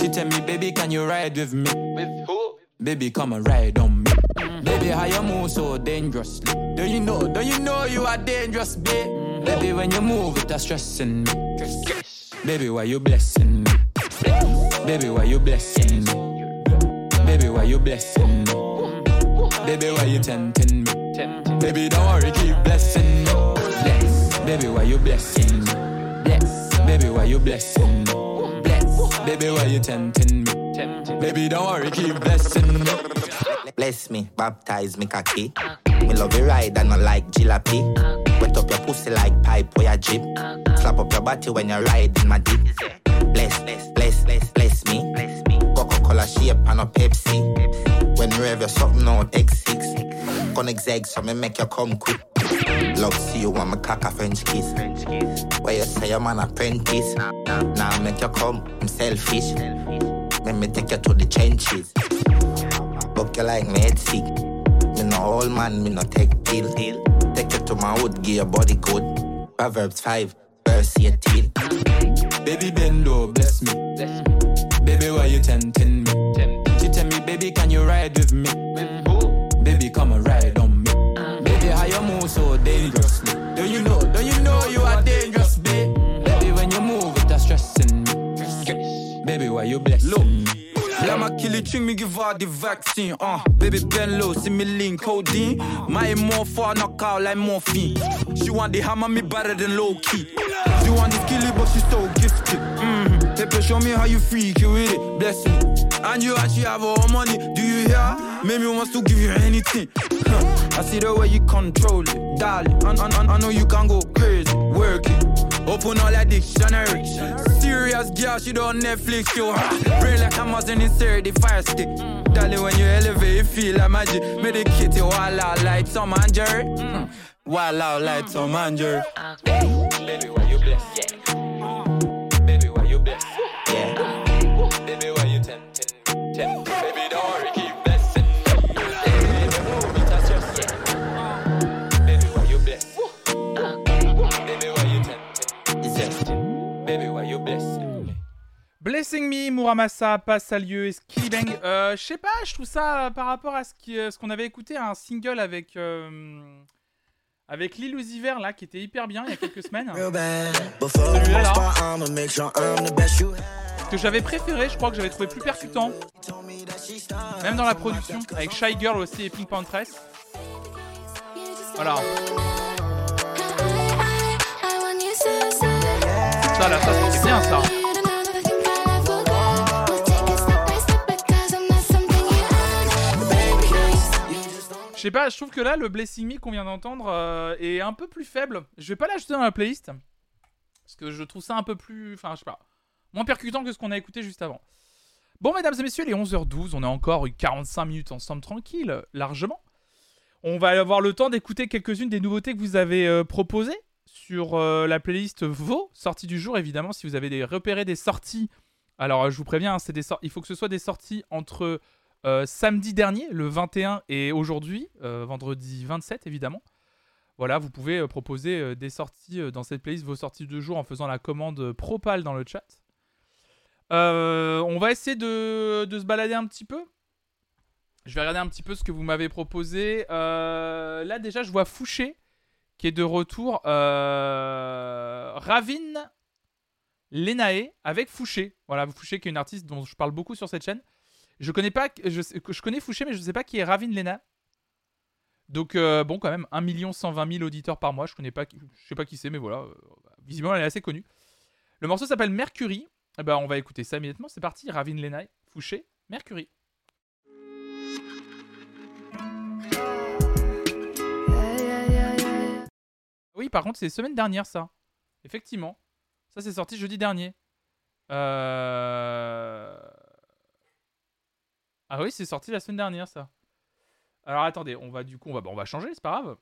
She tell me, baby, can you ride with me? With who? Baby, come and ride on me. How you move so dangerously? Do you know, do you know you are dangerous, babe? Baby, when you move, it's stressing me. Baby, why you blessing me? Baby, why you blessing me? Baby, why you blessing me? Baby, why you tempting me? Baby, don't worry, keep blessing me. Baby, why you blessing me? Baby, why you blessing me? Baby, why you tempting me? Baby, don't worry, keep blessing me. Bless me, baptize me cocky. Me love you ride and I like jalopy. Wet up your pussy like pipe or your jeep. Slap up your body when you're riding my dick. Bless, bless, bless, bless, bless me. no Pepsi. When you have your something on X6. Connect zeg, so me make you come quick. Love see you want me cock a French kiss. Where you say I'm an apprentice. Now I make you come, I'm selfish. Let me take you to the trenches. Book you like me head sick. Me no old man, me no take pill. Take you to my hood, give your body good. Proverbs 5, verse 18. Baby bendo, bless me. Baby, why you tempting me? She tell me, baby, can you ride with me? Baby, come and ride why you blessing me? La ching me give her the vaccine. Uh, baby bend low, see me lean codeine. My more for knock out like morphine. She want the hammer me better than low key. She want the killie, but she so gifted. Mm-hmm. Pepe, show me how you freak you with it. Bless me. And you actually have all money. Do you hear? Maybe wants to give you anything. Huh. I see the way you control it, darling. And, and I know you can go crazy, work it. Open all that dictionary. Serious girl, she don't Netflix, yo. Brain like Amazon insert the fire stick. Darling, when you elevate, you feel like magic. Medicate you while out like Tom and Jerry. Mm. While out like Tom and Jerry. Baby, why you bless? Yeah. Blessing Me, Muramasa, Passe à lieu et Skilly Bang. Euh, je sais pas, je trouve ça euh, par rapport à ce euh, ce qu'on avait écouté, un single avec. euh, avec là, qui était hyper bien il y a quelques semaines. Celui-là, là. Que j'avais préféré, je crois que j'avais trouvé plus percutant. Même dans la production, avec Shy Girl aussi et Pink Pantress. Voilà. Ça là, ça c'était bien ça. Je sais pas, je trouve que là, le Blessing Me qu'on vient d'entendre euh, est un peu plus faible. Je vais pas l'ajouter dans la playlist. Parce que je trouve ça un peu plus. Enfin, je sais pas. Moins percutant que ce qu'on a écouté juste avant. Bon, mesdames et messieurs, il est 11h12. On a encore eu 45 minutes ensemble tranquille, largement. On va avoir le temps d'écouter quelques-unes des nouveautés que vous avez euh, proposées sur euh, la playlist vos sorties du jour. Évidemment, si vous avez repéré des sorties. Alors, je vous préviens, hein, des il faut que ce soit des sorties entre euh, samedi dernier, le 21, et aujourd'hui, euh, vendredi 27, évidemment. Voilà, vous pouvez euh, proposer des sorties dans cette playlist, vos sorties de jour, en faisant la commande euh, Propal dans le chat. On va essayer de, de se balader un petit peu. Je vais regarder un petit peu ce que vous m'avez proposé. Là, déjà, je vois Fouché qui est de retour. Ravine Lenae avec Fouché. Voilà, Fouché qui est une artiste dont je parle beaucoup sur cette chaîne. Je connais pas, Fouché, mais je sais pas qui est Ravine Lena. Donc euh, bon, quand même, 1 120 000 auditeurs par mois. Je connais pas, je sais pas qui c'est, mais voilà. euh, visiblement, elle est assez connue. Le morceau s'appelle Mercury. Eh ben, on va écouter ça immédiatement. C'est parti. Ravine Lena, Fouché, Mercury. Oui, par contre, c'est semaine dernière, ça. Effectivement. Ça, c'est sorti jeudi dernier. Euh... Ah oui, c'est sorti la semaine dernière, ça. Alors attendez, on va du coup, on va, bon, on va changer, c'est pas grave.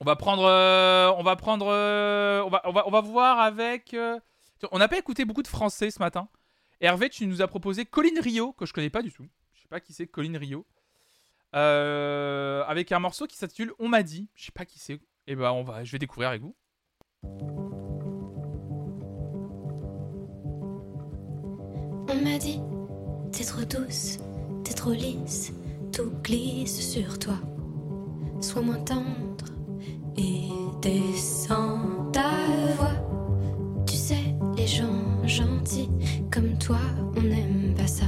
On va prendre, euh, on va prendre, euh, on va, on va, on va voir avec. euh, On n'a pas écouté beaucoup de français ce matin. Hervé, tu nous as proposé Colin Rio que je connais pas du tout. Je sais pas qui c'est Colin Rio. Avec un morceau qui s'intitule On m'a dit. Je sais pas qui c'est. Et ben on va, je vais découvrir avec vous. On m'a dit, t'es trop douce, t'es trop lisse, tout glisse sur toi. Sois moins tendre et descends ta voix. Tu sais, les gens gentils comme toi, on n'aime pas ça.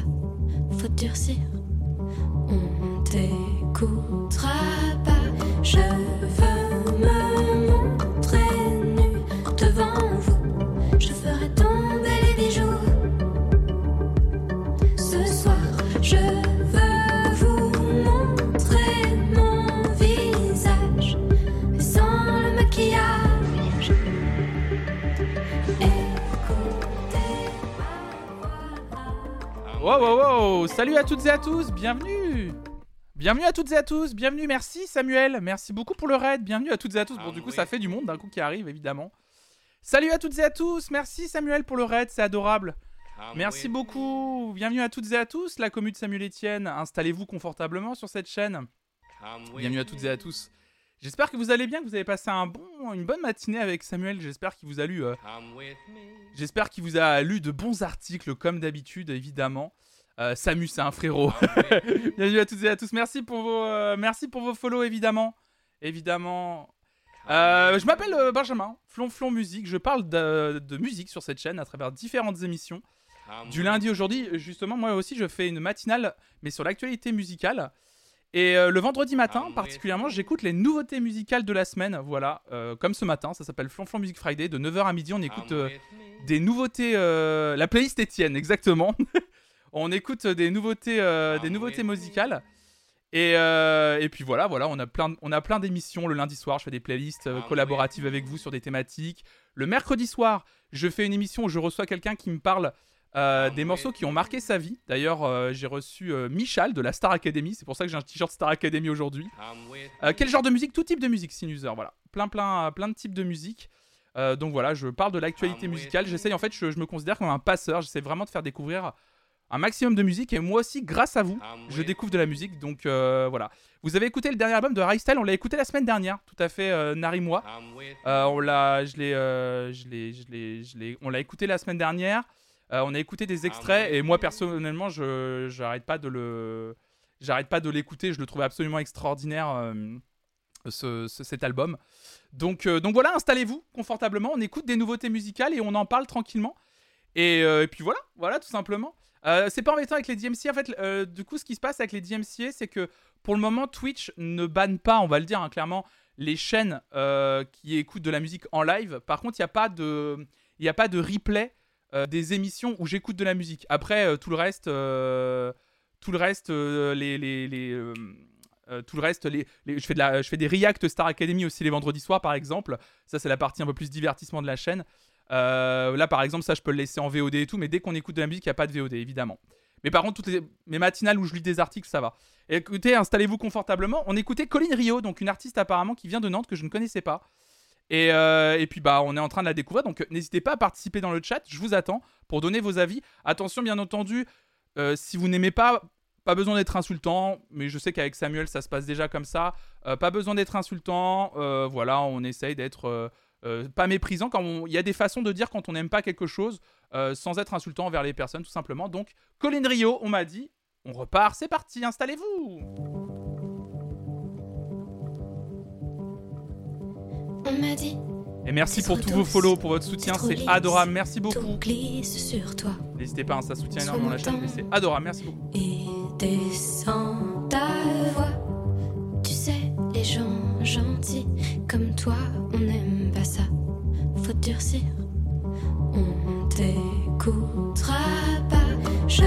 Faut durcir, on t'écoutera pas. Wow, wow, wow Salut à toutes et à tous, bienvenue Bienvenue à toutes et à tous, bienvenue, merci Samuel, merci beaucoup pour le raid, bienvenue à toutes et à tous. Bon, du coup, ça fait du monde d'un coup qui arrive, évidemment. Salut à toutes et à tous, merci Samuel pour le raid, c'est adorable. Merci beaucoup, bienvenue à toutes et à tous, la commune de Samuel Etienne, installez-vous confortablement sur cette chaîne. Bienvenue à toutes et à tous. J'espère que vous allez bien, que vous avez passé un bon, une bonne matinée avec Samuel. J'espère qu'il vous a lu, euh, j'espère qu'il vous a lu de bons articles comme d'habitude, évidemment. Euh, Samu, c'est un frérot. Bienvenue à toutes et à tous. Merci pour vos, euh, merci pour vos follow, évidemment, évidemment. Euh, je m'appelle euh, Benjamin, Flonflon Musique. Je parle de, de musique sur cette chaîne à travers différentes émissions. Du lundi aujourd'hui, justement, moi aussi, je fais une matinale, mais sur l'actualité musicale. Et euh, le vendredi matin, particulièrement, j'écoute les nouveautés musicales de la semaine. Voilà, euh, comme ce matin, ça s'appelle Flonflon Music Friday. De 9h à midi, on écoute euh, des nouveautés. la playlist Étienne, exactement. on écoute des nouveautés, euh, des nouveautés musicales. Et, et puis voilà, voilà, on a plein, on a plein d'émissions le lundi soir. Je fais des playlists collaboratives avec vous sur des thématiques. Le mercredi soir, je fais une émission où je reçois quelqu'un qui me parle euh, des morceaux qui ont marqué sa vie. D'ailleurs, euh, j'ai reçu euh, Michal de la Star Academy. C'est pour ça que j'ai un t-shirt Star Academy aujourd'hui. Quel genre de musique? Tout type de musique, Sinuser. Voilà, plein, plein, plein de types de musique. Donc voilà, je parle de l'actualité musicale. J'essaye en fait, je, je me considère comme un passeur. J'essaie vraiment de faire découvrir un maximum de musique et moi aussi, grâce à vous, je découvre de la musique. Donc voilà. Vous avez écouté le dernier album de Rystyle, on l'a écouté la semaine dernière, tout à fait, Nari moi. On l'a écouté la semaine dernière. Euh, on a écouté des extraits et moi personnellement, je, j'arrête pas de le, j'arrête pas de l'écouter. Je le trouvais absolument extraordinaire. euh, ce- ce- cet album. Donc, euh, donc voilà, installez-vous confortablement, on écoute des nouveautés musicales et on en parle tranquillement. Et, euh, et puis voilà, voilà tout simplement. Euh, c'est pas embêtant avec les DMCA. En fait, du coup, ce qui se passe avec les DMCA, c'est que pour le moment, Twitch ne banne pas, on va le dire hein, clairement, les chaînes qui écoutent de la musique en live. Par contre, il n'y a pas de, il y a pas de replay euh, des émissions où j'écoute de la musique. Après, euh, tout le reste, tout le reste, les, les, les, tout le reste, les, je, fais de la, je fais des reacts Star Academy aussi les vendredis soirs, par exemple. Ça, c'est la partie un peu plus divertissement de la chaîne. Euh, là, par exemple, ça, je peux le laisser en VOD et tout, mais dès qu'on écoute de la musique, il n'y a pas de VOD, évidemment. Mais par contre, toutes mes matinales où je lis des articles, ça va. Écoutez, installez-vous confortablement. On écoutait Colline Rio, donc une artiste apparemment qui vient de Nantes que je ne connaissais pas. Et, euh, et puis bah on est en train de la découvrir, donc euh, n'hésitez pas à participer dans le chat, je vous attends pour donner vos avis. Attention bien entendu, euh, si vous n'aimez pas, pas besoin d'être insultant, mais je sais qu'avec Samuel ça se passe déjà comme ça. Pas besoin d'être insultant, voilà, on essaye d'être pas méprisant. Il y a des façons de dire quand on n'aime pas quelque chose sans être insultant envers les personnes, tout simplement. Donc Colin Rio, on m'a dit, on repart, c'est parti, installez-vous. On m'a dit, Et merci pour tous vos follow, pour votre soutien, c'est adorable, merci beaucoup. glisse sur toi N'hésitez pas, hein, ça soutient énormément la chaîne, mais c'est adorable, merci beaucoup. et descends ta voix. Tu sais, les gens gentils comme toi, on n'aime pas ça. Faut durcir, on t'écoutera pas. Je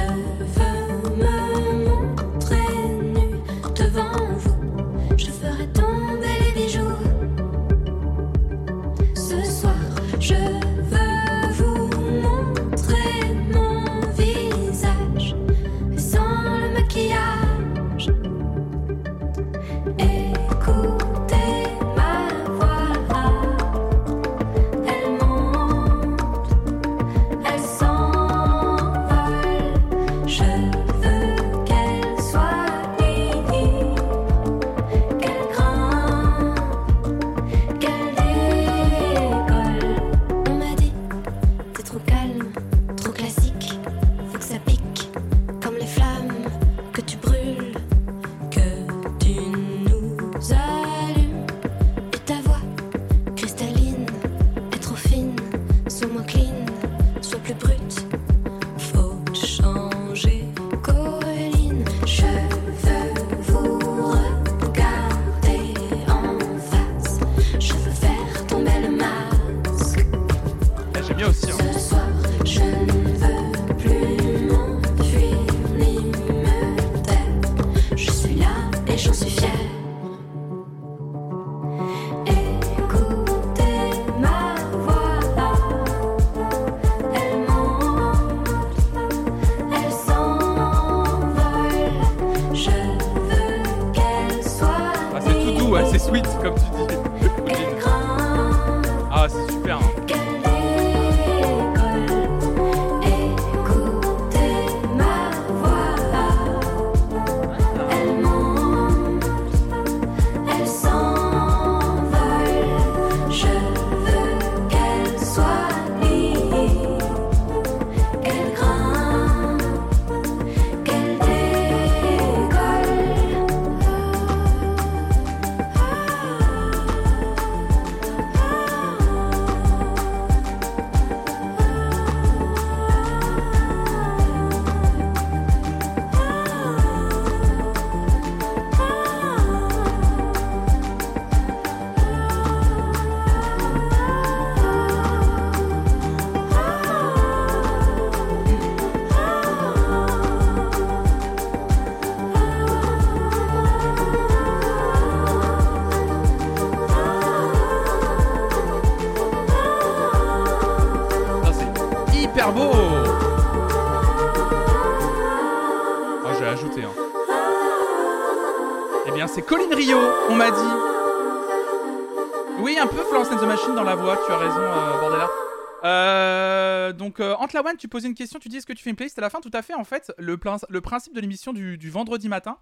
euh, Antlawan, tu posais une question, tu dis est-ce que tu fais une playlist à la fin? Tout à fait, en fait, le, prin- le principe de l'émission du, vendredi matin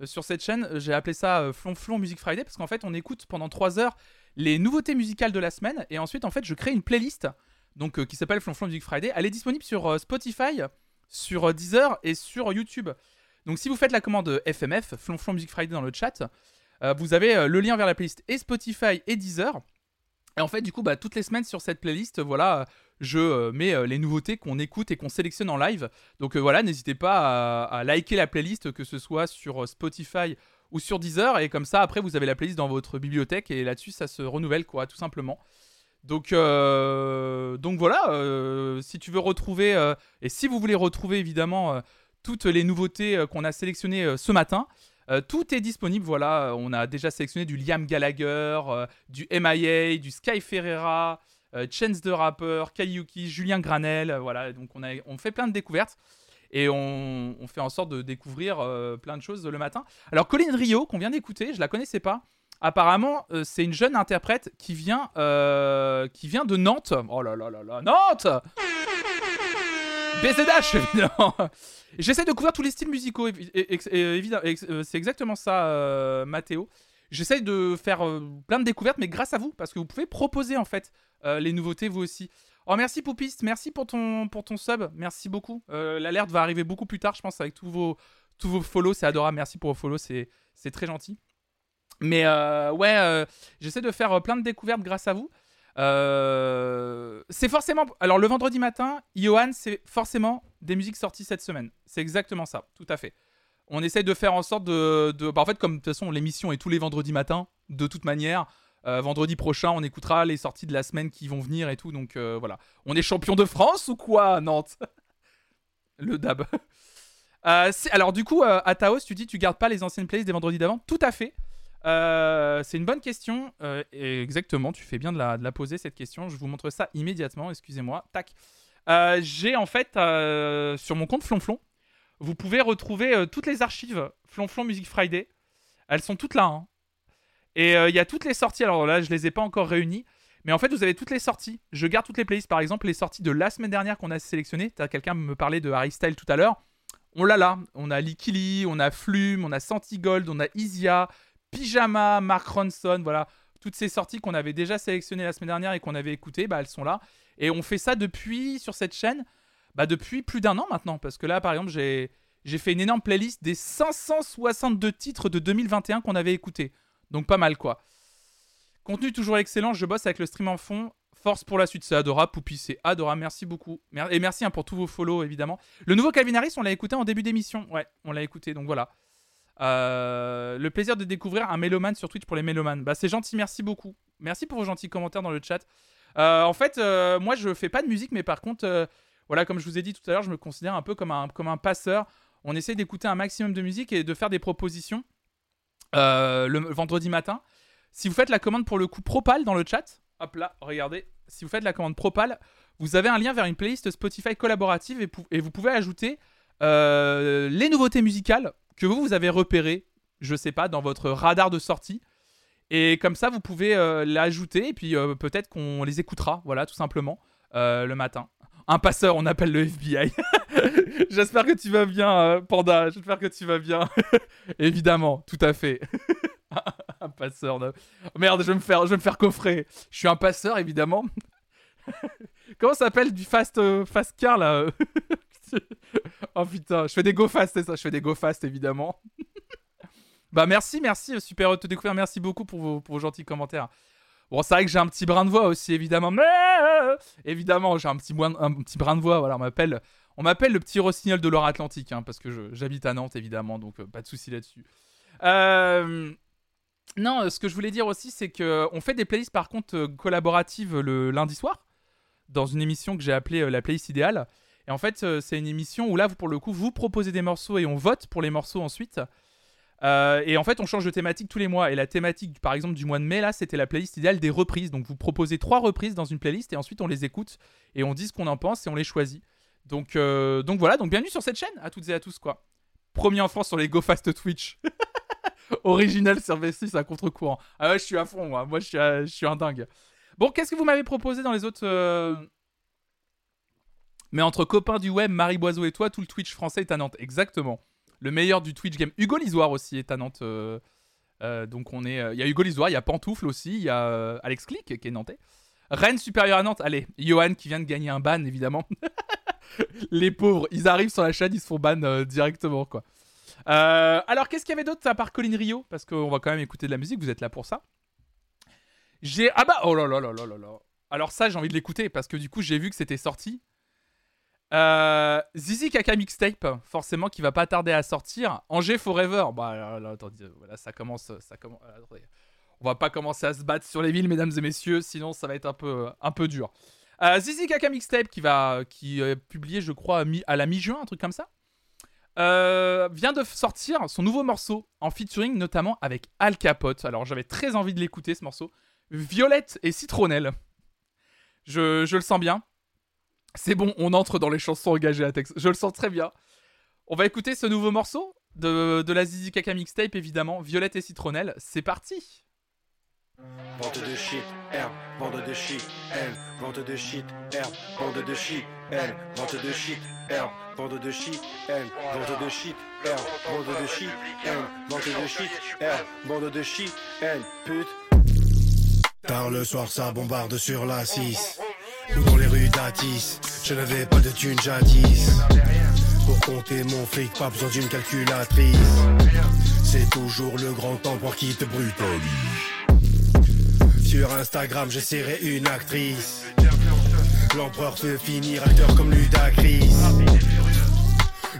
euh, sur cette chaîne, euh, j'ai appelé ça euh, Flonflon Music Friday parce qu'en fait, on écoute pendant 3 heures les nouveautés musicales de la semaine et ensuite, en fait, je crée une playlist donc, euh, qui s'appelle Flonflon Music Friday. Elle est disponible sur euh, Spotify, sur euh, Deezer et sur YouTube. Donc, si vous faites la commande FMF, Flonflon Music Friday dans le chat, euh, vous avez euh, le lien vers la playlist et Spotify et Deezer. Et en fait, du coup, bah, toutes les semaines sur cette playlist, voilà, euh, je euh, mets euh, les nouveautés qu'on écoute et qu'on sélectionne en live. Donc euh, voilà, n'hésitez pas à, liker la playlist, que ce soit sur Spotify ou sur Deezer. Et comme ça, après, vous avez la playlist dans votre bibliothèque et là-dessus, ça se renouvelle, quoi, tout simplement. Donc, donc voilà, si tu veux retrouver, et si vous voulez retrouver évidemment toutes les nouveautés qu'on a sélectionnées ce matin, tout est disponible. Voilà, on a déjà sélectionné du Liam Gallagher, du MIA, du Sky Ferreira, Chance the Rapper, Kaliuki, Julien Granel. euh, voilà, donc on, fait plein de découvertes et on, fait en sorte de découvrir euh, plein de choses le matin. Alors, Colin Rio, qu'on vient d'écouter, je la connaissais pas. Apparemment, euh, c'est une jeune interprète qui vient, euh, qui vient de Nantes. Oh là là là là, Nantes BZH, évidemment. J'essaie de couvrir tous les styles musicaux, euh, C'est exactement ça, euh, Mathéo. J'essaie de faire euh, plein de découvertes, mais grâce à vous, parce que vous pouvez proposer en fait euh, les nouveautés vous aussi. Oh merci Poupiste, merci pour ton, pour ton sub, merci beaucoup. Euh, L'alerte va arriver beaucoup plus tard, je pense, avec tous vos, tous vos follow, c'est adorable, merci pour vos follow, c'est très gentil. Mais euh, ouais, euh, j'essaie de faire euh, plein de découvertes grâce à vous. Euh, c'est forcément. Alors, le vendredi matin, Johan, c'est forcément des musiques sorties cette semaine. C'est exactement ça, tout à fait. On essaie de faire en sorte de. de- bah, en fait, comme de toute façon, l'émission est tous les vendredis matins, de toute manière. Euh, vendredi prochain, on écoutera les sorties de la semaine qui vont venir et tout. Donc euh, voilà. On est champion de France ou quoi, Nantes? Le dab. Euh, alors, du coup, à Taos, tu dis tu gardes pas les anciennes playlists des vendredis d'avant? Tout à fait. C'est une bonne question. exactement, tu fais bien de la, de la poser cette question. Je vous montre ça immédiatement. Excusez-moi. Tac. J'ai en fait sur mon compte Flonflon, vous pouvez retrouver toutes les archives Flonflon Music Friday. Elles sont toutes là. hein. Et euh, il y a toutes les sorties. Alors là, je les ai pas encore réunies. Mais en fait, vous avez toutes les sorties. Je garde toutes les playlists. Par exemple, les sorties de la semaine dernière qu'on a sélectionnées. Quelqu'un me parlait de Harry Style tout à l'heure. On l'a là. On a Likili, on a Flume, on a Santigold, on a Isia, Pyjama, Mark Ronson, voilà. Toutes ces sorties qu'on avait déjà sélectionnées la semaine dernière et qu'on avait écoutées, bah, elles sont là. Et on fait ça depuis, sur cette chaîne, bah, depuis plus d'un an maintenant. Parce que là, par exemple, j'ai, j'ai fait une énorme playlist des 562 titres de 2021 qu'on avait écoutés. Donc pas mal, quoi. Contenu toujours excellent, je bosse avec le stream en fond. Force pour la suite, c'est adorable. Poupie, c'est adorable. Merci beaucoup. Et merci hein, pour tous vos follow, évidemment. Le nouveau Calvin Harris, on l'a écouté en début d'émission. Ouais, on l'a écouté, donc voilà. Euh, le plaisir de découvrir un mélomane sur Twitch pour les mélomanes. Bah, c'est gentil, merci beaucoup. Merci pour vos gentils commentaires dans le chat. Euh, en fait, euh, moi, je fais pas de musique, mais par contre, voilà, comme je vous ai dit tout à l'heure, je me considère un peu comme un, comme un passeur. On essaie d'écouter un maximum de musique et de faire des propositions euh, le vendredi matin. Si vous faites la commande pour le coup Propal dans le chat, hop là, regardez. Si vous faites la commande Propal, vous avez un lien vers une playlist Spotify collaborative et, vous pouvez ajouter euh, les nouveautés musicales que vous, vous avez repérées, je sais pas, dans votre radar de sortie. Et comme ça, vous pouvez euh, l'ajouter et puis peut-être qu'on les écoutera, voilà, tout simplement, le matin. Un passeur, on appelle le FBI. J'espère que tu vas bien, euh, Panda. J'espère que tu vas bien. Évidemment, tout à fait. un passeur. de- Merde, je vais me faire, je me faire coffrer. Je suis un passeur, évidemment. Comment ça s'appelle du fast, euh, fast car là Oh putain, je fais des go fast, c'est ça. Je fais des go fast, évidemment. bah merci, merci, euh, super te découvrir. Merci beaucoup pour vos, pour vos gentils commentaires. Bon, c'est vrai que j'ai un petit brin de voix aussi, évidemment. Mais euh, évidemment, j'ai un petit, un petit brin de voix. Voilà, on m'appelle, on m'appelle le petit rossignol de l'Or-Atlantique, hein, parce que j'habite à Nantes, évidemment, donc euh, pas de souci là-dessus. Euh, Non, ce que je voulais dire aussi, c'est que on fait des playlists par contre collaboratives le lundi soir, dans une émission que j'ai appelée la playlist idéale. Et en fait, c'est une émission où là, vous, pour le coup, vous proposez des morceaux et on vote pour les morceaux ensuite. Euh, et en fait, on change de thématique tous les mois. Et la thématique, par exemple, du mois de mai, là, c'était la playlist idéale des reprises. Donc, vous proposez trois reprises dans une playlist et ensuite, on les écoute et on dit ce qu'on en pense et on les choisit. Donc, euh, donc voilà, donc bienvenue sur cette chaîne à toutes et à tous, quoi. Premier en France sur les Go Fast Twitch. Original Service à contre-courant. Ah ouais, je suis à fond, moi. Moi, je suis, un dingue. Bon, qu'est-ce que vous m'avez proposé dans les autres. euh, Mais entre copains du web, Marie Boiseau et toi, tout le Twitch français est à Nantes. Exactement. Le meilleur du Twitch game. Hugo Lisoire aussi est à Nantes. euh, euh, donc on est. euh, Il y a Hugo Lisoire, il y a Pantoufle aussi, il y a Alex Click qui est nantais. Rennes supérieur à Nantes. Allez, Johan qui vient de gagner un ban, évidemment. Les pauvres, ils arrivent sur la chaîne, ils se font ban directement, quoi. Alors, qu'est-ce qu'il y avait d'autre à part Colin Rio? Parce qu'on va quand même écouter de la musique, vous êtes là pour ça. J'ai. Ah bah, oh là là là là là là. Alors, ça, j'ai envie de l'écouter parce que du coup, j'ai vu que c'était sorti. Euh, Zizi Kaka Mixtape, forcément, qui va pas tarder à sortir. Angers Forever. Bah, attendez, voilà, ça commence. Ça commence attendez. On va pas commencer à se battre sur les villes, mesdames et messieurs, sinon ça va être un peu, un peu dur. Euh, Zizi Kaka Mixtape, qui va, qui est publié, je crois, à, la mi-juin, un truc comme ça. Euh, vient de sortir son nouveau morceau en featuring notamment avec Al Capote. Alors j'avais très envie de l'écouter ce morceau. Violette et Citronnelle. Je, je le sens bien. C'est bon, on entre dans les chansons engagées à texte. Je le sens très bien. On va écouter ce nouveau morceau de, de la Zizi Kaka Mixtape, évidemment. Violette et Citronnelle. C'est parti. Vente de shit, herbe, bande de shit, elle, vente de shit, herbe, bande de shit, elle, vente de shit, herbe, bande de shit, elle, vente de shit, herbe, bande de shit, elle, vente de shit, herbe, bande de shit, elle, pute. Tard le soir, ça bombarde sur la 6. Ou dans les rues d'Atis, je n'avais pas de thune jadis. Pour compter mon fric, pas besoin d'une calculatrice. C'est toujours le grand empereur qui te brutalise. Sur Instagram, j'essaierai une actrice. L'empereur peut finir acteur comme Ludacris.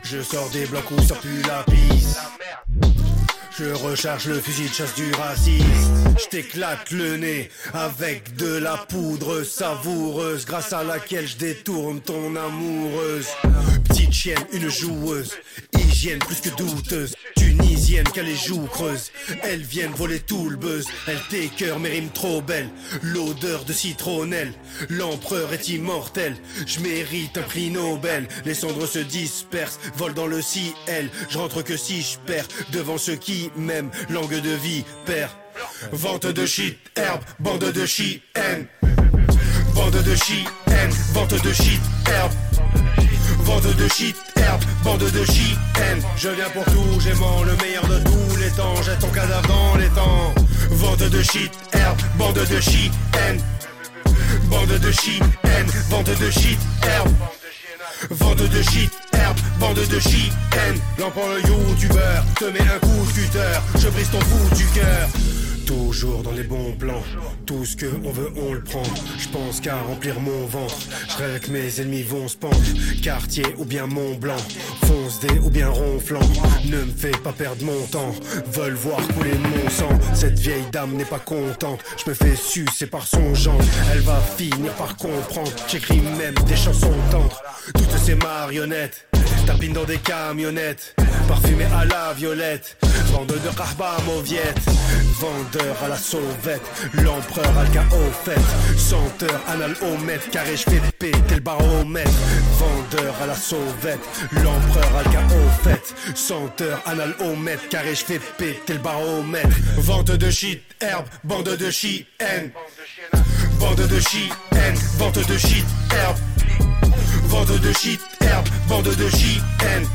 Je sors des blocs où ça pue la pisse. Je recharge le fusil de chasse du raciste. Je t'éclate le nez avec de la poudre savoureuse grâce à laquelle je détourne ton amoureuse. Petite chienne, une joueuse, hygiène plus que douteuse. Tunisienne a les joues creuses. Elles viennent voler tout le buzz. Elles t'écœurent mes rimes trop belles. L'odeur de citronnelle. L'empereur est immortel. Je mérite un prix Nobel. Les cendres se dispersent, volent dans le ciel. Je rentre que si je perds devant ceux qui m'aiment. Langue de vie, père. Vente de shit, herbe, bande de shit, haine. Bande de shit, haine, vente de shit, herbe. Vente de shit, herbe, bande de shit, haine. Je viens pour tout, j'aimant le meilleur de tous les temps. Jette ton cadavre dans les temps. Vente de shit, herbe, bande de shit, haine. Bande de shit, haine, vente de shit, herbe. Vente de shit, herbe, bande de shit, haine. L'empereur le youtubeur, te mets un coup de cutter. Je brise ton fou du cœur. Toujours dans les bons plans, tout ce que on veut on le prend. Je pense qu'à remplir mon ventre, je rêve que mes ennemis vont se pendre. Quartier ou bien Mont Blanc, fonce des ou bien ronflant. Ne me fais pas perdre mon temps, veulent voir couler mon sang. Cette vieille dame n'est pas contente, je me fais sucer par son genre. Elle va finir par comprendre, j'écris même des chansons tendres. Toutes ces marionnettes tapinent dans des camionnettes. parfumé à la violette. Vendeur de kahba mauviette, vendeur à la sauvette, l'empereur à au fait, chanteur anal au mètre, carré je fais péter le baromètre. Vendeur à la sauvette, l'empereur à au fait, chanteur anal au mètre, carré je fais péter le baromètre. Vente de shit, herbe, bande de shit. Bande de shit, vente de shit, herbe. Vente de shit, herbe, bande de shit.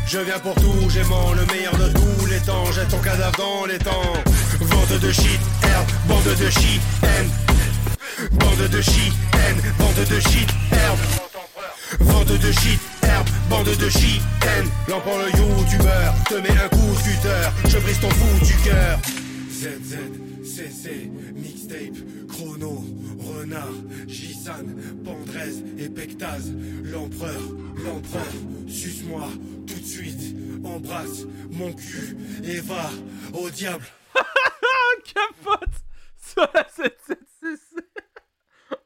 Je viens pour tout, j'aimant le meilleur de tous les temps. Jette ton cadavre dans les temps. Vente de shit, herbe, bande de shit. Bande de shit, bande de shit, herbe. Vente de shit, herbe, bande de shit. L'empereur le youtubeur, te mets un coup de cutter. Je brise ton fou du cœur. CC, mixtape, chrono, renard, Gisan, Pandrez et Pectaz. L'empereur, l'empereur, suce-moi tout de suite. Embrasse mon cul et va au diable. Capote sur la 77cc.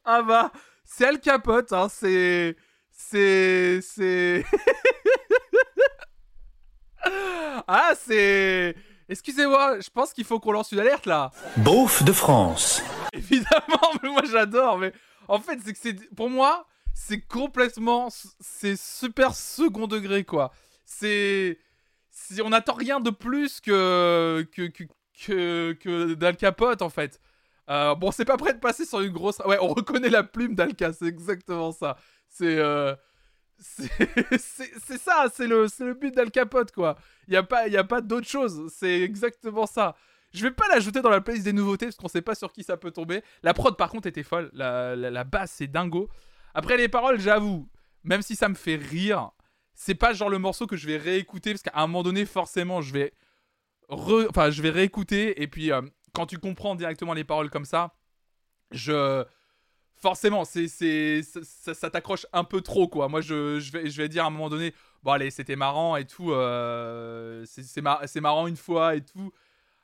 Ah bah, c'est Al Capote, hein, c'est. C'est. C'est. ah, c'est. Excusez-moi, je pense qu'il faut qu'on lance une alerte là. Beauf de France. Évidemment, mais moi j'adore, mais en fait, c'est que c'est. Pour moi, c'est complètement. C'est super second degré quoi. C'est. On n'attend rien de plus que. que. que. que, que d'Al Capote en fait. Euh, bon, c'est pas prêt de passer sur une grosse. Ouais, on reconnaît la plume d'Alka, c'est exactement ça. C'est. euh, C'est ça, c'est le, le but d'Al Capote, quoi. Il n'y a pas, y a pas d'autre chose, c'est exactement ça. Je vais pas l'ajouter dans la playlist des nouveautés parce qu'on sait pas sur qui ça peut tomber. La prod, par contre, était folle. La, la, la basse, c'est dingo. Après, les paroles, j'avoue, même si ça me fait rire, c'est pas genre le morceau que je vais réécouter parce qu'à un moment donné, forcément, je vais, re- enfin, je vais réécouter et puis euh, quand tu comprends directement les paroles comme ça, je forcément, c'est, c'est, ça, ça- t'accroche un peu trop, quoi. Moi, je, je, vais, je vais dire à un moment donné, bon, allez, c'était marrant et tout, euh, c'est, c'est, c'est marrant une fois et tout.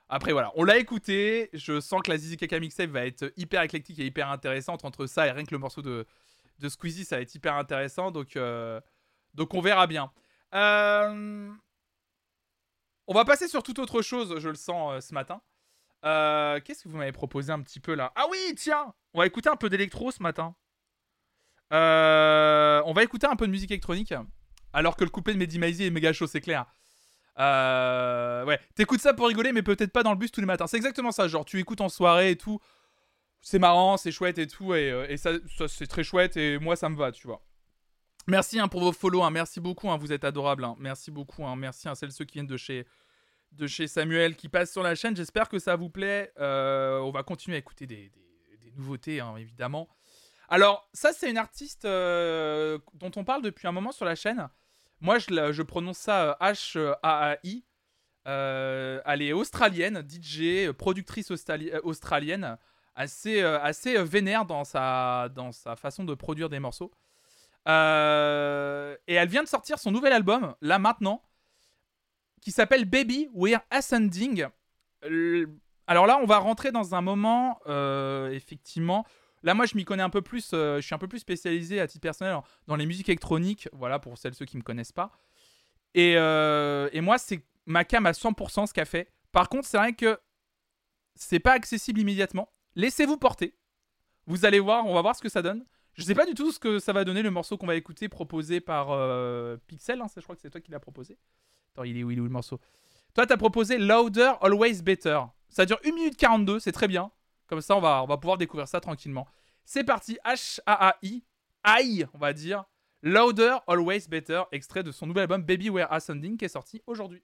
Après, voilà, on l'a écouté. Je sens que la Zizi Kaka mixtape va être hyper éclectique et hyper intéressante. Entre ça et rien que le morceau de, de Squeezie, ça va être hyper intéressant. Donc, euh, donc on verra bien. Euh, On va passer sur toute autre chose, je le sens ce matin. Euh, Qu'est-ce que vous m'avez proposé un petit peu là? Ah oui, tiens On va écouter un peu d'électro ce matin. Euh, on va écouter un peu de musique électronique. Alors que le couplet de Mehdi Maizi est méga chaud, c'est clair. Euh, ouais, t'écoutes ça pour rigoler, mais peut-être pas dans le bus tous les matins. C'est exactement ça. Genre, tu écoutes en soirée et tout. C'est marrant, c'est chouette et tout. Et, ça, c'est très chouette. Et moi, ça me va, tu vois. Merci hein, pour vos follow. hein. Merci beaucoup. hein, vous êtes adorables. Merci beaucoup. Merci à celles ceux qui viennent de chez, de chez Samuel qui passent sur la chaîne. J'espère que ça vous plaît. Euh, on va continuer à écouter des, nouveautés, hein, évidemment. Alors, ça, c'est une artiste euh, dont on parle depuis un moment sur la chaîne. Moi, je, prononce ça H-A-A-I. Euh, elle est australienne, DJ, productrice australi- australienne, assez, assez vénère dans sa, dans sa façon de produire des morceaux. Et elle vient de sortir son nouvel album, là maintenant, qui s'appelle Baby We're Ascending. Euh, Alors là, on va rentrer dans un moment, euh, effectivement. Là, moi, je m'y connais un peu plus. euh, je suis un peu plus spécialisé à titre personnel dans les musiques électroniques. Voilà, pour celles ceux qui me connaissent pas. Et, et moi, c'est ma cam à 100% ce qu'a fait. Par contre, c'est vrai que c'est pas accessible immédiatement. Laissez-vous porter. Vous allez voir, on va voir ce que ça donne. Je sais pas du tout ce que ça va donner le morceau qu'on va écouter proposé par Pixel. hein, je crois que c'est toi qui l'as proposé. Il est où, le morceau? Toi, t'as proposé Louder, Always Better. Ça dure 1 minute 42, c'est très bien. Comme ça, on va, va pouvoir découvrir ça tranquillement. C'est parti, H-A-A-I, I, on va dire. Louder, Always Better, extrait de son nouvel album Baby We're Ascending qui est sorti aujourd'hui.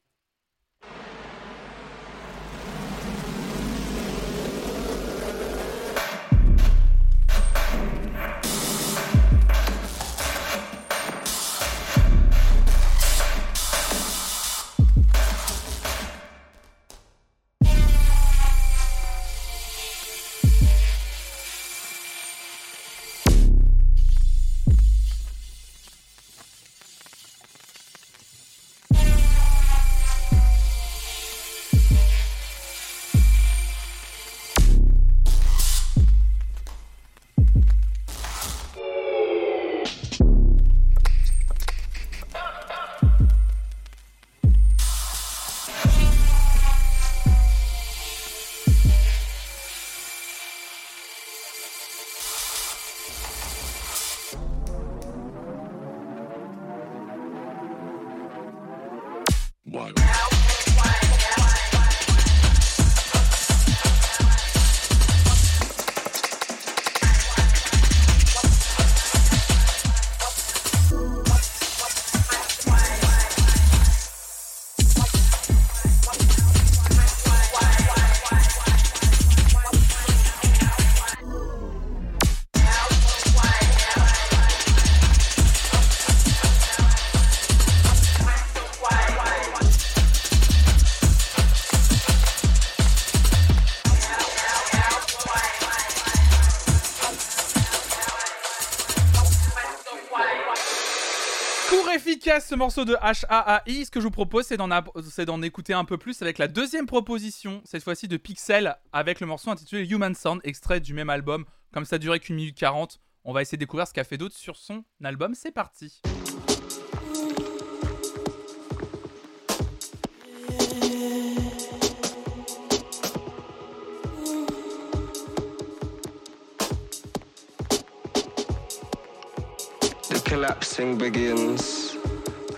Ce morceau de HAAI. Ce que je vous propose, c'est d'en, écouter un peu plus avec la deuxième proposition, cette fois-ci de Pixel, avec le morceau intitulé Human Sound, extrait du même album. Comme ça durait qu'une minute 40, on va essayer de découvrir ce qu'a fait d'autre sur son album. C'est parti.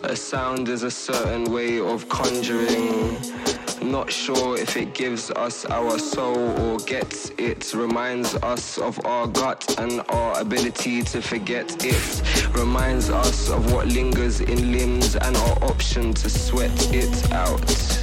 A sound is a certain way of conjuring. Not sure if it gives us our soul or gets it. Reminds us of our gut and our ability to forget it. Reminds us of what lingers in limbs and our option to sweat it out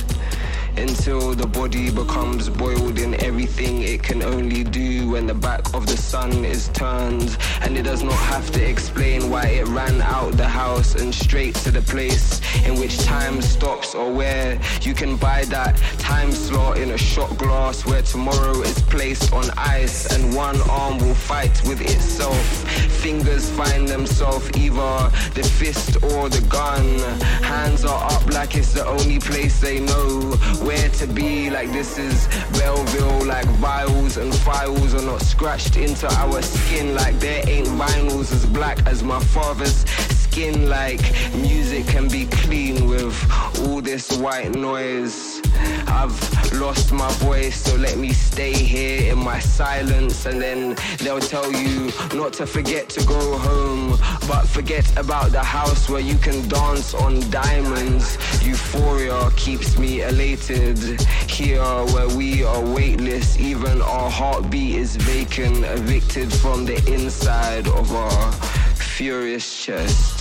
until the body becomes boiled in everything it can only do when the back of the sun is turned. And it does not have to explain why it ran out the house and straight to the place in which time stops or where you can buy that time slot in a shot glass where tomorrow is placed on ice and one arm will fight with itself. Fingers find themselves either the fist or the gun. Hands are up like it's the only place they know where to be. Like this is Belleville like vials and files are not scratched into our skin. Like there ain't vinyls as black as my father's skin. Like music can be clean with all this white noise I've lost my voice so let me stay here in my silence. And then they'll tell you not to forget to go home. But forget about the house where you can dance on diamonds. Euphoria keeps me elated. Here where we are weightless even our heartbeat is vacant. Evicted from the inside of our furious chest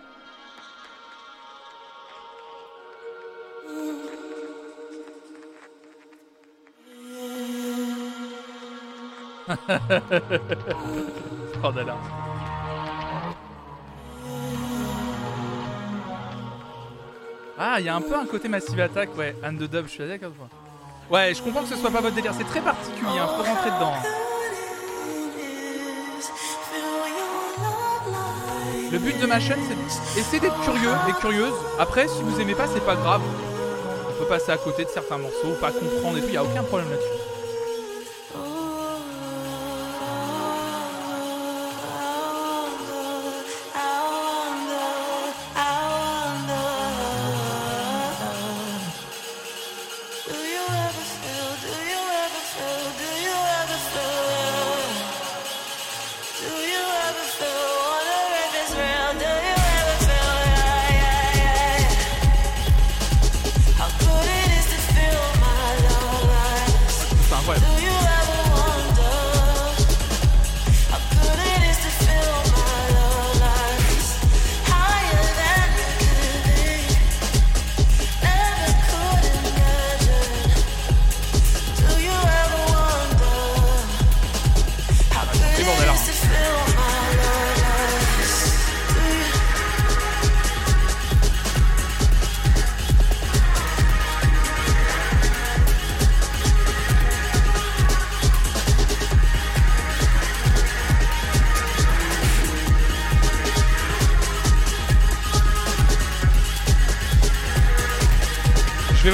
Là. Ah, il y a un peu un côté Massive Attack, ouais. And the Dub, je suis d'accord. Ouais, je comprends que ce soit pas votre délire, c'est très particulier, hein, faut rentrer dedans. Le but de ma chaîne, c'est d'essayer d'être curieux et curieuse. Après, si vous aimez pas, c'est pas grave. On peut passer à côté de certains morceaux, pas comprendre et tout, y a aucun problème là-dessus.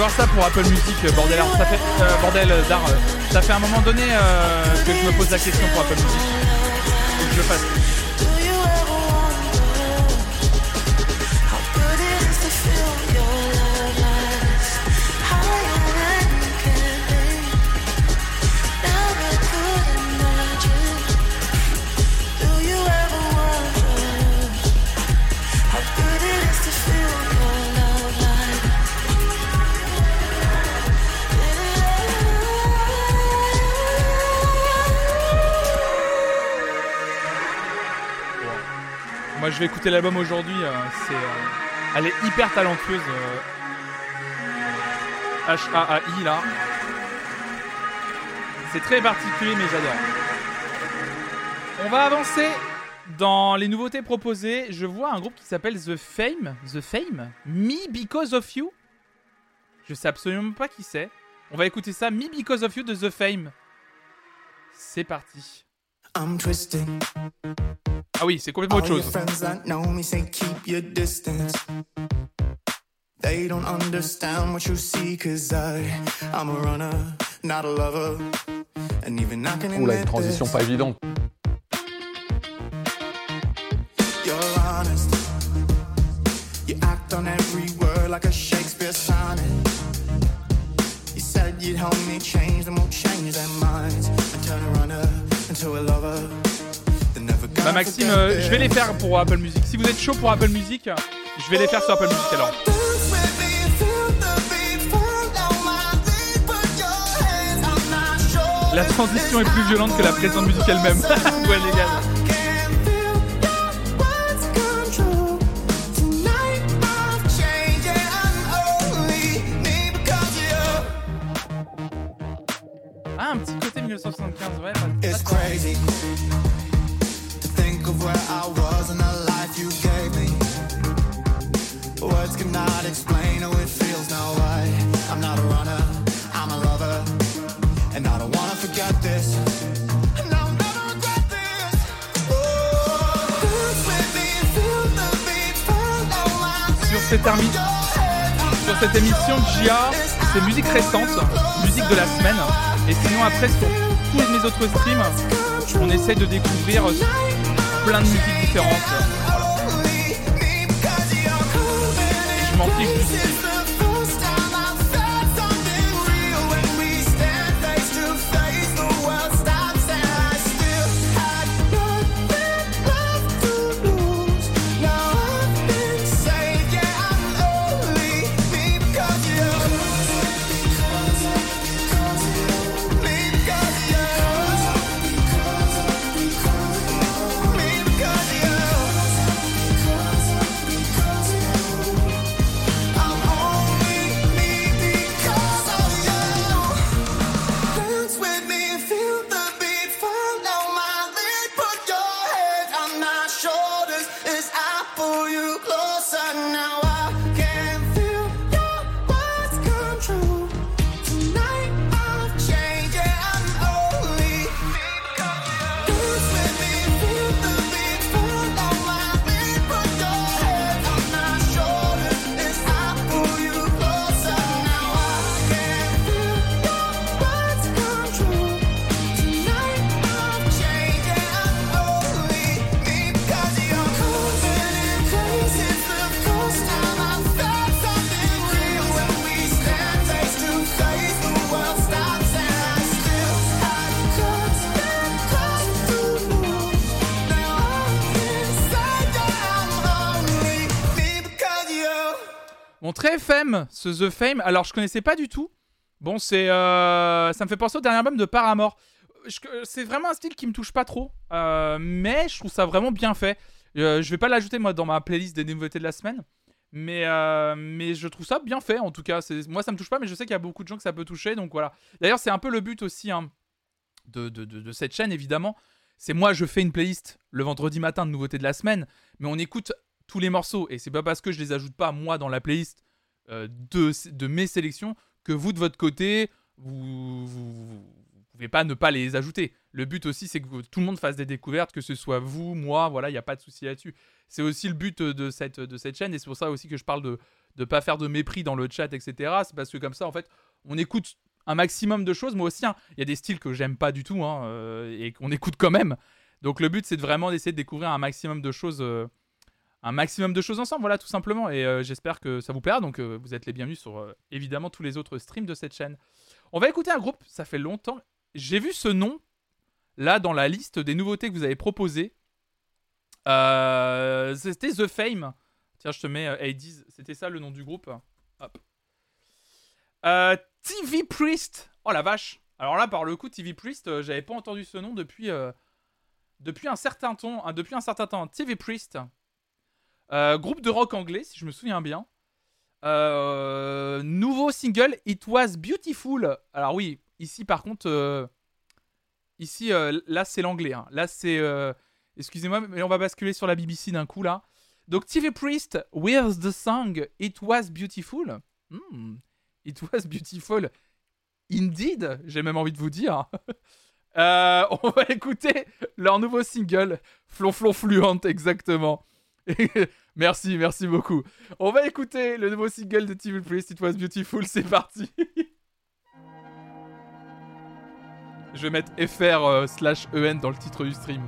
Ça pour Apple Music, euh, bordel. Ça fait, euh, bordel d'art. ça fait un moment donné euh, que je me pose la question pour Apple Music. Je vais écouter l'album aujourd'hui. euh, c'est, euh, elle est hyper talentueuse. euh, H-A-A-I là. C'est très particulier, mais j'adore. On va avancer dans les nouveautés proposées. Je vois un groupe qui s'appelle The Fame. The Fame? Me Because of You? Je sais absolument pas qui c'est. On va écouter ça. Me Because of You de The Fame. C'est parti. I'm twisted. Ah oui, c'est complètement autre All chose. friends that know me say keep your distance. They don't understand what you see, cause I, I'm a runner, not a lover. And even I can Oula, une admit transition pas évidente. You're honest. You act on every word like a Shakespeare sonnet. You said you'd help me change them, won't change their minds. And turn a runner into a lover. They're never Bah Maxime, euh, je vais les faire pour Apple Music. Si vous êtes chaud pour Apple Music, je vais les faire sur Apple Music alors. La transition est plus violente que la présente musique elle-même. ouais les gars. Ah, un petit 1975, ouais. pas- It's crazy to think of where I was and the life you gave me. Words cannot explain how it feels now. I, I'm not a runner, I'm a lover, and I don't wanna forget this. Sur cette, sur cette émission, Gia, c'est musique récente, musique de la semaine. Et sinon, après, sur tous mes autres streams, on essaie de découvrir plein de musiques différentes. Je m'en fiche ce The Fame. Alors, je connaissais pas du tout. Bon, c'est. euh, ça me fait penser au dernier album de Paramore. Je- C'est vraiment un style qui me touche pas trop. euh, mais je trouve ça vraiment bien fait. Euh, je vais pas l'ajouter, moi, dans ma playlist des nouveautés de la semaine. Mais, euh, mais je trouve ça bien fait, en tout cas. Moi, ça me touche pas, mais je sais qu'il y a beaucoup de gens que ça peut toucher. Donc voilà. D'ailleurs, c'est un peu le but aussi hein, de, de- de- cette chaîne, évidemment. C'est moi, je fais une playlist le vendredi matin de nouveautés de la semaine. Mais on écoute tous les morceaux. Et c'est pas parce que je les ajoute pas, moi, dans la playlist euh, de, de mes sélections que vous, de votre côté, vous, pouvez pas ne pas les ajouter. Le but aussi, c'est que tout le monde fasse des découvertes, que ce soit vous, moi, voilà, il n'y a pas de souci là-dessus. C'est aussi le but de cette, de cette chaîne, et c'est pour ça aussi que je parle de ne pas faire de mépris dans le chat, etc. C'est parce que comme ça, en fait, on écoute un maximum de choses. Moi aussi, hein, il y a des styles que j'aime pas du tout, hein, euh, et qu'on écoute quand même. Donc le but, c'est vraiment d'essayer de découvrir un maximum de choses. euh, un maximum de choses ensemble, voilà, tout simplement. Et euh, j'espère que ça vous plaira. Donc, euh, vous êtes les bienvenus sur euh, évidemment tous les autres streams de cette chaîne. On va écouter un groupe, ça fait longtemps. J'ai vu ce nom là dans la liste des nouveautés que vous avez proposées. C'était The Fame. Tiens, je te mets euh, 80s. C'était ça le nom du groupe. Hop. TV Priest. Oh la vache. Alors là, par le coup, TV Priest, j'avais pas entendu ce nom depuis, depuis un certain temps. hein, depuis un certain temps. TV Priest. Euh, groupe de rock anglais, si je me souviens bien. Euh, nouveau single, It Was Beautiful. Alors oui, ici par contre, euh, ici là c'est l'anglais. hein. Là c'est, excusez-moi, mais on va basculer sur la BBC d'un coup là. Donc TV Priest, Where's the song? It Was Beautiful. Hmm, It Was Beautiful. Indeed, j'ai même envie de vous dire. Euh, on va écouter leur nouveau single, Flonflon Fluente, exactement. merci, merci beaucoup. On va écouter le nouveau single de TV Priest, It Was Beautiful, c'est parti. Je vais mettre FR euh, slash EN dans le titre du stream.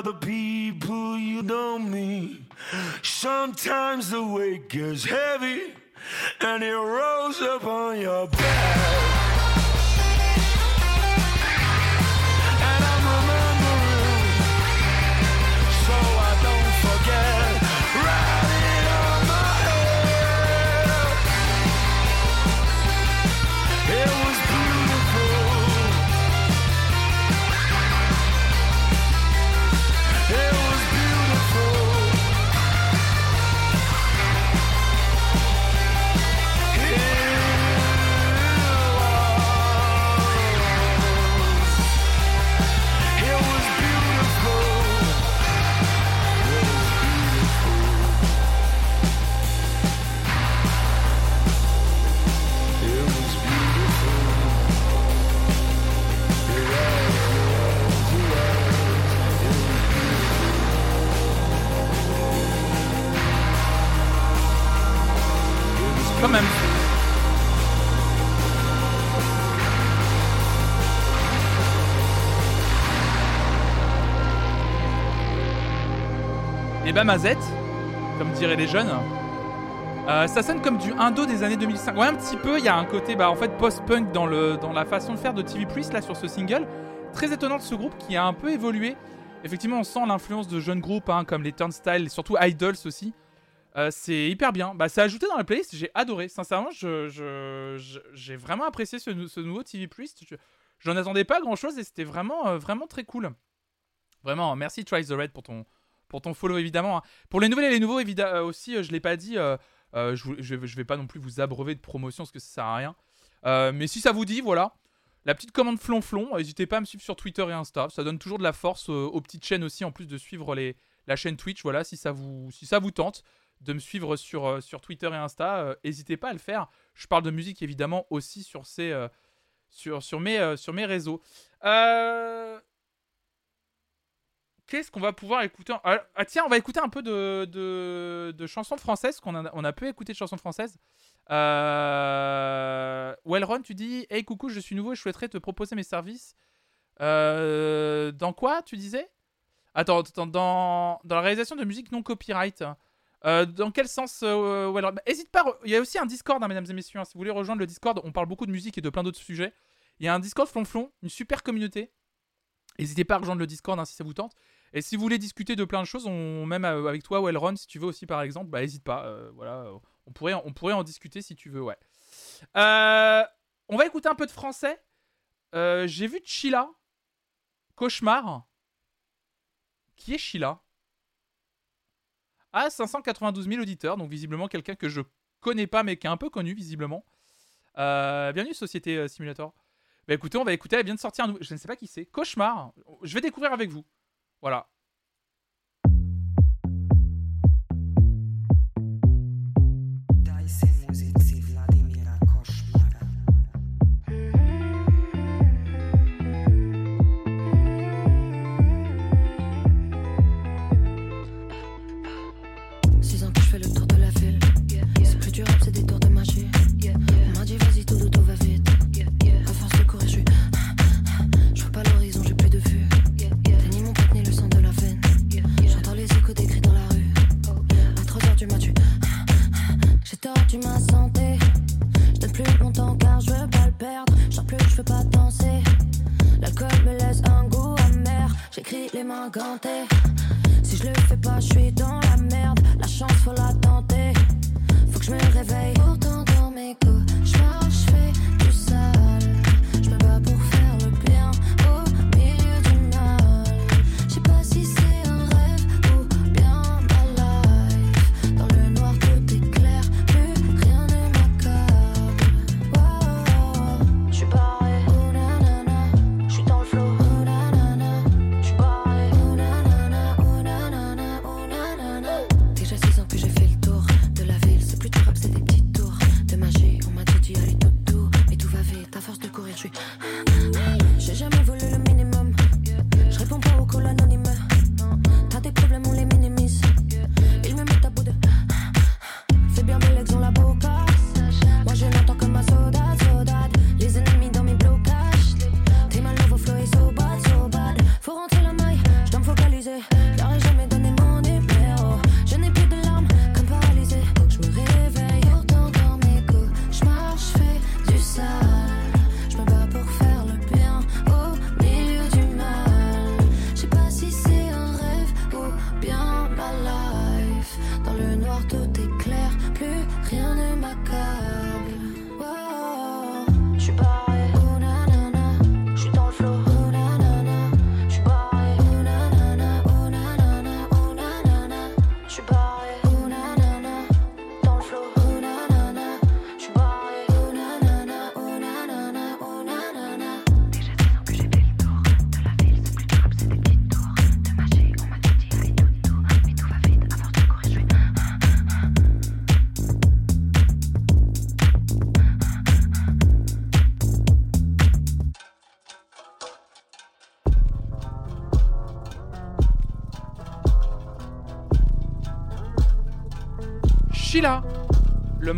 For the people you don't meet. Sometimes the weight gets heavy and it rolls up on your back. Quand même. Et bah Mazette, comme diraient les jeunes, euh, ça sonne comme du indo des années 2005. Ouais, un petit peu, il y a un côté bah, en fait post-punk dans, dans la façon de faire de TV Priest là sur ce single. Très étonnant de ce groupe qui a un peu évolué. Effectivement, on sent l'influence de jeunes groupes hein, comme les Turnstile et surtout Idols aussi. Euh, c'est hyper bien. Bah, c'est ajouté dans la playlist, j'ai adoré. Sincèrement, je, je- je- j'ai vraiment apprécié ce, nou- ce nouveau TV. Je- J'en attendais pas grand chose et c'était vraiment, euh, vraiment très cool. Vraiment, merci Try the Red pour ton, pour ton follow évidemment. hein. Pour les nouvelles et les nouveaux évidemment euh, aussi, je l'ai pas dit. je, je, vais- pas non plus vous abreuver de promotion parce que ça sert à rien. Mais si ça vous dit, voilà. La petite commande flonflon, n'hésitez pas à me suivre sur Twitter et Insta. Ça donne toujours de la force aux petites chaînes aussi, en plus de suivre les, la chaîne Twitch. Voilà, si ça vous, si ça vous tente de me suivre sur, euh, sur Twitter et Insta, euh, n'hésitez pas à le faire. Je parle de musique évidemment aussi sur, ces, euh, sur, sur, mes, sur mes réseaux. Qu'est-ce qu'on va pouvoir écouter ah, ah, tiens, on va écouter un peu de, de, chansons françaises, qu'on a, on a peu écouté de chansons françaises. Wellrun, tu dis Hey coucou, je suis nouveau et je souhaiterais te proposer mes services. Dans quoi, tu disais? Attends, dans, dans la réalisation de musique non copyright. Euh, dans quel sens euh, Bah, Hésite pas, il y a aussi un Discord, hein, mesdames et messieurs. hein, si vous voulez rejoindre le Discord, on parle beaucoup de musique et de plein d'autres sujets. Il y a un Discord flonflon, une super communauté. N'hésitez pas à rejoindre le Discord hein, si ça vous tente. Et si vous voulez discuter de plein de choses, même euh, avec toi, Wellrun, si tu veux aussi par exemple, bah n'hésite pas. euh, voilà, on pourrait, on pourrait en discuter si tu veux, ouais. On va écouter un peu de français. J'ai vu Chila, Cauchemar. Qui est Sheila Ah, 592 000 auditeurs, donc visiblement quelqu'un que je connais pas, mais qui est un peu connu, visiblement. Euh, bienvenue, Société euh, Simulator. Bah écoutez, on va écouter, elle vient de sortir un nouveau... Je ne sais pas qui c'est. Cauchemar. Je vais découvrir avec vous. Voilà.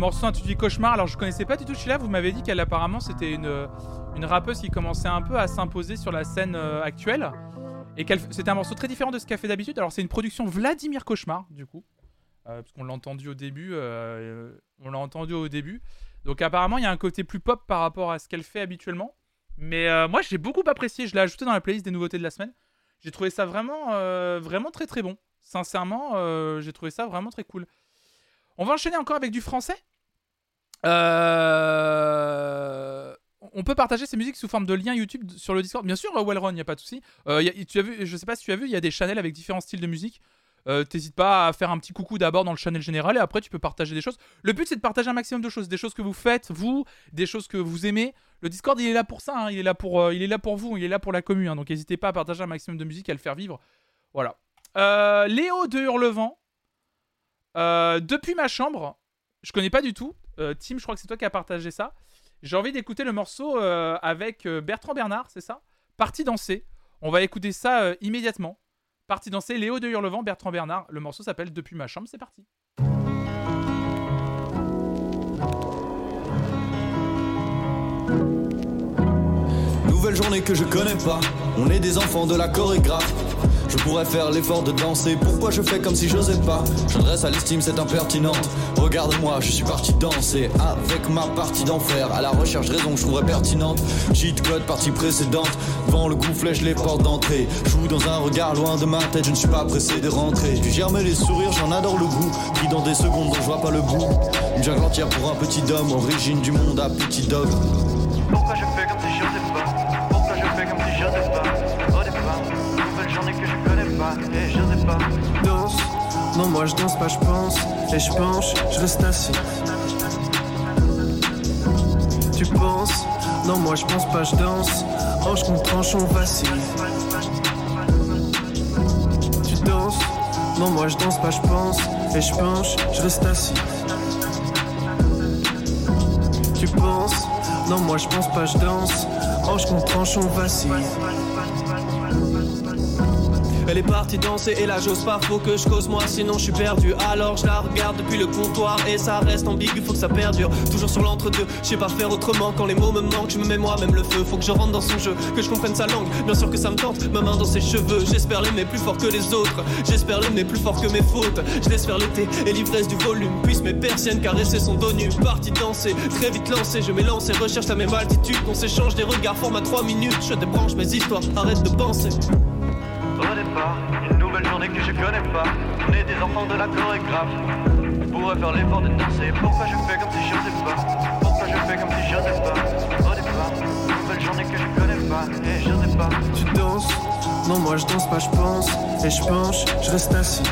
Morceau intitulé Cauchemar. Alors, je connaissais pas du tout Sheila. Vous m'avez dit qu'elle, apparemment, c'était une, une rappeuse qui commençait un peu à s'imposer sur la scène euh, actuelle. Et c'était un morceau très différent de ce qu'elle fait d'habitude. Alors, c'est une production Vladimir Cauchemar, du coup. Euh, parce qu'on l'a entendu au début. euh, on l'a entendu au début. Donc, apparemment, il y a un côté plus pop par rapport à ce qu'elle fait habituellement. Mais moi, j'ai beaucoup apprécié. Je l'ai ajouté dans la playlist des nouveautés de la semaine. J'ai trouvé ça vraiment, vraiment très très bon. Sincèrement, j'ai trouvé ça vraiment très cool. On va enchaîner encore avec du français? Euh, On peut partager ces musiques sous forme de lien YouTube sur le Discord. Bien sûr, euh, Wellrun, il n'y a pas de souci. Euh, y je sais pas si tu as vu, il y a des channels avec différents styles de musique. Euh, T'hésites pas à faire un petit coucou d'abord dans le channel général et après tu peux partager des choses. Le but c'est de partager un maximum de choses, des choses que vous faites vous, des choses que vous aimez. Le Discord il est là pour ça, hein, il est là pour, euh, il est là pour vous, il est là pour la commune. hein. donc n'hésitez pas à partager un maximum de musique, à le faire vivre. Voilà. Léo de Hurlevent. Depuis ma chambre, je connais pas du tout. Euh, Tim, je crois que c'est toi qui as partagé ça. J'ai envie d'écouter le morceau euh, avec euh, Bertrand Bernard, c'est ça? Parti danser. On va écouter ça immédiatement. Parti danser, Léo de Hurlevent, Bertrand Bernard. Le morceau s'appelle Depuis ma chambre, c'est parti. Nouvelle journée que je connais pas. On est des enfants de la chorégraphe. Je pourrais faire l'effort de danser. Pourquoi je fais comme si j'osais pas? J'adresse à l'estime cette impertinente. Regarde-moi, je suis parti danser avec ma partie d'enfer. À la recherche raison que je trouverais pertinente. Cheat code partie précédente. Devant le coup flèche les portes d'entrée. Joue dans un regard loin de ma tête. Je ne suis pas pressé de rentrer. Du germer les sourires, j'en adore le goût. Pris dans des secondes je vois pas le bout. Une jungle entière pour un petit homme. Origine du monde à petit dog. Pourquoi je fais comme si je sais pas? Pourquoi je fais comme si je sais pas? Pas Danse, non moi je danse pas, je pense. Et je penche, je reste assis. Tu penses, non moi je pense pas, je danse. Hanche contre hanche, on vacille. Tu danses, non moi je danse pas, je pense. Et je penche, je reste assis. Tu penses, non moi je pense pas, je danse. Hanche contre hanche, on vacille. Elle est partie danser et là j'ose pas, faut que je cause moi sinon je suis perdu. Alors je la regarde depuis le comptoir et ça reste ambigu, faut que ça perdure. Toujours sur l'entre-deux, je sais pas faire autrement quand les mots me manquent, je me mets moi-même le feu. Faut que je rentre dans son jeu, que je comprenne sa langue. Bien sûr que ça me tente, ma main dans ses cheveux. J'espère l'aimer plus fort que les autres, j'espère l'aimer plus fort que mes fautes. Je laisse faire l'été et l'ivresse du volume, puisse mes persiennes caresser son dos nu. Parti danser, très vite lancé, je m'élance et recherche la même altitude. On s'échange des regards, format 3 minutes. Je débranche mes histoires, arrête de penser. Au départ, une nouvelle journée que je connais pas On est des enfants de la chorégraphe Je pourrais faire l'effort de danser Pourquoi je fais comme si je sais pas? Pourquoi je fais comme si je sais pas? Au départ, une nouvelle journée que je connais pas Et je sais pas Tu danses? Non, moi je danse pas, je pense. Et je penche, je reste assis.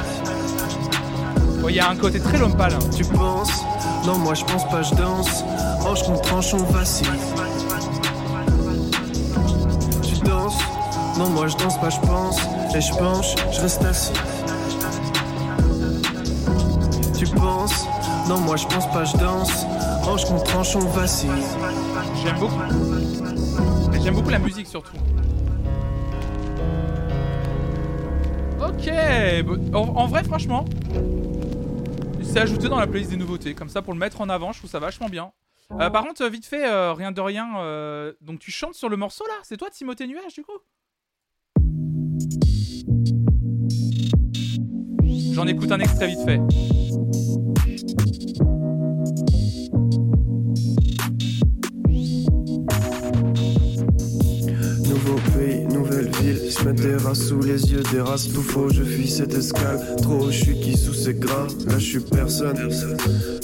Il y a un côté très l'homme pâle. hein. Tu penses? Non, moi je pense pas, je danse. Hanche contre hanche, on vacille. Tu danses? Non, moi je danse pas, je pense. Et je penche, je reste assis. Tu penses? Non, moi je pense pas, je danse. Hanche contre hanche, on vacille. J'aime beaucoup. J'aime beaucoup la musique surtout. Ok, en vrai franchement, c'est ajouté dans la playlist des nouveautés, comme ça pour le mettre en avant, je trouve ça vachement bien. Euh, par contre, vite fait, euh, rien de rien, euh, donc tu chantes sur le morceau là? C'est toi Timothée Nuage du coup? J'en écoute un extrait vite fait. Se mettre des rats sous les yeux, des races tout faux, je fuis cette escale, trop haut, je suis qui sous ces gras, là je suis personne,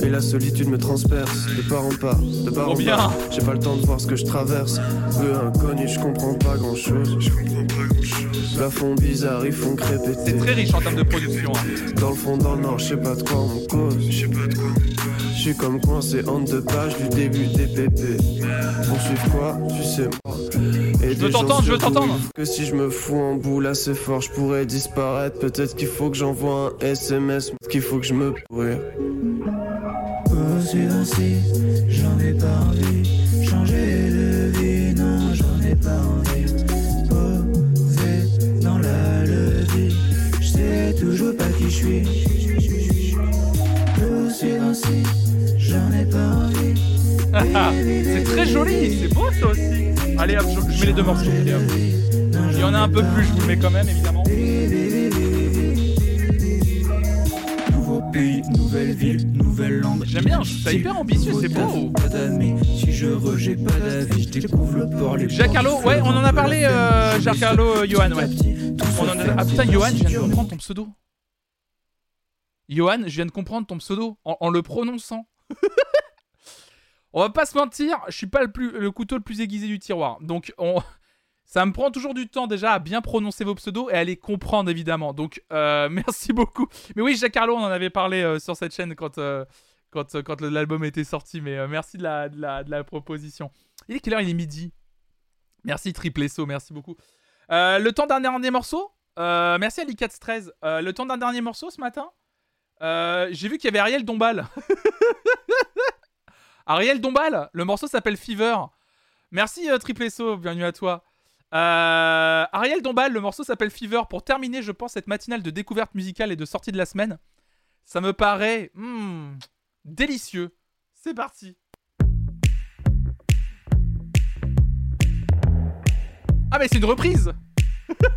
et la solitude me transperce, de part en part, de part en part, j'ai pas le temps de voir ce que je traverse, peu inconnu, je comprends pas grand chose, plafond bizarre, ils font crépéter, C'est très riche en termes de production. hein. dans le fond, dans le nord, je sais pas de quoi on cause, je sais pas de quoi je suis comme coincé en deux pages du début des pépés. Poursuivre quoi Tu sais moi. Et Je veux t'entendre, je veux t'entendre. Que si je me fous en boule assez fort, je pourrais disparaître. Peut-être qu'il faut que j'envoie un SMS, qu'il faut que je me pourrir. Ainsi, j'en ai pas envie. Changer de vie, non, j'en ai pas envie. Posé dans la levée, je sais toujours pas qui je suis. Poursuivre ainsi, j'en ai pas envie. c'est très joli, c'est beau ça aussi. Allez hop, je, je mets les deux morceaux. allez, hop. Il y en a un peu plus, je vous le mets quand même évidemment. Nouveau pays, nouvelle ville, nouvelle langue. J'aime bien, ça hyper ambitieux, c'est beau. Si je rejette pas d'avis, je découvre le port, les Jacques Carlo, ouais, on en a parlé, euh, Jacques Carlo, euh, Johan, ouais. On en a... Ah putain, Johan, je viens de comprendre ton pseudo. Johan, je viens de comprendre ton pseudo en, en le prononçant. on va pas se mentir, je suis pas le, plus, le couteau le plus aiguisé du tiroir. Donc, on, ça me prend toujours du temps déjà à bien prononcer vos pseudos et à les comprendre évidemment. Donc, euh, merci beaucoup. Mais oui, Jacques Carlo, on en avait parlé euh, sur cette chaîne quand, euh, quand, quand l'album était sorti. Mais merci de la, de, la, proposition. Il est quelle heure? Il est midi. Merci Triple SO, merci beaucoup. Le temps d'un dernier morceau? Merci Ali 413. Euh, le temps d'un dernier morceau ce matin? J'ai vu qu'il y avait Ariel Dombal. Ariel Dombal, le morceau s'appelle Fever. Merci euh, Triple SO, bienvenue à toi. Euh, Ariel Dombal, le morceau s'appelle Fever. Pour terminer, je pense, cette matinale de découverte musicale et de sortie de la semaine, ça me paraît hmm, délicieux. C'est parti. Ah mais c'est une reprise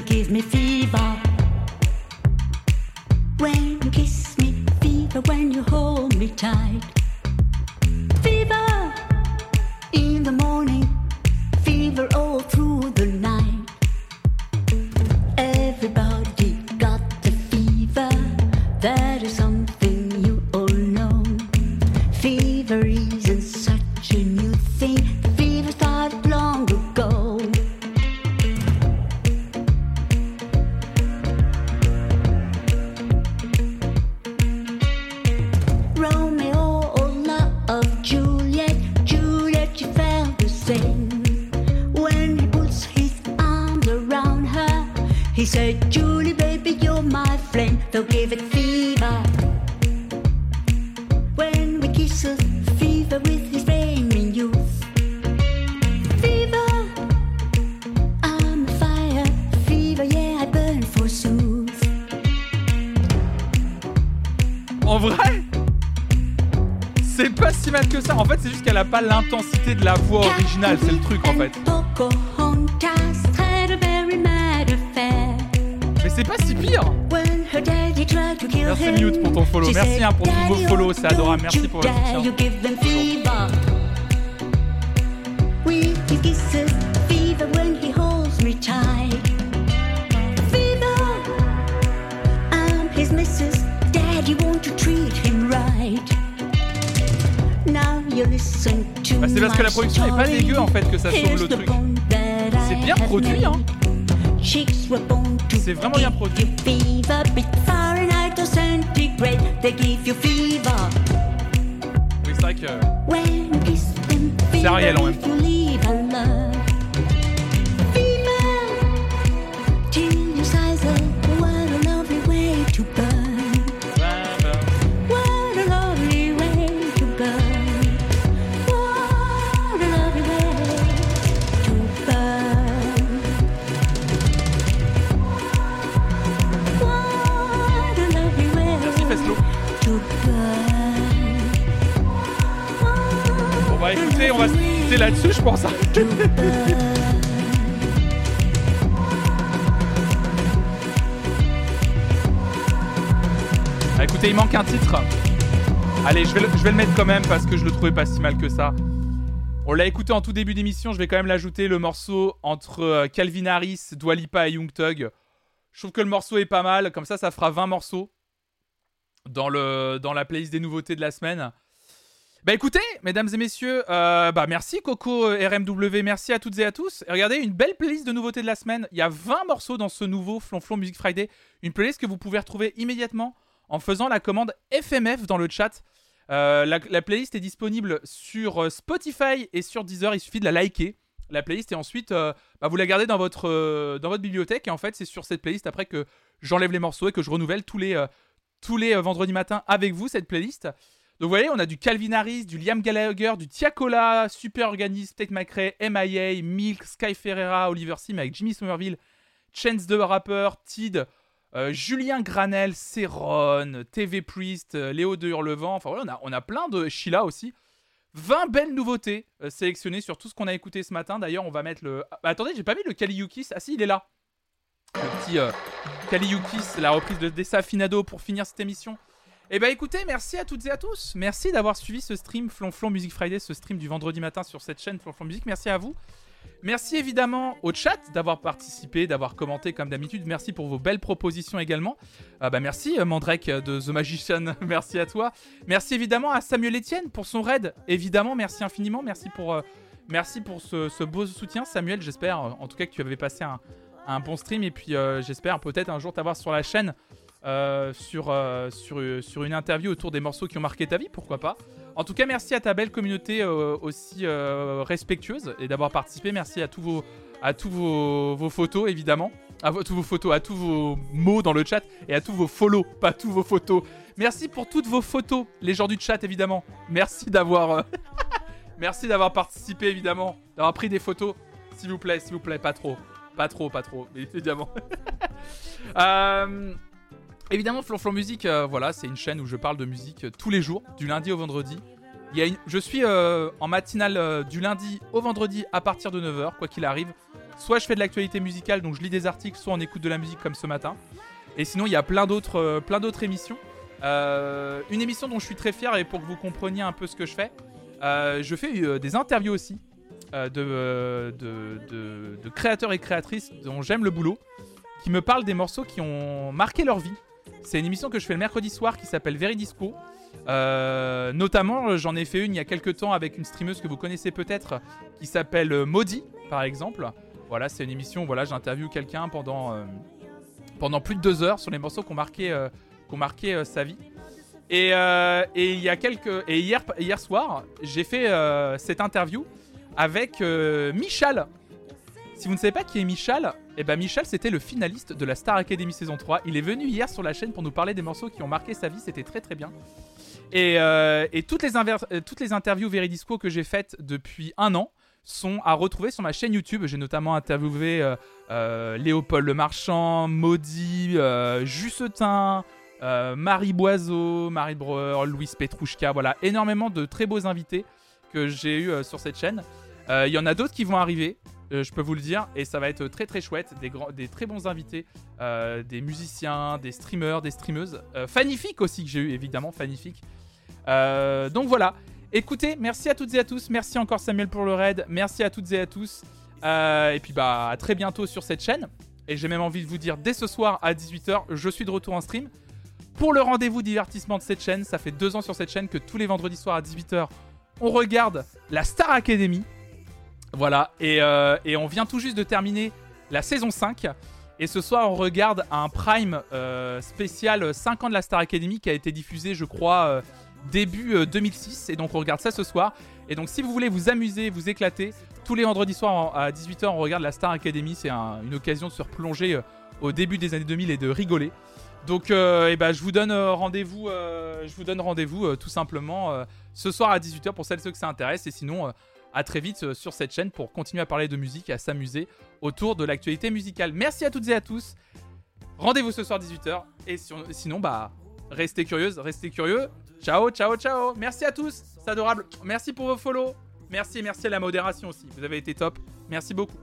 You give me fever. When you kiss me, fever when you hold me tight. Fever in the morning, fever all through the night. Bien produit, hein. C'est vraiment bien produit. Oui, c'est vrai que. C'est Ariel en même if là-dessus, je pense. Ah, écoutez, il manque un titre. Allez, je vais, le, mettre quand même parce que je le trouvais pas si mal que ça. On l'a écouté en tout début d'émission, je vais quand même l'ajouter, le morceau entre euh, Calvin Harris, Dua Lipa et Young Thug. Je trouve que le morceau est pas mal, comme ça ça fera 20 morceaux dans, le, dans la playlist des nouveautés de la semaine. Bah écoutez, mesdames et messieurs, euh, bah merci Coco euh, RMW, merci à toutes et à tous. Et regardez, une belle playlist de nouveautés de la semaine. Il y a 20 morceaux dans ce nouveau Flonflon Music Friday. Une playlist que vous pouvez retrouver immédiatement en faisant la commande FMF dans le chat. Euh, la, la playlist est disponible sur Spotify et sur Deezer. Il suffit de la liker. la playlist et ensuite bah, vous la gardez dans votre, dans votre bibliothèque et en fait c'est sur cette playlist après que j'enlève les morceaux et que je renouvelle tous les, tous les vendredis matins avec vous cette playlist. Donc vous voyez, on a du Calvin Harris, du Liam Gallagher, du Tiakola, Super Organisme, Tate McRae, MIA, Milk, Sky Ferreira, Oliver Sim avec Jimmy Somerville, Chance the Rapper, Tid, euh, Julien Granel, Céron, TV Priest, euh, Léo de Hurlevent. Enfin voilà, on a, plein de Sheila aussi. 20 belles nouveautés euh, sélectionnées sur tout ce qu'on a écouté ce matin. D'ailleurs, on va mettre le. Ah, bah, attendez, j'ai pas vu le Kaliukis. Ah si, il est là. Le petit Kaliukis, la reprise de Dessa Finado pour finir cette émission. Eh bah écoutez, merci à toutes et à tous. Merci d'avoir suivi ce stream Flonflon Music Friday, ce stream du vendredi matin sur cette chaîne Flonflon Music. Merci à vous. Merci évidemment au chat d'avoir participé, d'avoir commenté comme d'habitude. Merci pour vos belles propositions également. Ah bah merci euh, Mandrake euh, de The Magician, merci à toi. Merci évidemment à Samuel Etienne pour son raid. Évidemment, merci infiniment. Merci pour, euh, ce, beau soutien, Samuel. J'espère en tout cas que tu avais passé un, bon stream et puis j'espère peut-être un jour t'avoir sur la chaîne euh, sur, euh, sur, euh, sur une interview autour des morceaux qui ont marqué ta vie, pourquoi pas. En tout cas, merci à ta belle communauté aussi respectueuse et d'avoir participé. Merci à tous vos, à tous vos, vos photos, évidemment. À tous vos photos, à tous vos mots dans le chat et à tous vos follow, pas tous vos photos. Merci pour toutes vos photos, les gens du chat, évidemment. Merci d'avoir. merci d'avoir participé, évidemment. D'avoir pris des photos. S'il vous plaît, s'il vous plaît, pas trop. Pas trop, pas trop, évidemment. Euh, Évidemment, Flonflon Musique, euh, voilà, c'est une chaîne où je parle de musique euh, tous les jours, du lundi au vendredi. Je suis euh, en matinale du lundi au vendredi à partir de 9h, quoi qu'il arrive. Soit je fais de l'actualité musicale, donc je lis des articles, soit on écoute de la musique comme ce matin. Et sinon, il y a plein d'autres émissions. Une émission dont je suis très fier et pour que vous compreniez un peu ce que je fais, je fais des interviews aussi de créateurs et créatrices dont j'aime le boulot, qui me parlent des morceaux qui ont marqué leur vie. C'est une émission que je fais le mercredi soir qui s'appelle Veridisco. Euh, notamment, j'en ai fait une il y a quelques temps avec une streameuse que vous connaissez peut-être qui s'appelle Maudit, par exemple. Voilà, c'est une émission, voilà, j'interviewe quelqu'un pendant, euh, pendant plus de deux heures sur les morceaux qui ont marqué, euh, ont marqué euh, sa vie. Et, euh, et il y a quelques et hier hier soir, j'ai fait cette interview avec Michal. Si vous ne savez pas qui est Michal, eh ben Michal c'était le finaliste de la Star Academy saison 3. Il est venu hier sur la chaîne pour nous parler des morceaux qui ont marqué sa vie, c'était très très bien. Et, euh, toutes, les euh, toutes les interviews Veridisco que j'ai faites depuis un an sont à retrouver sur ma chaîne YouTube. J'ai notamment interviewé euh, Léopold Le Marchand, Maudit, Jussetin, Marie Boiseau, Marie Breuer, Louise Petrouchka. Voilà, énormément de très beaux invités que j'ai eu sur cette chaîne. Euh, Il y en a d'autres qui vont arriver, euh, je peux vous le dire, et ça va être très très chouette. Des, grands, des très bons invités, euh, des musiciens, des streamers, des streameuses. Euh, aussi que j'ai eu, évidemment, Fanifique. Euh, donc voilà. Écoutez, merci à toutes et à tous. Merci encore Samuel pour le raid. Merci à toutes et à tous. Et puis bah à très bientôt sur cette chaîne. Et j'ai même envie de vous dire dès ce soir à 18h, je suis de retour en stream. Pour le rendez-vous divertissement de cette chaîne, ça fait deux ans sur cette chaîne que tous les vendredis soirs à 18h, on regarde la Star Academy. Voilà, et, euh, et on vient tout juste de terminer la saison 5. Et ce soir, on regarde un prime euh, spécial 5 ans de la Star Academy qui a été diffusé, je crois, euh, début euh, 2006. Et donc, on regarde ça ce soir. Et donc, si vous voulez vous amuser, vous éclater, tous les vendredis soirs à 18h, on regarde la Star Academy. C'est un- une occasion de se replonger au début des années 2000 et de rigoler. Donc, eh ben, je vous donne rendez-vous, je vous donne rendez-vous tout simplement ce soir à 18h pour celles et ceux que ça intéresse. Et sinon, à très vite euh, sur cette chaîne pour continuer à parler de musique et à s'amuser autour de l'actualité musicale. Merci à toutes et à tous. Rendez-vous ce soir 18h. Et sinon, bah, restez curieuses, restez curieux. Ciao, ciao, ciao. Merci à tous. C'est adorable. Merci pour vos follow. Merci et merci à la modération aussi. Vous avez été top. Merci beaucoup.